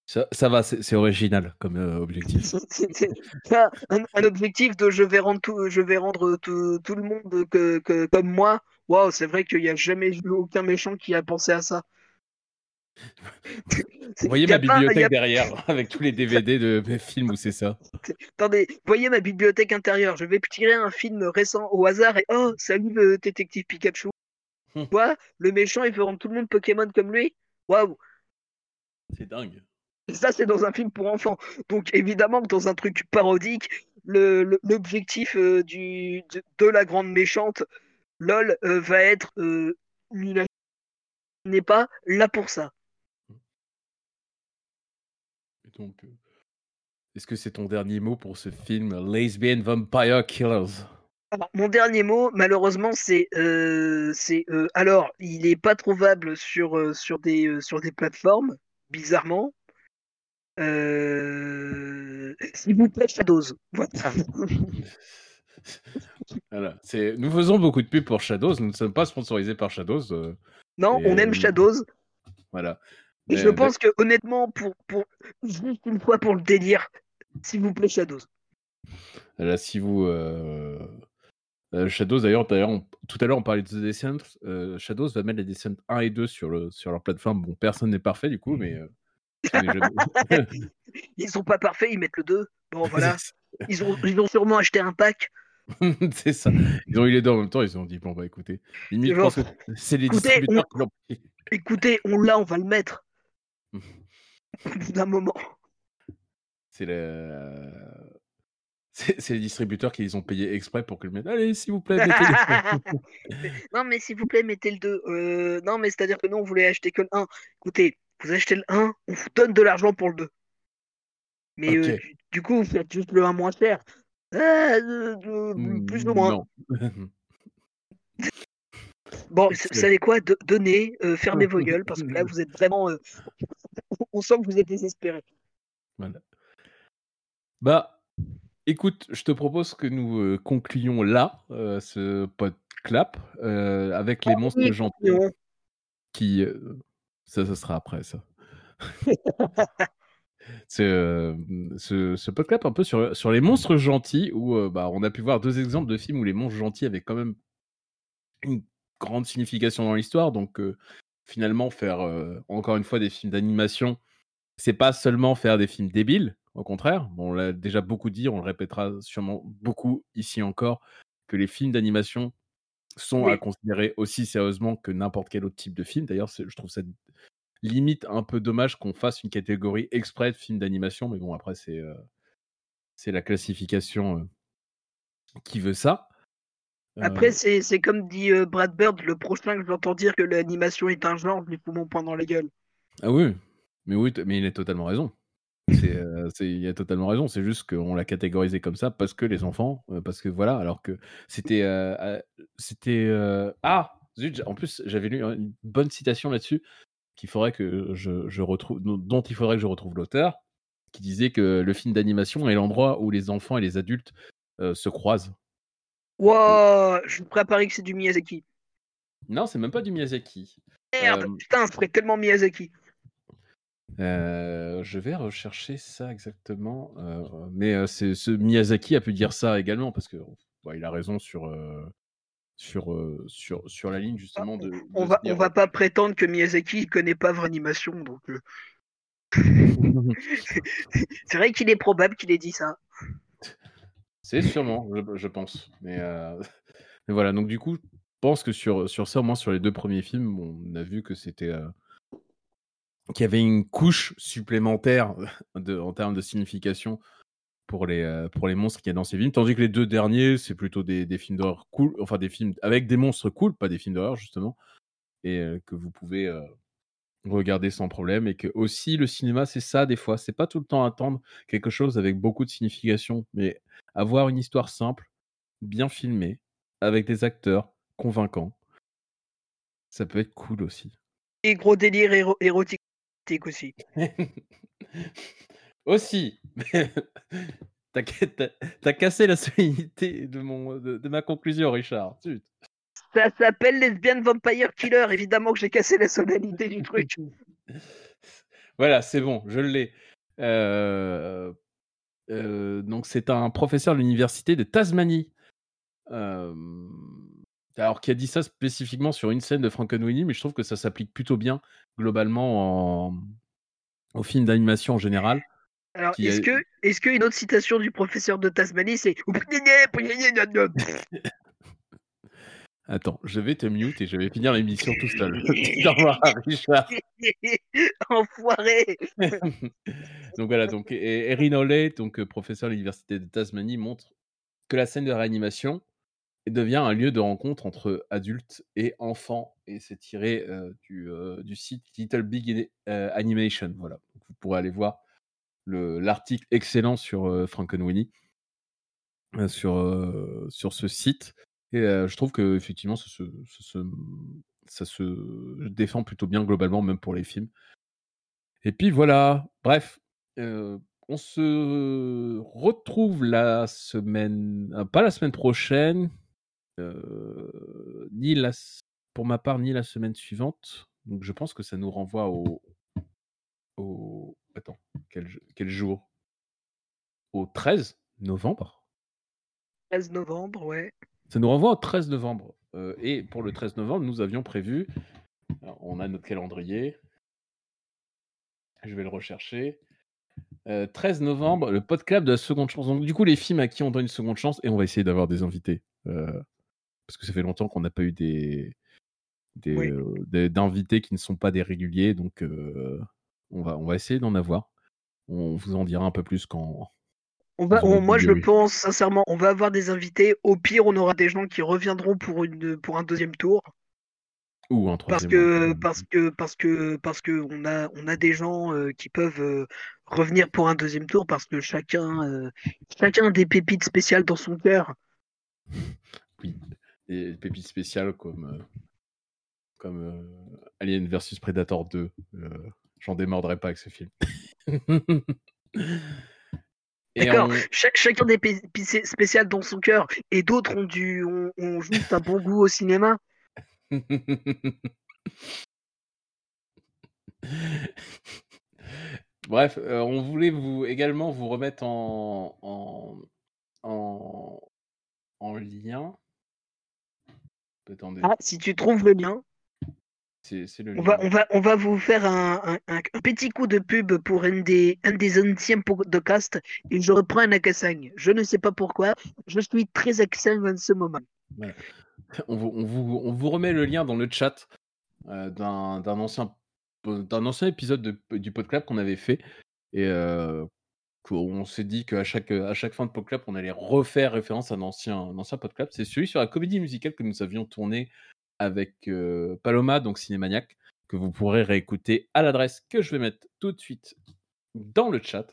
Ça, ça va, c'est original comme euh, objectif. Un, objectif de je vais rendre tout, je vais rendre tout, tout le monde que, que- comme moi. Waouh, c'est vrai qu'il n'y a jamais eu aucun méchant qui a pensé à ça. Vous voyez ma pas- bibliothèque derrière avec tous les DVD de mes films où c'est ça. Attendez, voyez ma bibliothèque intérieure. Je vais tirer un film récent au hasard et oh, salut le détective Pikachu. Hmm. Quoi? Le méchant, il veut rendre tout le monde Pokémon comme lui? Waouh C'est dingue. Ça, c'est dans un film pour enfants. Donc, évidemment dans un truc parodique, le- le- l'objectif euh, du, de, de la grande méchante, LOL, euh, va être euh, n'est pas là pour ça. Et donc, euh, est-ce que c'est ton dernier mot pour ce film Lesbian Vampire Killers? Alors, mon dernier mot, malheureusement, c'est euh, euh, alors il est pas trouvable sur euh, sur des sur des plateformes, bizarrement. Euh, S'il vous plaît, Shadows. Voilà. Voilà, c'est... Nous faisons beaucoup de pubs pour Shadows, nous ne sommes pas sponsorisés par Shadows. euh, non, Et, on aime euh, Shadows. voilà. Et Mais, je pense que honnêtement, pour pour juste une fois pour le délire, s'il vous plaît, Shadows. Là, si vous. euh, Shadows, d'ailleurs, tout à l'heure, on parlait de The Descent. euh, Shadows va mettre les Descent 1 et 2 sur, le, sur leur plateforme. Bon, personne n'est parfait, du coup, mais. euh, c'est déjà- Ils sont pas parfaits, ils mettent le 2. Bon voilà, ils ont ils ont sûrement acheté un pack. c'est ça. Ils ont eu les deux en même temps, ils se sont dit, bon, bah écoutez. Limite, je Genre, pense que c'est les écoutez, distributeurs qui l'ont pris. Écoutez, on l'a, on va le mettre. Au bout d'un moment. C'est le. Les distributeurs qui les ont payés exprès pour que le mettent. Allez, s'il vous plaît, mettez-les. non, mais s'il vous plaît, mettez le 2. Euh, non, mais c'est-à-dire que nous, on voulait acheter que le 1. Écoutez, vous achetez le 1, on vous donne de l'argent pour le 2. Mais euh, du, du coup, vous faites juste le 1 moins cher. Ah, euh, euh, plus ou moins. Non. Bon, vous savez quoi? De- Donnez, euh, fermez vos gueules, parce que là, vous êtes vraiment. on sent que vous êtes désespérés. Voilà. Bah, écoute, je te propose que nous concluions là ce podclap euh, avec les monstres Oui, gentils non. qui. Ça, ça sera après ça. C'est euh, ce, ce podclap un peu sur, sur les monstres gentils où euh, bah, on a pu voir deux exemples de films où les monstres gentils avaient quand même une grande signification dans l'histoire. Donc euh, finalement, faire encore une fois des films d'animation, c'est pas seulement faire des films débiles. Au contraire, bon, on l'a déjà beaucoup dit, on le répétera sûrement beaucoup ici encore, que les films d'animation sont Oui. à considérer aussi sérieusement que n'importe quel autre type de film. D'ailleurs, je trouve ça limite un peu dommage qu'on fasse une catégorie exprès de films d'animation, mais bon, après, c'est euh, c'est la classification euh, qui veut ça. Euh, Après, c'est c'est comme dit euh, Brad Bird, le prochain que j'entends dire que l'animation est un genre, je lui fous mon poing dans la gueule. Ah oui, mais oui, mais il a totalement raison. C'est, c'est- il a totalement raison. C'est juste qu'on l'a catégorisé comme ça parce que les enfants, parce que voilà, alors que c'était, euh, c'était, euh, ah, zut, en plus j'avais lu une bonne citation là-dessus qu'il faudrait que je, je retrouve, dont- il faudrait que je retrouve l'auteur, qui disait que le film d'animation est l'endroit où les enfants et les adultes euh, se croisent. Wow, je suis prêt à parier que c'est du Miyazaki. Non, c'est même pas du Miyazaki. Merde, putain, ferait tellement Miyazaki. Euh, je vais rechercher ça exactement. euh, mais c'est ce Miyazaki a pu dire ça également parce que bah, il a raison sur euh, sur sur sur la ligne justement de. On va, on va pas prétendre que Miyazaki connaît pas vraie animation, donc c'est vrai qu'il est probable qu'il ait dit ça. C'est sûrement, je, je pense. Mais, mais voilà, donc du coup, je pense que sur, sur ça, au moins sur les deux premiers films, on a vu que c'était. Euh, qu'il y avait une couche supplémentaire de, en termes de signification pour les, euh, pour les monstres qu'il y a dans ces films. Tandis que les deux derniers, c'est plutôt des, films d'horreur cool, enfin des films avec des monstres cool, pas des films d'horreur justement, et euh, que vous pouvez euh, regarder sans problème. Et que aussi le cinéma, c'est ça des fois. C'est pas tout le temps attendre quelque chose avec beaucoup de signification, mais avoir une histoire simple, bien filmée, avec des acteurs convaincants. Ça peut être cool aussi. Et gros délire éro- érotique aussi. aussi. T'as t'as- t'as cassé la solidité de, mon, de, de ma conclusion, Richard. Zut. Ça s'appelle Lesbian Vampire Killer, évidemment que j'ai cassé la sonalité du truc. Voilà, c'est bon, je l'ai. Euh, euh, donc, c'est un professeur de l'université de Tasmanie. Euh, alors, qui a dit ça spécifiquement sur une scène de Frankenweenie, mais je trouve que ça s'applique plutôt bien globalement en- au film d'animation en général. Alors, est-ce est- que, est-ce qu'une autre citation du professeur de Tasmanie, c'est Attends, je vais te mute et je vais finir l'émission tout seul. Au revoir, Richard. Enfoiré donc voilà, donc Erin Oley, donc euh, professeur à l'université de Tasmanie, montre que la scène de réanimation devient un lieu de rencontre entre adultes et enfants, et c'est tiré du, site Little Big Animation. Voilà, vous pourrez aller voir le- l'article excellent sur Frankenweenie sur sur ce site, et je trouve que effectivement ça se, défend plutôt bien globalement, même pour les films. Et puis voilà, bref, on se retrouve la semaine, pas la semaine prochaine, ni la, pour ma part, ni la semaine suivante. Donc je pense que ça nous renvoie au, au attends, quel, quel jour? Au 13 novembre 13 novembre, ouais. Ça nous renvoie au 13 novembre. Euh, et pour le 13 novembre, nous avions prévu, alors, on a notre calendrier, je vais le rechercher. Euh, 13 novembre, le podcast de la seconde chance. Donc, du coup, les films à qui on donne une seconde chance, et on va essayer d'avoir des invités. euh, parce que ça fait longtemps qu'on n'a pas eu des, Oui. euh, d'invités qui ne sont pas des réguliers. Donc, euh, on, va, on va essayer d'en avoir. On vous en dira un peu plus quand. On va, on- moi, je pense sincèrement, on va avoir des invités. Au pire, on aura des gens qui reviendront pour, une, pour un deuxième tour. Ou un Parce que, parce que, parce que, parce que on a, on a des gens euh, qui peuvent euh, revenir pour un deuxième tour parce que chacun, euh, chacun a des pépites spéciales dans son cœur. Oui. Et pépites spéciales comme, euh, comme euh, Alien vs Predator 2. euh, J'en démordrai pas avec ce film. D'accord. on- Cha- chacun des pépites spéciales dans son cœur et d'autres ont du, ont, ont juste un bon goût au cinéma. Bref, euh, on voulait vous également vous remettre en, en, en, en lien. Attendez, Ah, si tu trouves le lien, c'est c'est le on va, on va, on va vous faire un, un- un- un petit coup de pub pour un des, un des anciens podcasts et je reprends un Akassang. Je ne sais pas pourquoi, je suis très Akassang en ce moment. On, vous, on, vous, on vous remet le lien dans le chat euh, d'un d'un ancien, d'un ancien épisode de- du PodClub qu'on avait fait. Et euh, qu'on s'est dit qu'à chaque, à chaque fin de PodClub, on allait refaire référence à un ancien, un ancien PodClub. C'est celui sur la comédie musicale que nous avions tourné avec euh, Paloma, donc Cinémaniac, que vous pourrez réécouter à l'adresse que je vais mettre tout de suite dans le chat.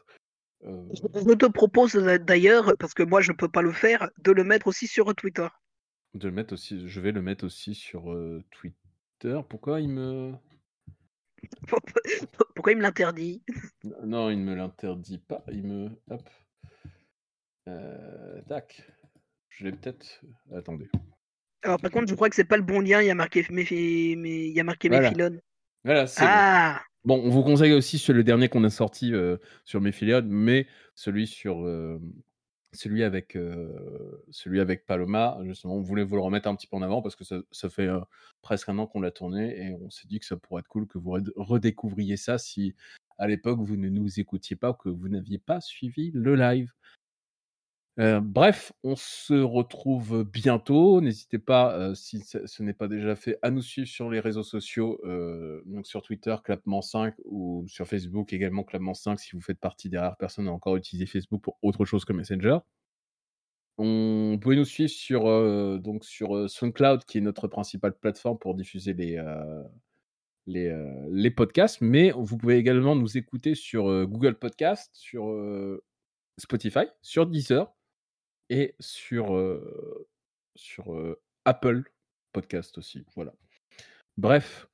Euh, Je te propose d'ailleurs, parce que moi je peux pas le faire, de le mettre aussi sur Twitter. de le mettre aussi, je vais le mettre aussi sur euh, Twitter. Pourquoi il me. Pourquoi il me l'interdit? Non, il ne me l'interdit pas. Il me. Hop. Euh, tac. Je l'ai peut-être. Attendez. Alors par contre, je crois que c'est pas le bon lien, il y a marqué, mais, il y a marqué Voilà. Méphilone. Voilà, c'est bon. Ah Bon, on vous conseille aussi sur le dernier qu'on a sorti euh, sur Méphiliade, mais celui sur euh, celui avec celui avec Paloma, justement, on voulait vous le remettre un petit peu en avant parce que ça, fait presque un an qu'on l'a tourné et on s'est dit que ça pourrait être cool que vous red- redécouvriez ça si à l'époque vous ne nous écoutiez pas ou que vous n'aviez pas suivi le live. Bref, on se retrouve bientôt. N'hésitez pas, si ce n'est pas déjà fait, à nous suivre sur les réseaux sociaux, donc sur Twitter, Clapement5, ou sur Facebook également, Clapement5, si vous faites partie des rares personnes à encore utiliser Facebook pour autre chose que Messenger. On pouvez nous suivre sur, donc sur SoundCloud, qui est notre principale plateforme pour diffuser les, podcasts, mais vous pouvez également nous écouter sur Google Podcast, sur Spotify, sur Deezer et sur, euh, sur euh, Apple Podcast aussi. Voilà. Bref,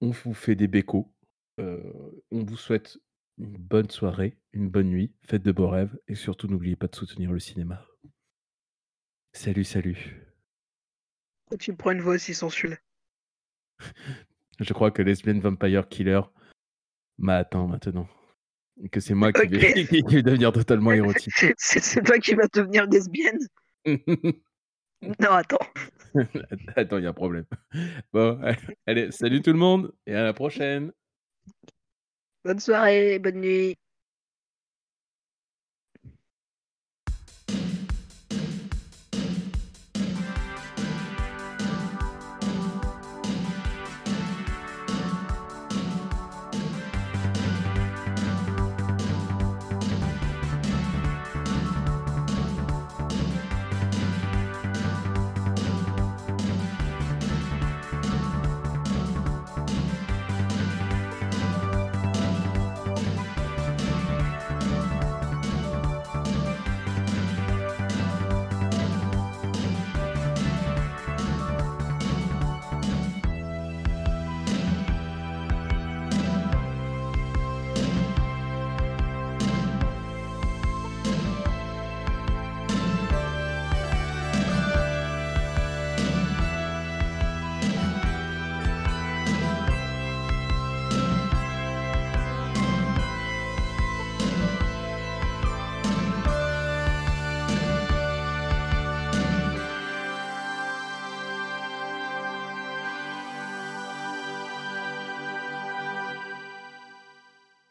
on vous fait des bécos. Euh, on vous souhaite une bonne soirée, une bonne nuit, faites de beaux rêves et surtout n'oubliez pas de soutenir le cinéma. Salut, salut. Tu prends une voix aussi sensuelle. Je crois que Lesbian Vampire Killer Mais attends, maintenant. Que c'est moi qui vais, qui vais devenir totalement érotique. C'est toi qui vas devenir lesbienne? Non, attends. attends, il y a un problème. Bon, allez, salut tout le monde et à la prochaine. Bonne soirée, bonne nuit.